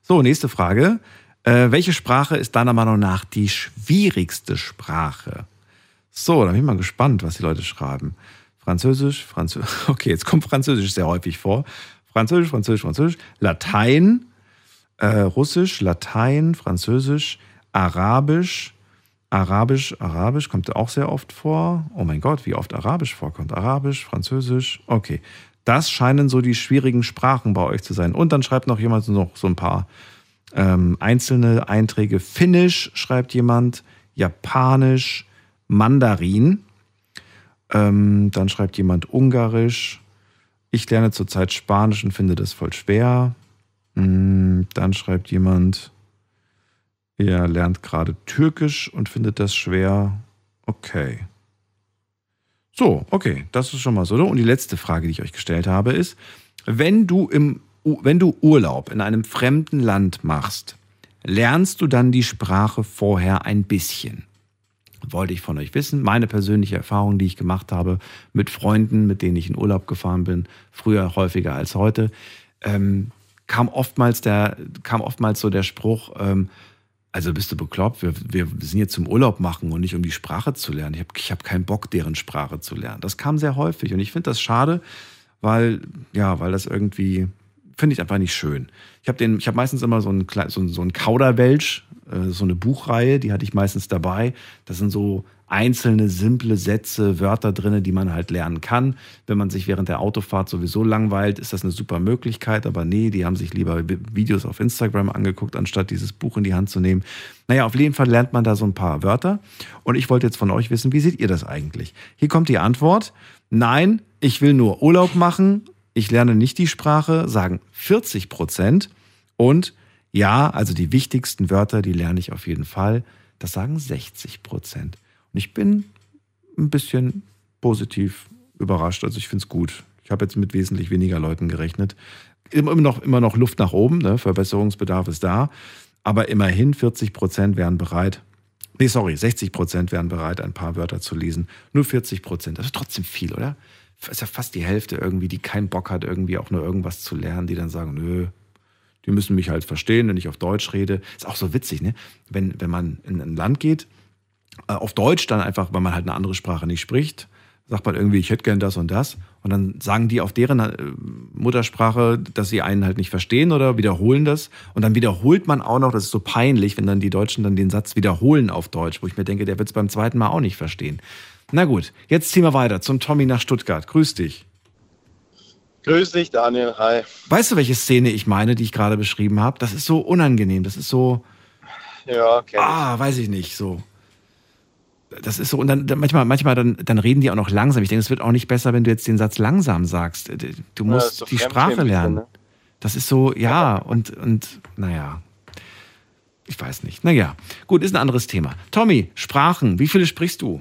So, nächste Frage. Äh, welche Sprache ist deiner Meinung nach die schwierigste Sprache? So, da bin ich mal gespannt, was die Leute schreiben. Französisch, Französisch. *laughs* Okay, jetzt kommt Französisch sehr häufig vor. Französisch, Französisch, Französisch. Latein, äh, Russisch, Latein, Französisch, Arabisch. Arabisch, Arabisch kommt auch sehr oft vor. Oh mein Gott, wie oft Arabisch vorkommt. Arabisch, Französisch. Okay. Das scheinen so die schwierigen Sprachen bei euch zu sein. Und dann schreibt noch jemand noch so ein paar ähm, einzelne Einträge. Finnisch schreibt jemand, Japanisch, Mandarin. Ähm, dann schreibt jemand Ungarisch. Ich lerne zurzeit Spanisch und finde das voll schwer. Mm, Dann schreibt jemand, er lernt gerade Türkisch und findet das schwer. Okay. So, okay, das ist schon mal so. Und die letzte Frage, die ich euch gestellt habe, ist, wenn du, im, wenn du Urlaub in einem fremden Land machst, lernst du dann die Sprache vorher ein bisschen? Wollte ich von euch wissen. Meine persönliche Erfahrung, die ich gemacht habe mit Freunden, mit denen ich in Urlaub gefahren bin, früher häufiger als heute, ähm, kam oftmals der, kam oftmals so der Spruch, ähm, also bist du bekloppt, wir, wir sind jetzt zum Urlaub machen und nicht um die Sprache zu lernen. Ich habe ich hab keinen Bock, deren Sprache zu lernen. Das kam sehr häufig und ich finde das schade, weil, ja, weil das irgendwie, finde ich einfach nicht schön. Ich habe den, ich habe meistens immer so einen, so, so einen Kauderwelsch, äh, so eine Buchreihe, die hatte ich meistens dabei. Das sind so einzelne, simple Sätze, Wörter drin, die man halt lernen kann. Wenn man sich während der Autofahrt sowieso langweilt, ist das eine super Möglichkeit. Aber nee, die haben sich lieber Vi- Videos auf Instagram angeguckt, anstatt dieses Buch in die Hand zu nehmen. Naja, auf jeden Fall lernt man da so ein paar Wörter. Und ich wollte jetzt von euch wissen, wie seht ihr das eigentlich? Hier kommt die Antwort. Nein, ich will nur Urlaub machen. Ich lerne nicht die Sprache, sagen 40 Prozent. Und ja, also die wichtigsten Wörter, die lerne ich auf jeden Fall. Das sagen 60 Prozent. Und ich bin ein bisschen positiv überrascht. Also ich finde es gut. Ich habe jetzt mit wesentlich weniger Leuten gerechnet. Immer noch, immer noch Luft nach oben, ne? Verbesserungsbedarf ist da. Aber immerhin 40 Prozent wären bereit, Nee, sorry, 60 Prozent wären bereit, ein paar Wörter zu lesen. Nur 40 Prozent. Das ist trotzdem viel, oder? Ist ja fast die Hälfte irgendwie, die keinen Bock hat, irgendwie auch nur irgendwas zu lernen, die dann sagen, nö, die müssen mich halt verstehen, wenn ich auf Deutsch rede. Ist auch so witzig, ne? Wenn, wenn man in ein Land geht, äh, auf Deutsch dann einfach, weil man halt eine andere Sprache nicht spricht, sagt man irgendwie, ich hätte gern das und das. Und dann sagen die auf deren äh, Muttersprache, dass sie einen halt nicht verstehen oder wiederholen das. Und dann wiederholt man auch noch, das ist so peinlich, wenn dann die Deutschen dann den Satz wiederholen auf Deutsch, wo ich mir denke, der wird es beim zweiten Mal auch nicht verstehen. Na gut, jetzt ziehen wir weiter zum Tommy nach Stuttgart. Grüß dich. Grüß dich, Daniel. Hi. Weißt du, welche Szene ich meine, die ich gerade beschrieben habe? Das ist so unangenehm. Das ist so. Ja, ich. Ah, weiß ich nicht. So. Das ist so, und dann, dann manchmal, manchmal dann, dann reden die auch noch langsam. Ich denke, es wird auch nicht besser, wenn du jetzt den Satz langsam sagst. Du Ja, musst ist so die Sprache bisschen, lernen. ne? Das ist so, ja, und, und naja. Ich weiß nicht. Naja, gut, ist ein anderes Thema. Tommy, Sprachen, wie viele sprichst du?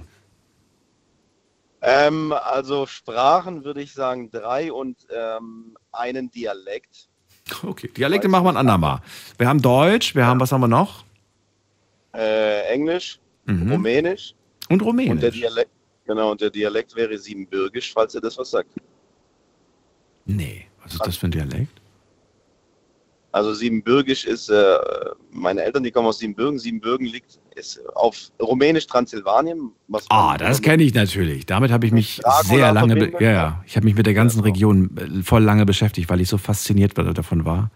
Ähm, also Sprachen würde ich sagen drei und ähm, einen Dialekt. Okay, Dialekte machen wir ein andermal. Wir haben Deutsch, wir haben, was haben wir noch? Äh, Englisch, Mhm. Rumänisch. Und Und der Rumänisch. Dialekt, genau, und der Dialekt wäre Siebenbürgisch, falls ihr das was sagt. Nee, was ist das für ein Dialekt? Also Siebenbürgisch ist, äh, meine Eltern, die kommen aus Siebenbürgen. Siebenbürgen liegt ist auf Rumänisch Transsilvanien. Ah, das kenne ich natürlich. Damit habe ich mich sehr lange, ja, ja, ich habe mich mit der ganzen Region äh, voll lange beschäftigt, weil ich so fasziniert davon war.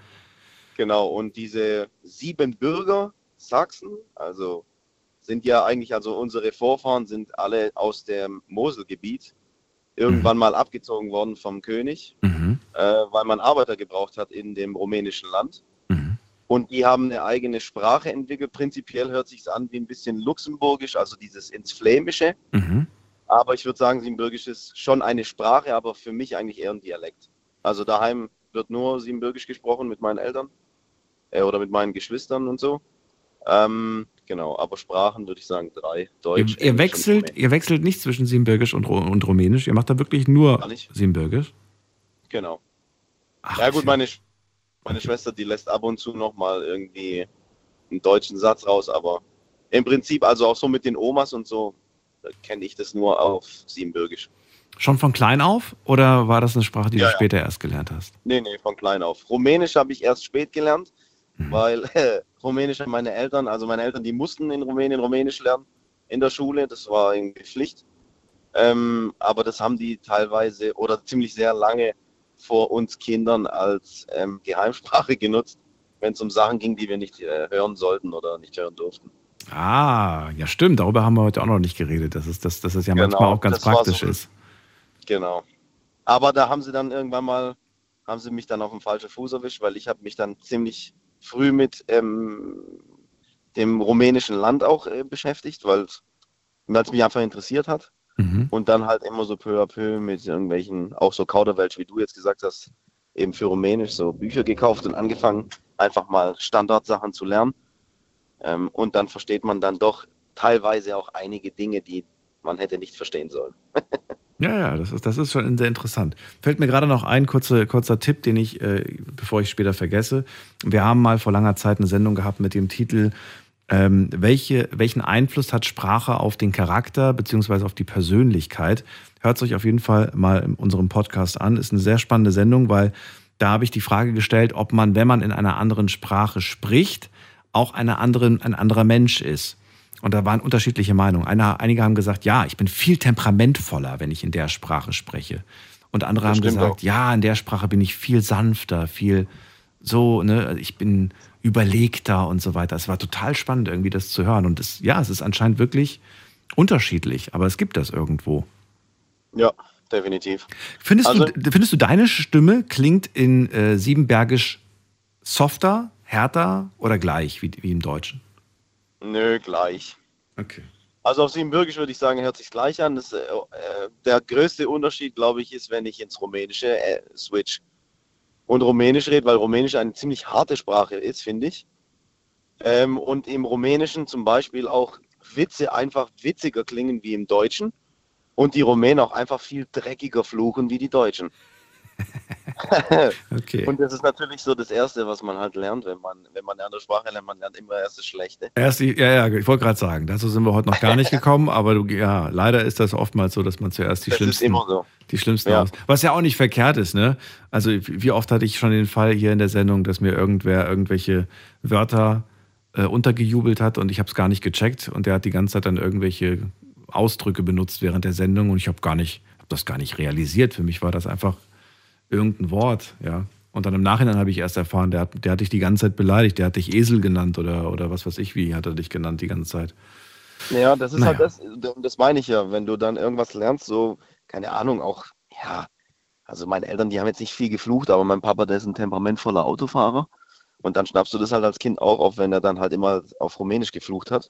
Genau, und diese Siebenbürger Sachsen, also sind ja eigentlich, also unsere Vorfahren sind alle aus dem Moselgebiet irgendwann mal abgezogen worden vom König, Mhm. äh, weil man Arbeiter gebraucht hat in dem rumänischen Land. Mhm. Und die haben eine eigene Sprache entwickelt. Prinzipiell hört sich an wie ein bisschen luxemburgisch, also dieses ins Flämische. Mhm. Aber ich würde sagen, Siebenbürgisch ist schon eine Sprache, aber für mich eigentlich eher ein Dialekt. Also daheim wird nur Siebenbürgisch gesprochen mit meinen Eltern äh, oder mit meinen Geschwistern und so. Ähm, genau, aber Sprachen würde ich sagen drei. Deutsch, Ihr, ihr, wechselt, ihr wechselt nicht zwischen Siebenbürgisch und, und Rumänisch. Ihr macht da wirklich nur. Siebenbürgisch. Genau. Ach, ja gut, meine, meine Schwester, die lässt ab und zu noch mal irgendwie einen deutschen Satz raus, aber im Prinzip, also auch so mit den Omas und so, kenne ich das nur auf Siebenbürgisch. Schon von klein auf? Oder war das eine Sprache, die Ja, du ja. später erst gelernt hast? Nee, nee, von klein auf. Rumänisch habe ich erst spät gelernt, Mhm. weil äh, *laughs* Rumänisch haben meine Eltern, also meine Eltern, die mussten in Rumänien Rumänisch lernen in der Schule, das war irgendwie Pflicht. Ähm, aber das haben die teilweise oder ziemlich sehr lange vor uns Kindern als ähm, Geheimsprache *laughs* genutzt, wenn es um Sachen ging, die wir nicht äh, hören sollten oder nicht hören durften. Ah, ja stimmt. Darüber haben wir heute auch noch nicht geredet, dass es, dass, dass es ja Genau, manchmal auch ganz praktisch so- ist. Genau. Aber da haben sie dann irgendwann mal, haben sie mich dann auf den falschen Fuß erwischt, weil ich habe mich dann ziemlich früh mit ähm, dem rumänischen Land auch äh, beschäftigt, weil es mich einfach interessiert hat. Mhm. Und dann halt immer so peu à peu mit irgendwelchen, auch so Kauderwelsch, wie du jetzt gesagt hast, eben für Rumänisch so Bücher gekauft und angefangen, einfach mal Standardsachen zu lernen. Ähm, und dann versteht man dann doch teilweise auch einige Dinge, die man hätte nicht verstehen sollen. *laughs* Ja, ja, das ist, das ist schon sehr interessant. Fällt mir gerade noch ein kurzer, kurzer Tipp, den ich, äh, bevor ich später vergesse. Wir haben mal vor langer Zeit eine Sendung gehabt mit dem Titel ähm, welche, Welchen Einfluss hat Sprache auf den Charakter beziehungsweise auf die Persönlichkeit? Hört es euch auf jeden Fall mal in unserem Podcast an. Ist eine sehr spannende Sendung, weil da habe ich die Frage gestellt, ob man, wenn man in einer anderen Sprache spricht, auch eine anderen, ein anderer Mensch ist. Und da waren unterschiedliche Meinungen. Einer, einige haben gesagt, ja, ich bin viel temperamentvoller, wenn ich in der Sprache spreche. Und andere Das haben gesagt, auch. ja, in der Sprache bin ich viel sanfter, viel so, ne, ich bin überlegter und so weiter. Es war total spannend, irgendwie das zu hören. Und es, ja, es ist anscheinend wirklich unterschiedlich, aber es gibt das irgendwo. Ja, definitiv. Findest, Also- du, findest du, deine Stimme klingt in äh, Siebenbergisch softer, härter oder gleich wie, wie im Deutschen? Nö, gleich. Okay. Also auf Siebenbürgisch würde ich sagen, hört sich gleich an. Das, äh, äh, der größte Unterschied, glaube ich, ist, wenn ich ins Rumänische äh, switch und Rumänisch rede, weil Rumänisch eine ziemlich harte Sprache ist, finde ich. Ähm, und im Rumänischen zum Beispiel auch Witze einfach witziger klingen wie im Deutschen und die Rumänen auch einfach viel dreckiger fluchen wie die Deutschen. *laughs* Okay. Und das ist natürlich so das Erste, was man halt lernt, wenn man, wenn man eine andere Sprache lernt. Man lernt immer erst das Schlechte. Erst die, ja, ja, ich wollte gerade sagen, dazu sind wir heute noch gar nicht *laughs* gekommen, aber du, ja, leider ist das oftmals so, dass man zuerst die Das ist schlimmsten, immer so. die schlimmsten Ja. aus. Was ja auch nicht verkehrt ist, ne? Also wie oft hatte ich schon den Fall hier in der Sendung, dass mir irgendwer irgendwelche Wörter äh, untergejubelt hat und ich habe es gar nicht gecheckt und der hat die ganze Zeit dann irgendwelche Ausdrücke benutzt während der Sendung und ich habe gar nicht, habe das gar nicht realisiert. Für mich war das einfach irgendein Wort, ja. Und dann im Nachhinein habe ich erst erfahren, der hat, der hat dich die ganze Zeit beleidigt, der hat dich Esel genannt oder, oder was weiß ich, wie hat er dich genannt die ganze Zeit. Ja, das ist Naja. halt das, das meine ich ja, wenn du dann irgendwas lernst, so, keine Ahnung, auch, ja, also meine Eltern, die haben jetzt nicht viel geflucht, aber mein Papa, der ist ein temperamentvoller Autofahrer und dann schnappst du das halt als Kind auch auf, wenn er dann halt immer auf Rumänisch geflucht hat.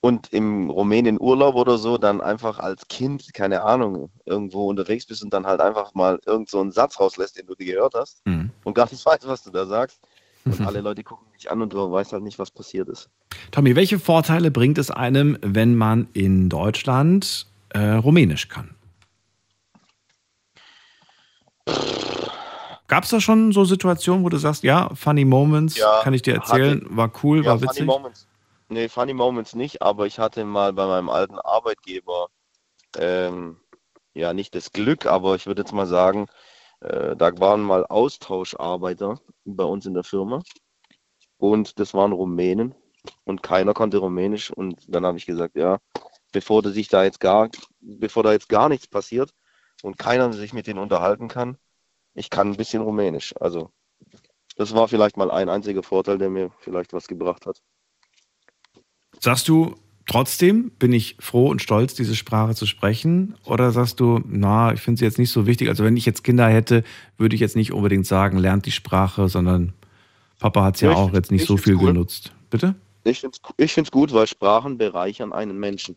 Und im Rumänien Urlaub oder so, dann einfach als Kind, keine Ahnung, irgendwo unterwegs bist und dann halt einfach mal irgend so einen Satz rauslässt, den du dir gehört hast Mhm. und gar nicht *laughs* weißt, was du da sagst. Und alle Leute gucken dich an und du weißt halt nicht, was passiert ist. Tommy, welche Vorteile bringt es einem, wenn man in Deutschland äh, Rumänisch kann? Gab es da schon so Situationen, wo du sagst, ja, funny moments, Ja, kann ich dir erzählen, hatte- war cool, Ja, war Funny witzig? Moments. Nee, Funny Moments nicht, aber ich hatte mal bei meinem alten Arbeitgeber, ähm, ja, nicht das Glück, aber ich würde jetzt mal sagen, äh, da waren mal Austauscharbeiter bei uns in der Firma und das waren Rumänen und keiner konnte Rumänisch und dann habe ich gesagt, ja, bevor du sich da jetzt gar, bevor da jetzt gar nichts passiert und keiner sich mit denen unterhalten kann, ich kann ein bisschen Rumänisch. Also das war vielleicht mal ein einziger Vorteil, der mir vielleicht was gebracht hat. Sagst du, trotzdem bin ich froh und stolz, diese Sprache zu sprechen? Oder sagst du, na, ich finde sie jetzt nicht so wichtig? Also wenn ich jetzt Kinder hätte, würde ich jetzt nicht unbedingt sagen, lernt die Sprache, sondern Papa hat es ja Ja, auch jetzt nicht ich so viel cool. genutzt. Bitte? Ich finde es ich find's gut, weil Sprachen bereichern einen Menschen.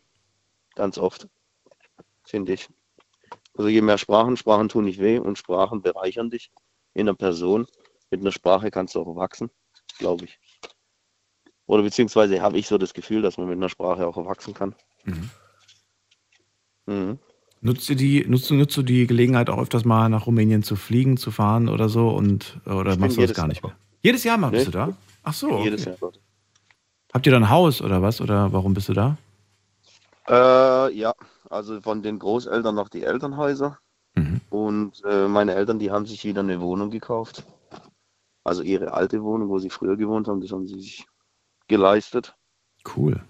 Ganz oft. Finde ich. Also je mehr Sprachen, Sprachen tun nicht weh und Sprachen bereichern dich in einer Person. Mit einer Sprache kannst du auch wachsen, glaube ich. Oder beziehungsweise habe ich so das Gefühl, dass man mit einer Sprache auch wachsen kann. Mhm. Mhm. Nutzt du die, nutzt, nutzt du die Gelegenheit auch öfters mal nach Rumänien zu fliegen, zu fahren oder so? Und, oder Ich machst du das jedes gar Jahr nicht mehr? Jedes Jahr mal bist Nee, du da? Ach so. Jedes Okay. Jahr dort. Habt ihr da ein Haus oder was? Oder warum bist du da? Äh, ja, also von den Großeltern noch die Elternhäuser. Mhm. Und äh, meine Eltern, die haben sich wieder eine Wohnung gekauft. Also ihre alte Wohnung, wo sie früher gewohnt haben, das haben sie sich geleistet. Cool.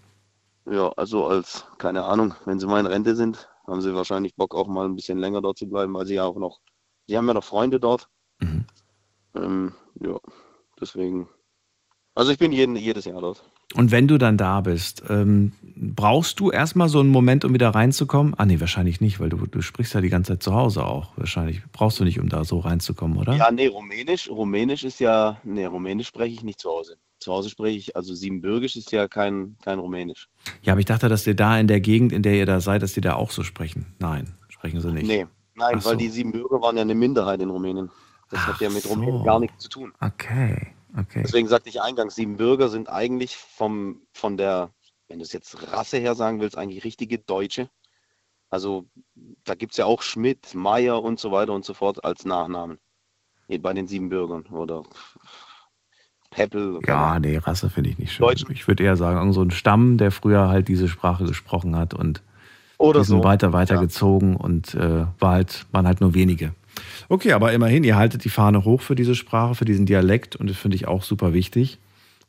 Ja, also als, keine Ahnung, wenn sie mal in Rente sind, haben sie wahrscheinlich Bock auch mal ein bisschen länger dort zu bleiben, weil sie ja auch noch, sie haben ja noch Freunde dort. Mhm. Ähm, ja, deswegen. Also ich bin jeden, jedes Jahr dort. Und wenn du dann da bist, ähm, brauchst du erstmal so einen Moment, um wieder reinzukommen? Ah, nee, wahrscheinlich nicht, weil du, du sprichst ja die ganze Zeit zu Hause auch. Wahrscheinlich brauchst du nicht, um da so reinzukommen, oder? Ja, nee, Rumänisch. Rumänisch ist ja, nee, Rumänisch spreche ich nicht zu Hause. Zu Hause spreche ich, also Siebenbürgisch ist ja kein, kein Rumänisch. Ja, aber ich dachte, dass ihr da in der Gegend, in der ihr da seid, dass die da auch so sprechen. Nein, sprechen sie nicht. Nee, nein, Ach weil so. die Siebenbürger waren ja eine Minderheit in Rumänien. Das hat ja mit so. Rumänien gar nichts zu tun. Okay, okay. Deswegen sagte ich eingangs, Siebenbürger sind eigentlich vom, von der, wenn du es jetzt Rasse her sagen willst, eigentlich richtige Deutsche. Also da gibt es ja auch Schmidt, Meier und so weiter und so fort als Nachnamen. Bei den Siebenbürgern oder Peppel. keine Ja, nee, Rasse finde ich nicht schön. Deutschen. Ich würde eher sagen, so ein Stamm, der früher halt diese Sprache gesprochen hat und Oder die sind so. weiter weitergezogen und äh, war halt, waren halt nur wenige. Okay, aber immerhin, ihr haltet die Fahne hoch für diese Sprache, für diesen Dialekt und das finde ich auch super wichtig.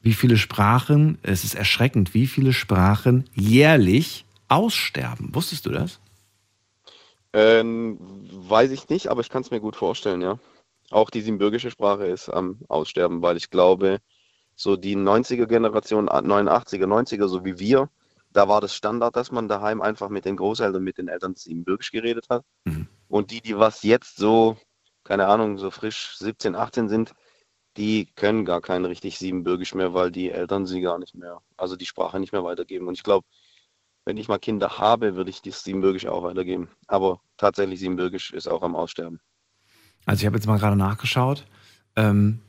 Wie viele Sprachen, es ist erschreckend, wie viele Sprachen jährlich aussterben. Wusstest du das? Ähm, weiß ich nicht, aber ich kann es mir gut vorstellen, ja. Auch die siebenbürgische Sprache ist am Aussterben, weil ich glaube, so die 90er Generation, 89er, 90er, so wie wir, da war das Standard, dass man daheim einfach mit den Großeltern, mit den Eltern siebenbürgisch geredet hat. Mhm. Und die, die was jetzt so, keine Ahnung, so frisch 17, 18 sind, die können gar kein richtig siebenbürgisch mehr, weil die Eltern sie gar nicht mehr, also die Sprache nicht mehr weitergeben. Und ich glaube, wenn ich mal Kinder habe, würde ich das Siebenbürgisch auch weitergeben. Aber tatsächlich Siebenbürgisch ist auch am Aussterben. Also ich habe jetzt mal gerade nachgeschaut. Ähm,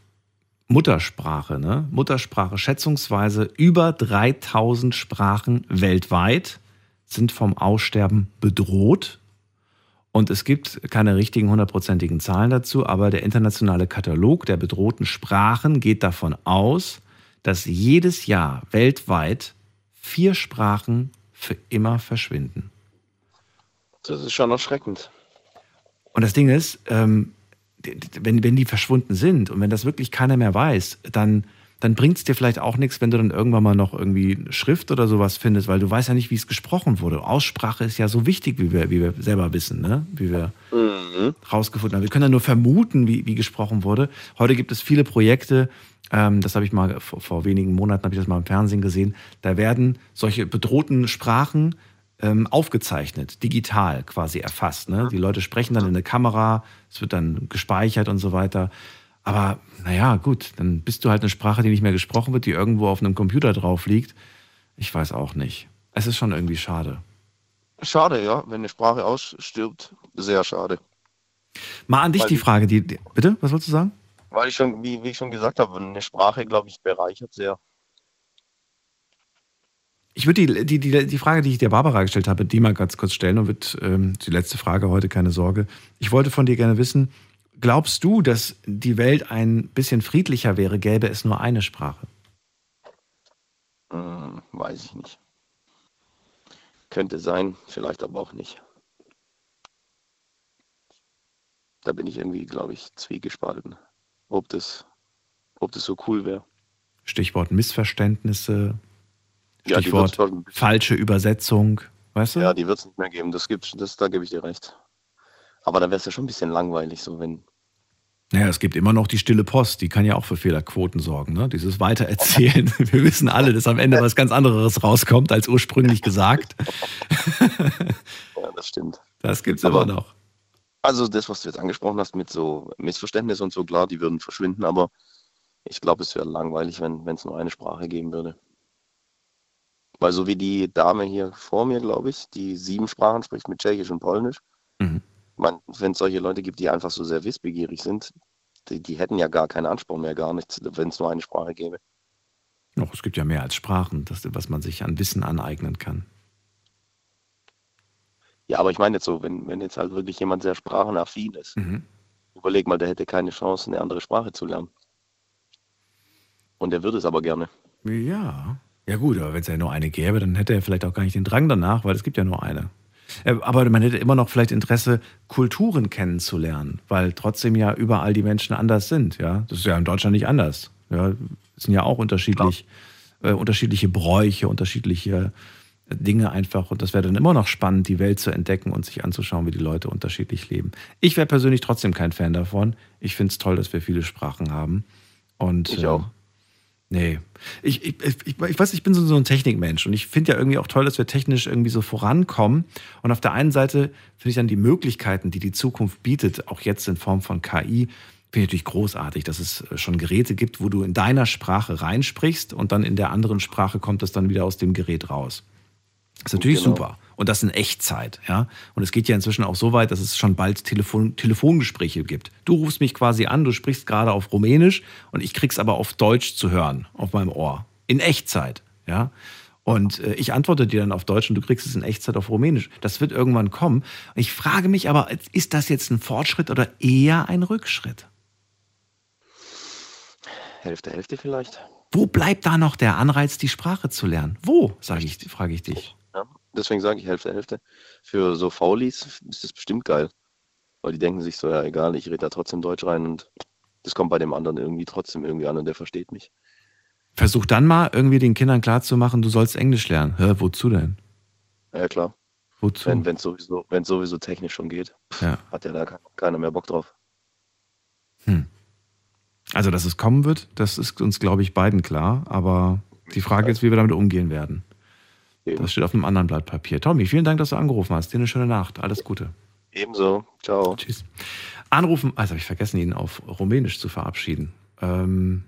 Muttersprache, ne? Muttersprache, schätzungsweise über 3000 Sprachen weltweit sind vom Aussterben bedroht. Und es gibt keine richtigen hundertprozentigen Zahlen dazu, aber der internationale Katalog der bedrohten Sprachen geht davon aus, dass jedes Jahr weltweit vier Sprachen für immer verschwinden. Das ist schon erschreckend. Und das Ding ist, ähm, wenn, wenn die verschwunden sind und wenn das wirklich keiner mehr weiß, dann, dann bringt es dir vielleicht auch nichts, wenn du dann irgendwann mal noch irgendwie Schrift oder sowas findest, weil du weißt ja nicht, wie es gesprochen wurde. Aussprache ist ja so wichtig, wie wir, wie wir selber wissen, ne? wie wir Mhm. rausgefunden haben. Wir können ja nur vermuten, wie, wie gesprochen wurde. Heute gibt es viele Projekte, ähm, das habe ich mal vor, vor wenigen Monaten, habe ich das mal im Fernsehen gesehen, da werden solche bedrohten Sprachen ähm, aufgezeichnet, digital quasi erfasst. Ne? Die Leute sprechen dann in eine Kamera, es wird dann gespeichert und so weiter. Aber naja, gut, dann bist du halt eine Sprache, die nicht mehr gesprochen wird, die irgendwo auf einem Computer drauf liegt. Ich weiß auch nicht. Es ist schon irgendwie schade. Schade, ja, wenn eine Sprache ausstirbt, sehr schade. Mal an dich Weil die Frage, die, die, bitte, was wolltest du sagen? Weil ich schon, wie, wie ich schon gesagt habe, eine Sprache, glaube ich, bereichert sehr. Ich würde die, die, die, die Frage, die ich der Barbara gestellt habe, die mal ganz kurz stellen und wird ähm, die letzte Frage heute, keine Sorge. Ich wollte von dir gerne wissen, glaubst du, dass die Welt ein bisschen friedlicher wäre, gäbe es nur eine Sprache? Hm, weiß ich nicht. Könnte sein, vielleicht aber auch nicht. Da bin ich irgendwie, glaube ich, zwiegespalten, ob das, ob das so cool wäre. Stichwort Missverständnisse, Stichwort schon- falsche Übersetzung, weißt du? Ja, die wird es nicht mehr geben. Das gibt's, das, da gebe ich dir recht. Aber da wäre es ja schon ein bisschen langweilig, so wenn. Naja, es gibt immer noch die stille Post, die kann ja auch für Fehlerquoten sorgen. Ne? Dieses Weitererzählen. *laughs* Wir wissen alle, dass am Ende was ganz anderes rauskommt, als ursprünglich gesagt. *laughs* Ja, das stimmt. Das gibt's Aber- immer noch. Also das, was du jetzt angesprochen hast mit so Missverständnissen und so, klar, die würden verschwinden, aber ich glaube, es wäre langweilig, wenn es nur eine Sprache geben würde. Weil so wie die Dame hier vor mir, glaube ich, die sieben Sprachen spricht mit Tschechisch und Polnisch, Mhm. wenn es solche Leute gibt, die einfach so sehr wissbegierig sind, die, die hätten ja gar keinen Anspruch mehr, gar nichts, wenn es nur eine Sprache gäbe. Noch, es gibt ja mehr als Sprachen, das, was man sich an Wissen aneignen kann. Ja, aber ich meine jetzt so, wenn, wenn jetzt halt wirklich jemand sehr sprachenaffin ist, Mhm. überleg mal, der hätte keine Chance, eine andere Sprache zu lernen. Und der würde es aber gerne. Ja. Ja gut, aber wenn es ja nur eine gäbe, dann hätte er vielleicht auch gar nicht den Drang danach, weil es gibt ja nur eine. Äh, Aber man hätte immer noch vielleicht Interesse, Kulturen kennenzulernen, weil trotzdem ja überall die Menschen anders sind. Ja, das ist ja in Deutschland nicht anders. Ja, es sind ja auch unterschiedlich, äh, unterschiedliche Bräuche, unterschiedliche Dinge einfach. Und das wäre dann immer noch spannend, die Welt zu entdecken und sich anzuschauen, wie die Leute unterschiedlich leben. Ich wäre persönlich trotzdem kein Fan davon. Ich finde es toll, dass wir viele Sprachen haben. Und, Ich äh, auch. Nee. Ich, ich, ich, ich weiß, ich bin so, so ein Technikmensch und ich finde ja irgendwie auch toll, dass wir technisch irgendwie so vorankommen. Und auf der einen Seite finde ich dann die Möglichkeiten, die die Zukunft bietet, auch jetzt in Form von KI, finde ich natürlich großartig, dass es äh, schon Geräte gibt, wo du in deiner Sprache reinsprichst und dann in der anderen Sprache kommt das dann wieder aus dem Gerät raus. Das ist natürlich Genau. super. Und das in Echtzeit, ja. Und es geht ja inzwischen auch so weit, dass es schon bald Telefon Telefongespräche gibt. Du rufst mich quasi an, du sprichst gerade auf Rumänisch und ich krieg's aber auf Deutsch zu hören, auf meinem Ohr. In Echtzeit, ja. Und äh, ich antworte dir dann auf Deutsch und du kriegst es in Echtzeit auf Rumänisch. Das wird irgendwann kommen. Ich frage mich aber, ist das jetzt ein Fortschritt oder eher ein Rückschritt? Hälfte, Hälfte vielleicht. Wo bleibt da noch der Anreiz, die Sprache zu lernen? Wo, sage ich, frage ich dich. Deswegen sage ich Hälfte, Hälfte. Für so Faulis ist das bestimmt geil. Weil die denken sich so, ja egal, ich rede da trotzdem Deutsch rein und das kommt bei dem anderen irgendwie trotzdem irgendwie an und der versteht mich. Versuch dann mal irgendwie den Kindern klarzumachen, du sollst Englisch lernen. Hä, wozu denn? Ja klar, Wozu? wenn es sowieso, wenn's sowieso technisch schon geht, Ja. hat ja da ke- keiner mehr Bock drauf. Also, dass es kommen wird, das ist uns, glaube ich, beiden klar. Aber die Frage ist, wie wir damit umgehen werden. Das steht auf einem anderen Blatt Papier. Tommy, vielen Dank, dass du angerufen hast. Dir eine schöne Nacht. Alles Gute. Ebenso, ciao. Tschüss. Anrufen, also habe ich vergessen, ihn auf Rumänisch zu verabschieden. Ähm,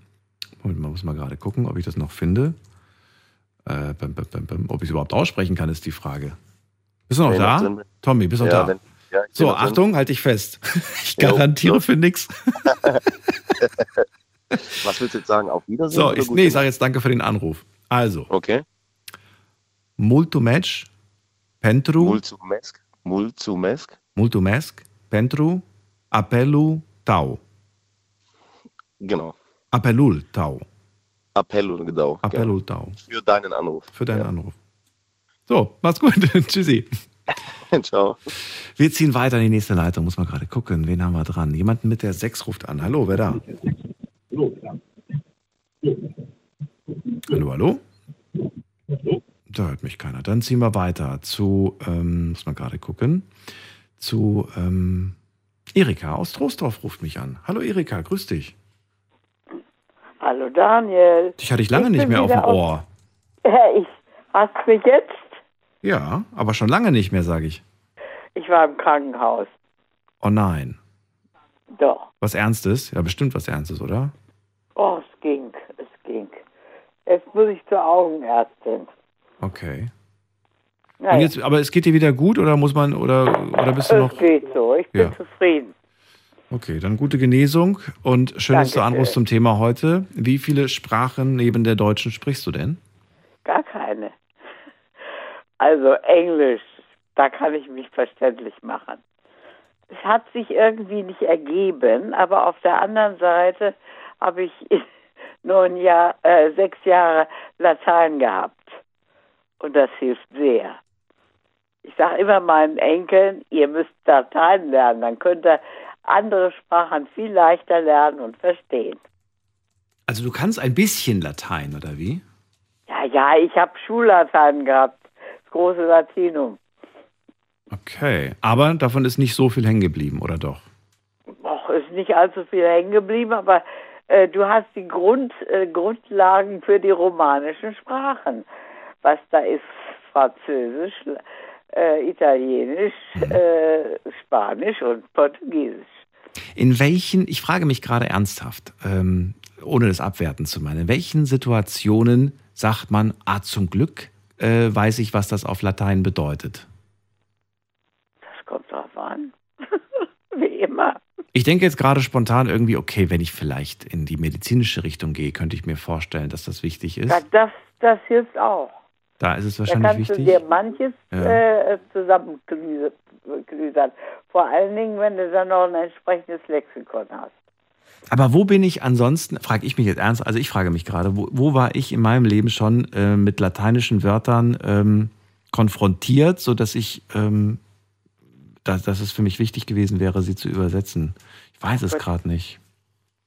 Moment mal, muss mal gerade gucken, ob ich das noch finde. Äh, bam, bam, bam. Ob ich es überhaupt aussprechen kann, ist die Frage. Bist du noch Nee, da? Sinn. Tommy, bist du noch Ja, da? wenn- ja, so. Achtung, halt dich fest. *laughs* Ich Jo, garantiere für nichts. *laughs* Was willst du jetzt sagen? Auf Wiedersehen? So, ich, nee, ich sage jetzt danke für den Anruf. Also, Okay. Mulțumesc pentru, Mulțumesc. Mulțumesc. Mulțumesc pentru apelul tău. Genau. Apelul tău. Appell, genau. Appellul tău. Für deinen Anruf. Für deinen Anruf. So, mach's gut. *laughs* Tschüssi. *laughs* Ciao. Wir ziehen weiter in die nächste Leitung. Muss man gerade gucken. Wen haben wir dran? Jemanden mit der 6 ruft an. Hallo, wer da? Hallo, hallo? Da hört mich keiner. Dann ziehen wir weiter zu, ähm, muss man gerade gucken, zu ähm, Erika aus Troisdorf ruft mich an. Hallo Erika, grüß dich. Hallo Daniel. Dich hatte ich lange Ich nicht mehr auf dem auf- Ohr. Ja, ich, hast du mich jetzt? Ja, aber schon lange nicht mehr, sage ich. Ich war im Krankenhaus. Oh nein. Doch. Was Ernstes? Ja, bestimmt was Ernstes, oder? Oh, es ging, es ging. Jetzt muss ich zur Augenärztin. Okay. Naja, Und jetzt, aber es geht dir wieder gut oder muss man oder oder bist du es noch? geht so. Ich bin Ja. zufrieden. Okay, dann gute Genesung und schön, dass du anrufst zum Thema heute. Wie viele Sprachen neben der deutschen sprichst du denn? Gar keine. Also Englisch, da kann ich mich verständlich machen. Es hat sich irgendwie nicht ergeben, aber auf der anderen Seite habe ich *laughs* neun Jahr, äh, sechs Jahre Latein gehabt. Und das hilft sehr. Ich sage immer meinen Enkeln, ihr müsst Latein lernen, dann könnt ihr andere Sprachen viel leichter lernen und verstehen. Also du kannst ein bisschen Latein oder wie? Ja, ja, ich habe Schullatein gehabt, das große Latinum. Okay, aber davon ist nicht so viel hängen geblieben, oder doch? Och, ist nicht allzu viel hängen geblieben, aber äh, du hast die Grund, äh, Grundlagen für die romanischen Sprachen. Was da ist, Französisch, äh, Italienisch, äh, Spanisch und Portugiesisch. In welchen, ich frage mich gerade ernsthaft, ähm, ohne das abwerten zu meinen, in welchen Situationen sagt man, ah, zum Glück äh, weiß ich, was das auf Latein bedeutet? Das kommt drauf an. *laughs* Wie immer. Ich denke jetzt gerade spontan irgendwie, okay, wenn ich vielleicht in die medizinische Richtung gehe, könnte ich mir vorstellen, dass das wichtig ist. Ja, das, das hilft auch. Da ist es Da wahrscheinlich kannst wichtig. du dir manches Ja. äh, zusammenklüsern. Vor allen Dingen, wenn du dann noch ein entsprechendes Lexikon hast. Aber wo bin ich ansonsten, frage ich mich jetzt ernst, also ich frage mich gerade, wo, wo war ich in meinem Leben schon äh, mit lateinischen Wörtern ähm, konfrontiert, sodass ich, ähm, dass, dass es für mich wichtig gewesen wäre, sie zu übersetzen? Ich weiß es gerade nicht.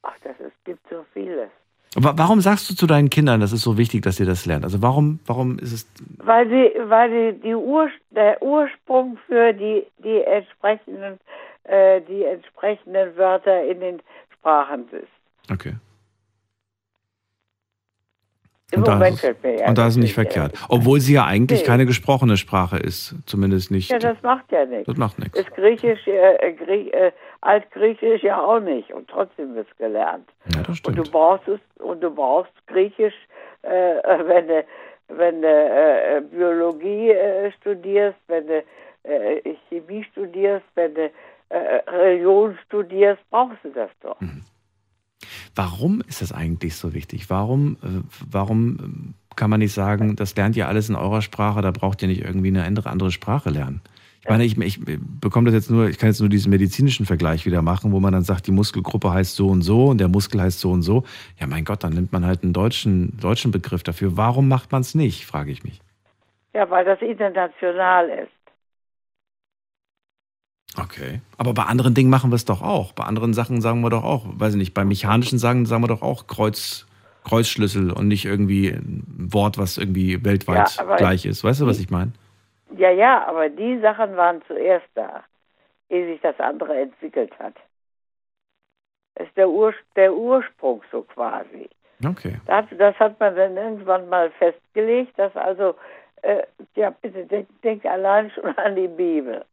Ach, das ist, gibt so vieles. Aber warum sagst du zu deinen Kindern, das ist so wichtig, dass ihr das lernt? Also warum, warum ist es, Weil sie, weil die, die Ur, der Ursprung für die, die entsprechenden, äh, die entsprechenden Wörter in den Sprachen ist. okay. Im Und da, Moment ist fällt mir es, ja und da ist nicht verkehrt. Obwohl sie ja eigentlich Nee. keine gesprochene Sprache ist, zumindest nicht. Ja, das macht ja nichts. Das macht nichts. Ist Griechisch, äh, Grie äh, Altgriechisch ja auch nicht und trotzdem wird es gelernt. Ja, das Und stimmt. du brauchst es und du brauchst Griechisch, äh, wenn du wenn du äh, Biologie äh, studierst, wenn du äh, Chemie studierst, wenn du äh, Religion studierst, brauchst du das doch. Mhm. Warum ist das eigentlich so wichtig? Warum, äh, warum ähm, kann man nicht sagen, das lernt ihr alles in eurer Sprache, da braucht ihr nicht irgendwie eine andere, andere Sprache lernen? Ich meine, ich, ich bekomme das jetzt nur, ich kann jetzt nur diesen medizinischen Vergleich wieder machen, wo man dann sagt, die Muskelgruppe heißt so und so und der Muskel heißt so und so. Ja, mein Gott, dann nimmt man halt einen deutschen, deutschen Begriff dafür. Warum macht man es nicht, frage ich mich. Ja, weil das international ist. Okay. Aber bei anderen Dingen machen wir es doch auch. Bei anderen Sachen sagen wir doch auch, weiß ich nicht, bei mechanischen Sachen sagen wir doch auch Kreuz, Kreuzschlüssel und nicht irgendwie ein Wort, was irgendwie weltweit Ja, gleich ist. Weißt du, was ich meine? Ja, ja, aber die Sachen waren zuerst da, ehe sich das andere entwickelt hat. Das ist der, Ur der Ursprung so quasi. Okay. Das, das hat man dann irgendwann mal festgelegt, dass also, äh, ja bitte denkt denk allein schon an die Bibel.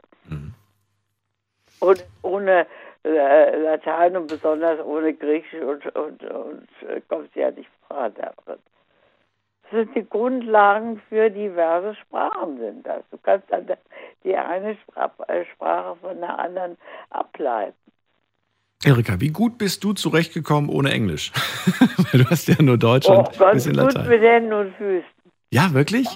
Und ohne äh, Latein und besonders ohne Griechisch und, und, und äh, kommt ja nicht voran darin. Das sind die Grundlagen für diverse Sprachen sind das. Du kannst dann die eine äh, Sprache von der anderen ableiten. Erika, wie gut bist du zurechtgekommen ohne Englisch? *laughs* Weil du hast ja nur Deutsch Oh, und ein bisschen gut Latein. mit Händen und Füßen. Ja, wirklich?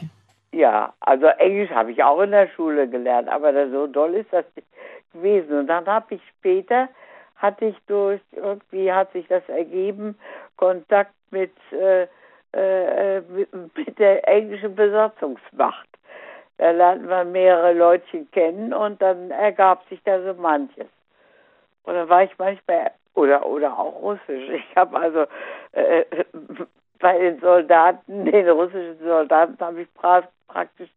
Ja, also Englisch habe ich auch in der Schule gelernt, aber so doll ist das gewesen. Und dann habe ich später, hatte ich durch, irgendwie hat sich das ergeben, Kontakt mit, äh, äh, mit, der englischen Besatzungsmacht. Da lernt man mehrere Leutchen kennen und dann ergab sich da so manches. Und dann war ich manchmal, oder, oder auch Russisch. *laughs* Ich habe also äh, bei den Soldaten, *laughs* den russischen Soldaten, habe ich pra praktisch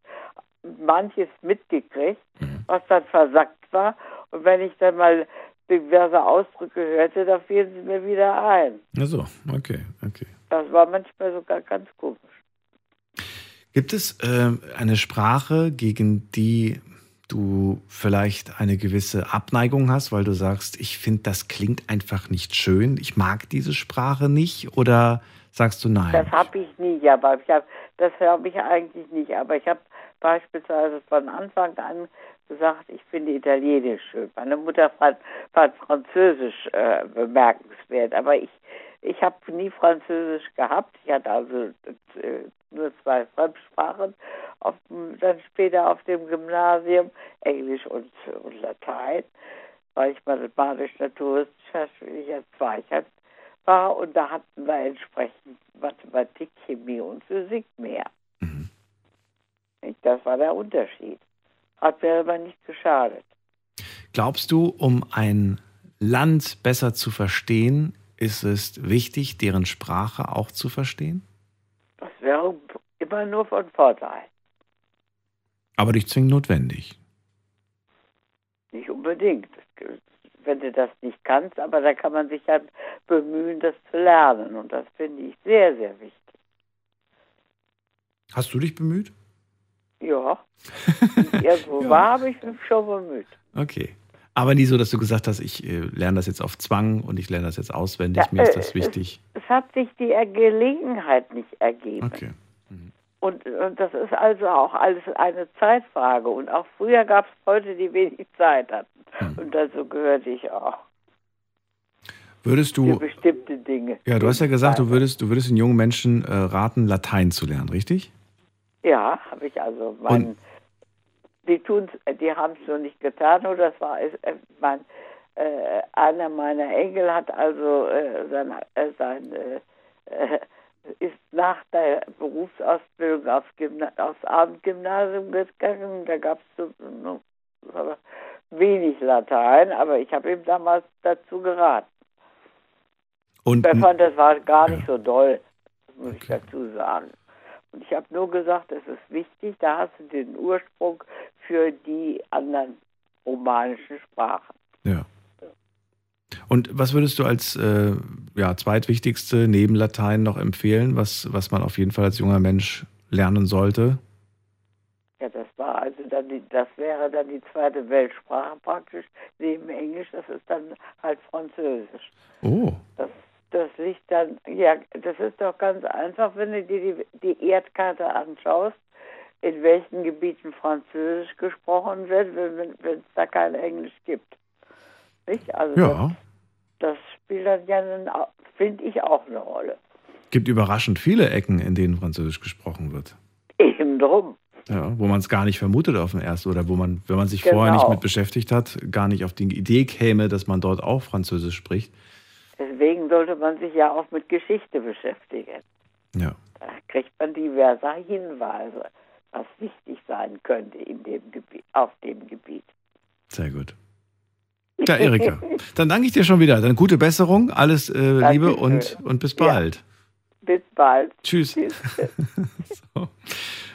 manches mitgekriegt, was dann versackt war. Und wenn ich dann mal diverse Ausdrücke hörte, da fielen sie mir wieder ein. Ach so, okay, okay. Das war manchmal sogar ganz komisch. Gibt es äh, eine Sprache, gegen die du vielleicht eine gewisse Abneigung hast, weil du sagst, ich finde, das klingt einfach nicht schön, ich mag diese Sprache nicht? Oder sagst du nein? Das habe ich nicht, aber ich hab, das habe ich eigentlich nicht. Aber ich habe beispielsweise von Anfang an gesagt, ich finde Italienisch schön. Meine Mutter fand, fand Französisch äh, bemerkenswert, aber ich, ich habe nie Französisch gehabt. Ich hatte also äh, nur zwei Fremdsprachen, auf, dann später auf dem Gymnasium, Englisch und, und Latein, weil ich mathematisch naturwissenschaftlicher Zweigert war und da hatten wir entsprechend Mathematik, Chemie und Physik mehr. Mhm. Das war der Unterschied. Hat mir aber nicht geschadet. Glaubst du, um ein Land besser zu verstehen, ist es wichtig, deren Sprache auch zu verstehen? Das wäre immer nur von Vorteil. Aber nicht zwingend notwendig. Nicht unbedingt. Wenn du das nicht kannst, aber da kann man sich dann bemühen, das zu lernen. Und das finde ich sehr, sehr wichtig. Hast du dich bemüht? Ja. *laughs* irgendwo ja. war, habe ich mich schon bemüht. Okay. Aber nie so, dass du gesagt hast, ich äh, lerne das jetzt auf Zwang und ich lerne das jetzt auswendig, ja, mir ist das wichtig. Es, es, hat sich die Gelegenheit nicht ergeben. Okay. Mhm. Und, und, das ist also auch alles eine Zeitfrage. Und auch früher gab es Leute, die wenig Zeit hatten. Mhm. Und dazu gehörte ich auch. Würdest du. Für bestimmte Dinge. Ja, du hast ja gesagt, du würdest, du würdest den jungen Menschen äh, raten, Latein zu lernen, richtig? Ja, habe ich also. Mein, die tun's, die haben es noch nicht getan, oder das war äh, mein, äh, einer meiner Enkel hat also äh, sein, äh, sein äh, *laughs* ist nach der Berufsausbildung aufs, Gymna aufs Abendgymnasium gegangen. Da gab es so, wenig Latein, aber ich habe ihm damals dazu geraten. Und ich fand, das war gar nicht so doll, muss okay. ich dazu sagen. Und ich habe nur gesagt, es ist wichtig, da hast du den Ursprung für die anderen romanischen Sprachen. Ja. Und was würdest du als äh, ja, zweitwichtigste neben Latein noch empfehlen, was, was man auf jeden Fall als junger Mensch lernen sollte? Ja, das war also dann die, das wäre dann die zweite Weltsprache praktisch neben Englisch, das ist dann halt Französisch. Oh. Das das liegt dann, ja, das ist doch ganz einfach, wenn du dir die, die Erdkarte anschaust, in welchen Gebieten Französisch gesprochen wird, wenn es da kein Englisch gibt. Nicht? Also ja. das, das spielt dann ja, finde ich, auch eine Rolle. Es gibt überraschend viele Ecken, in denen Französisch gesprochen wird. Eben drum. Ja, wo man es gar nicht vermutet auf den ersten oder wo man, wenn man sich genau. vorher nicht mit beschäftigt hat, gar nicht auf die Idee käme, dass man dort auch Französisch spricht. Deswegen sollte man sich ja auch mit Geschichte beschäftigen. Ja. Da kriegt man diverse Hinweise, was wichtig sein könnte in dem Gebiet, auf dem Gebiet. Sehr gut. *laughs* Ja, Erika, dann danke ich dir schon wieder. Dann gute Besserung, alles äh, Liebe und, und bis bald. Ja. Bis bald. Tschüss. Tschüss. *laughs* so.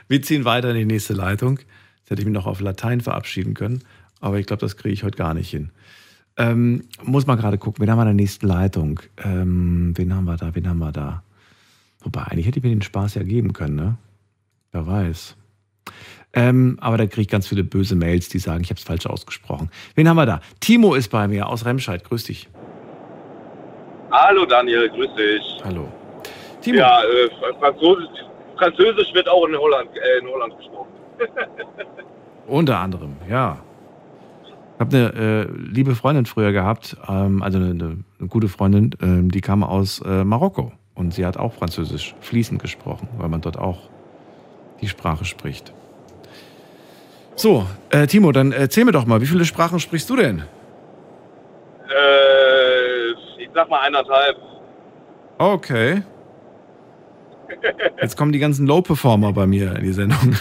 Wir ziehen weiter in die nächste Leitung. Jetzt hätte ich mich noch auf Latein verabschieden können, aber ich glaube, das kriege ich heute gar nicht hin. Ähm, muss mal gerade gucken, wen haben wir in der nächsten Leitung? Ähm, wen haben wir da? Wen haben wir da? Wobei, eigentlich hätte ich mir den Spaß ja geben können, ne? Wer weiß. Ähm, aber da kriege ich ganz viele böse Mails, die sagen, ich habe es falsch ausgesprochen. Wen haben wir da? Timo ist bei mir aus Remscheid. Grüß dich. Hallo Daniel, grüß dich. Hallo. Timo. Ja, äh, Französisch, Französisch wird auch in Holland, äh, in Holland gesprochen. *laughs* Unter anderem, ja. Ich habe eine äh, liebe Freundin früher gehabt, ähm, also eine, eine, gute Freundin, ähm, die kam aus äh, Marokko und sie hat auch Französisch fließend gesprochen, weil man dort auch die Sprache spricht. So, äh, Timo, dann erzähl mir doch mal, wie viele Sprachen sprichst du denn? Äh, ich sag mal eineinhalb. Okay. Jetzt kommen die ganzen Low-Performer bei mir in die Sendung.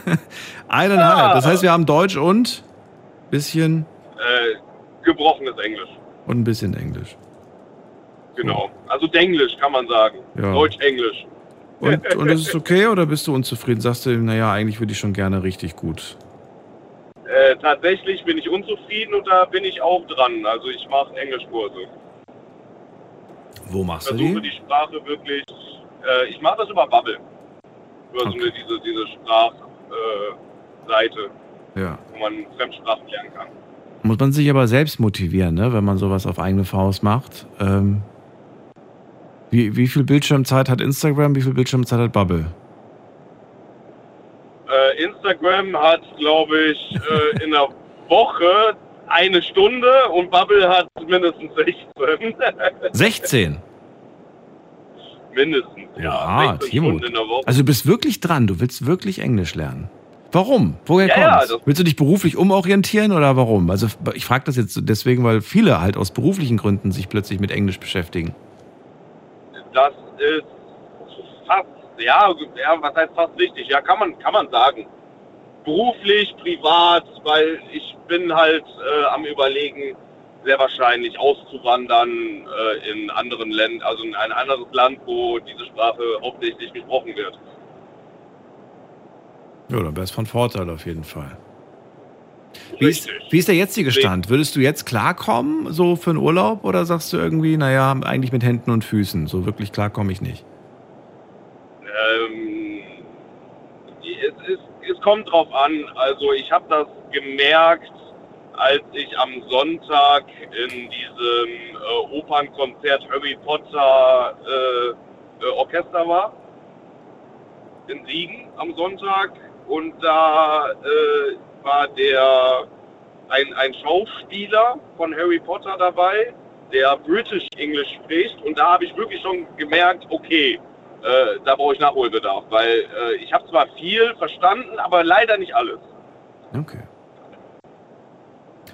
*laughs* Eineinhalb. Das heißt, wir haben Deutsch und bisschen Äh, gebrochenes Englisch. und ein bisschen Englisch. Genau. Also Denglisch kann man sagen. Ja. Deutsch-Englisch. Und, *laughs* und ist es okay oder bist du unzufrieden? Sagst du, naja, eigentlich würde ich schon gerne richtig gut. Äh, tatsächlich bin ich unzufrieden und da bin ich auch dran. Also ich mache Englischkurse. Wo machst du Versuche die? die Sprache wirklich. Äh, ich mache das über Bubble. Über so eine, diese, diese Sprachseite, äh, Ja. wo man Fremdsprachen lernen kann. Muss man sich aber selbst motivieren, ne? wenn man sowas auf eigene Faust macht. Ähm, wie, wie viel Bildschirmzeit hat Instagram, wie viel Bildschirmzeit hat Bubble? Äh, Instagram hat, glaube ich, äh, in der Woche eine Stunde und Bubble hat mindestens 16. 16. *laughs* mindestens, ja. 16 Timo. Also du bist wirklich dran, du willst wirklich Englisch lernen. Warum? Woher Ja, ja, kommt's? das- willst du dich beruflich umorientieren oder warum? Also ich frage das jetzt deswegen, weil viele halt aus beruflichen Gründen sich plötzlich mit Englisch beschäftigen. Das ist fast, ja, ja, was heißt fast richtig? Ja, kann man, kann man sagen. Beruflich, privat, weil ich bin halt äh, am überlegen, sehr wahrscheinlich auszuwandern äh, in anderen Ländern, also in ein anderes Land, wo diese Sprache hauptsächlich gesprochen wird. Ja, dann wäre es von Vorteil auf jeden Fall. Wie ist, wie ist der jetzige Stand? Würdest du jetzt klarkommen, so für einen Urlaub? Oder sagst du irgendwie, naja, eigentlich mit Händen und Füßen? So wirklich klar komme ich nicht. Ähm, es, ist, es kommt drauf an. Also ich habe das gemerkt, als ich am Sonntag in diesem äh, Opernkonzert Harry Potter äh, äh, Orchester war. In Siegen am Sonntag. Und da äh, war der ein, ein Schauspieler von Harry Potter dabei, der British English spricht. Und da habe ich wirklich schon gemerkt, okay, äh, da brauche ich Nachholbedarf, weil äh, ich habe zwar viel verstanden, aber leider nicht alles. Okay.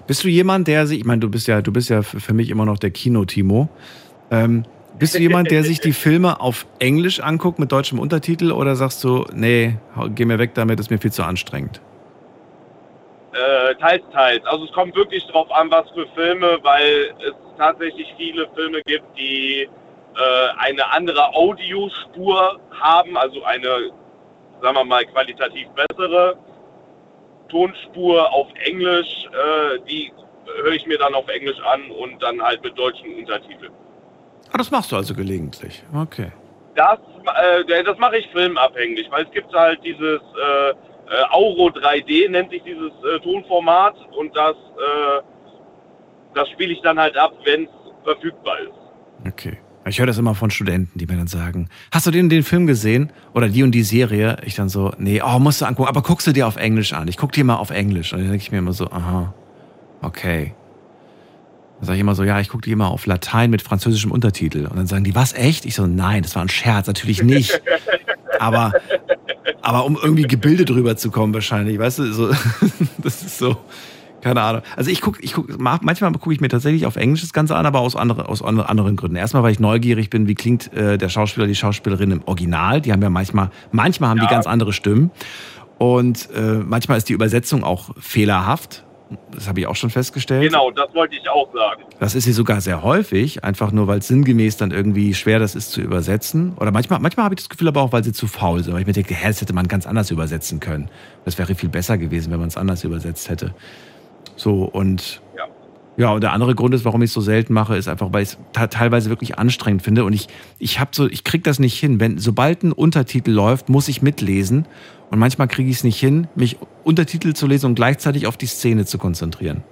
Bist du jemand, der sich, ich meine, du bist ja, du bist ja für mich immer noch der Kino-Timo. Ähm, bist du jemand, der sich die Filme auf Englisch anguckt mit deutschem Untertitel oder sagst du, nee, geh mir weg damit, ist mir viel zu anstrengend? Äh, teils, teils. Also es kommt wirklich drauf an, was für Filme, weil es tatsächlich viele Filme gibt, die äh, eine andere Audiospur haben, also eine, sagen wir mal, qualitativ bessere Tonspur auf Englisch. Äh, die höre ich mir dann auf Englisch an und dann halt mit deutschen Untertiteln. Ah, das machst du also gelegentlich. Okay. Das, äh, das mache ich filmabhängig, weil es gibt halt dieses äh, äh, Auro 3D, nennt sich dieses äh, Tonformat und das, äh, das spiele ich dann halt ab, wenn es verfügbar ist. Okay. Ich höre das immer von Studenten, die mir dann sagen, hast du den, den Film gesehen? Oder die und die Serie? Ich dann so, nee, oh, musst du angucken, aber guckst du dir auf Englisch an. Ich guck dir mal auf Englisch. Und dann denke ich mir immer so, aha, okay. Dann sage ich immer so, ja, ich gucke die immer auf Latein mit französischem Untertitel. Und dann sagen die, was, echt? Ich so, nein, das war ein Scherz, natürlich nicht. Aber, aber um irgendwie gebildet rüberzukommen wahrscheinlich, weißt du, so, *laughs* das ist so, keine Ahnung. Also ich gucke, ich guck, ma- manchmal gucke ich mir tatsächlich auf Englisch das Ganze an, aber aus, andere, aus andere- anderen Gründen. Erstmal, weil ich neugierig bin, wie klingt äh, der Schauspieler, die Schauspielerin im Original. Die haben ja manchmal, manchmal haben die ganz andere Stimmen. Und äh, manchmal ist die Übersetzung auch fehlerhaft. Das habe ich auch schon festgestellt. Genau, das wollte ich auch sagen. Das ist sie sogar sehr häufig, einfach nur, weil es sinngemäß dann irgendwie schwer das ist zu übersetzen. Oder manchmal, manchmal habe ich das Gefühl aber auch, weil sie zu faul sind. Weil ich mir denke, hä, das hätte man ganz anders übersetzen können. Das wäre viel besser gewesen, wenn man es anders übersetzt hätte. So, und Ja. ja, und der andere Grund ist, warum ich es so selten mache, ist einfach, weil ich es teilweise wirklich anstrengend finde. Und ich, ich habe so, ich krieg das nicht hin. Wenn, sobald ein Untertitel läuft, muss ich mitlesen. Und manchmal kriege ich es nicht hin, mich Untertitel zu lesen und gleichzeitig auf die Szene zu konzentrieren.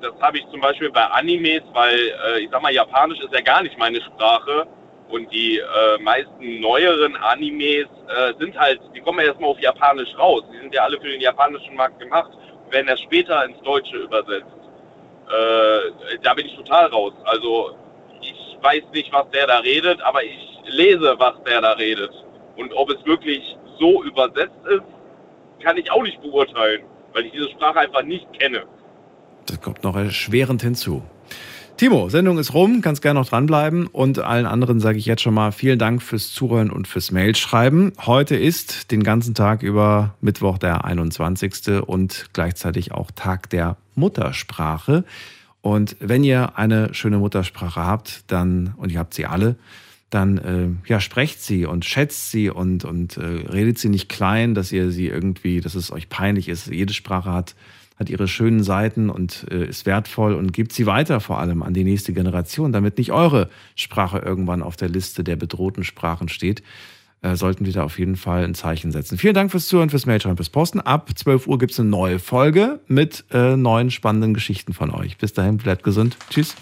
Das habe ich zum Beispiel bei Animes, weil äh, ich sag mal, Japanisch ist ja gar nicht meine Sprache. Und die äh, meisten neueren Animes äh, sind halt, die kommen ja erstmal auf Japanisch raus. Die sind ja alle für den japanischen Markt gemacht und werden erst später ins Deutsche übersetzt. Äh, da bin ich total raus. Also ich weiß nicht, was der da redet, aber ich lese, was der da redet. Und ob es wirklich so übersetzt ist, kann ich auch nicht beurteilen, weil ich diese Sprache einfach nicht kenne. Das kommt noch erschwerend hinzu. Timo, Sendung ist rum, kannst gerne noch dranbleiben. Und allen anderen sage ich jetzt schon mal vielen Dank fürs Zuhören und fürs Mailschreiben. Heute ist den ganzen Tag über Mittwoch der 21. und gleichzeitig auch Tag der Muttersprache. Und wenn ihr eine schöne Muttersprache habt, dann, und ihr habt sie alle, dann äh, ja, sprecht sie und schätzt sie und, und äh, redet sie nicht klein, dass ihr sie irgendwie, dass es euch peinlich ist. Jede Sprache hat hat ihre schönen Seiten und äh, ist wertvoll und gibt sie weiter vor allem an die nächste Generation, damit nicht eure Sprache irgendwann auf der Liste der bedrohten Sprachen steht. Äh, sollten wir da auf jeden Fall ein Zeichen setzen. Vielen Dank fürs Zuhören, fürs Mailschreiben, fürs Posten. Ab 12 Uhr gibt es eine neue Folge mit äh, neuen spannenden Geschichten von euch. Bis dahin, bleibt gesund. Tschüss.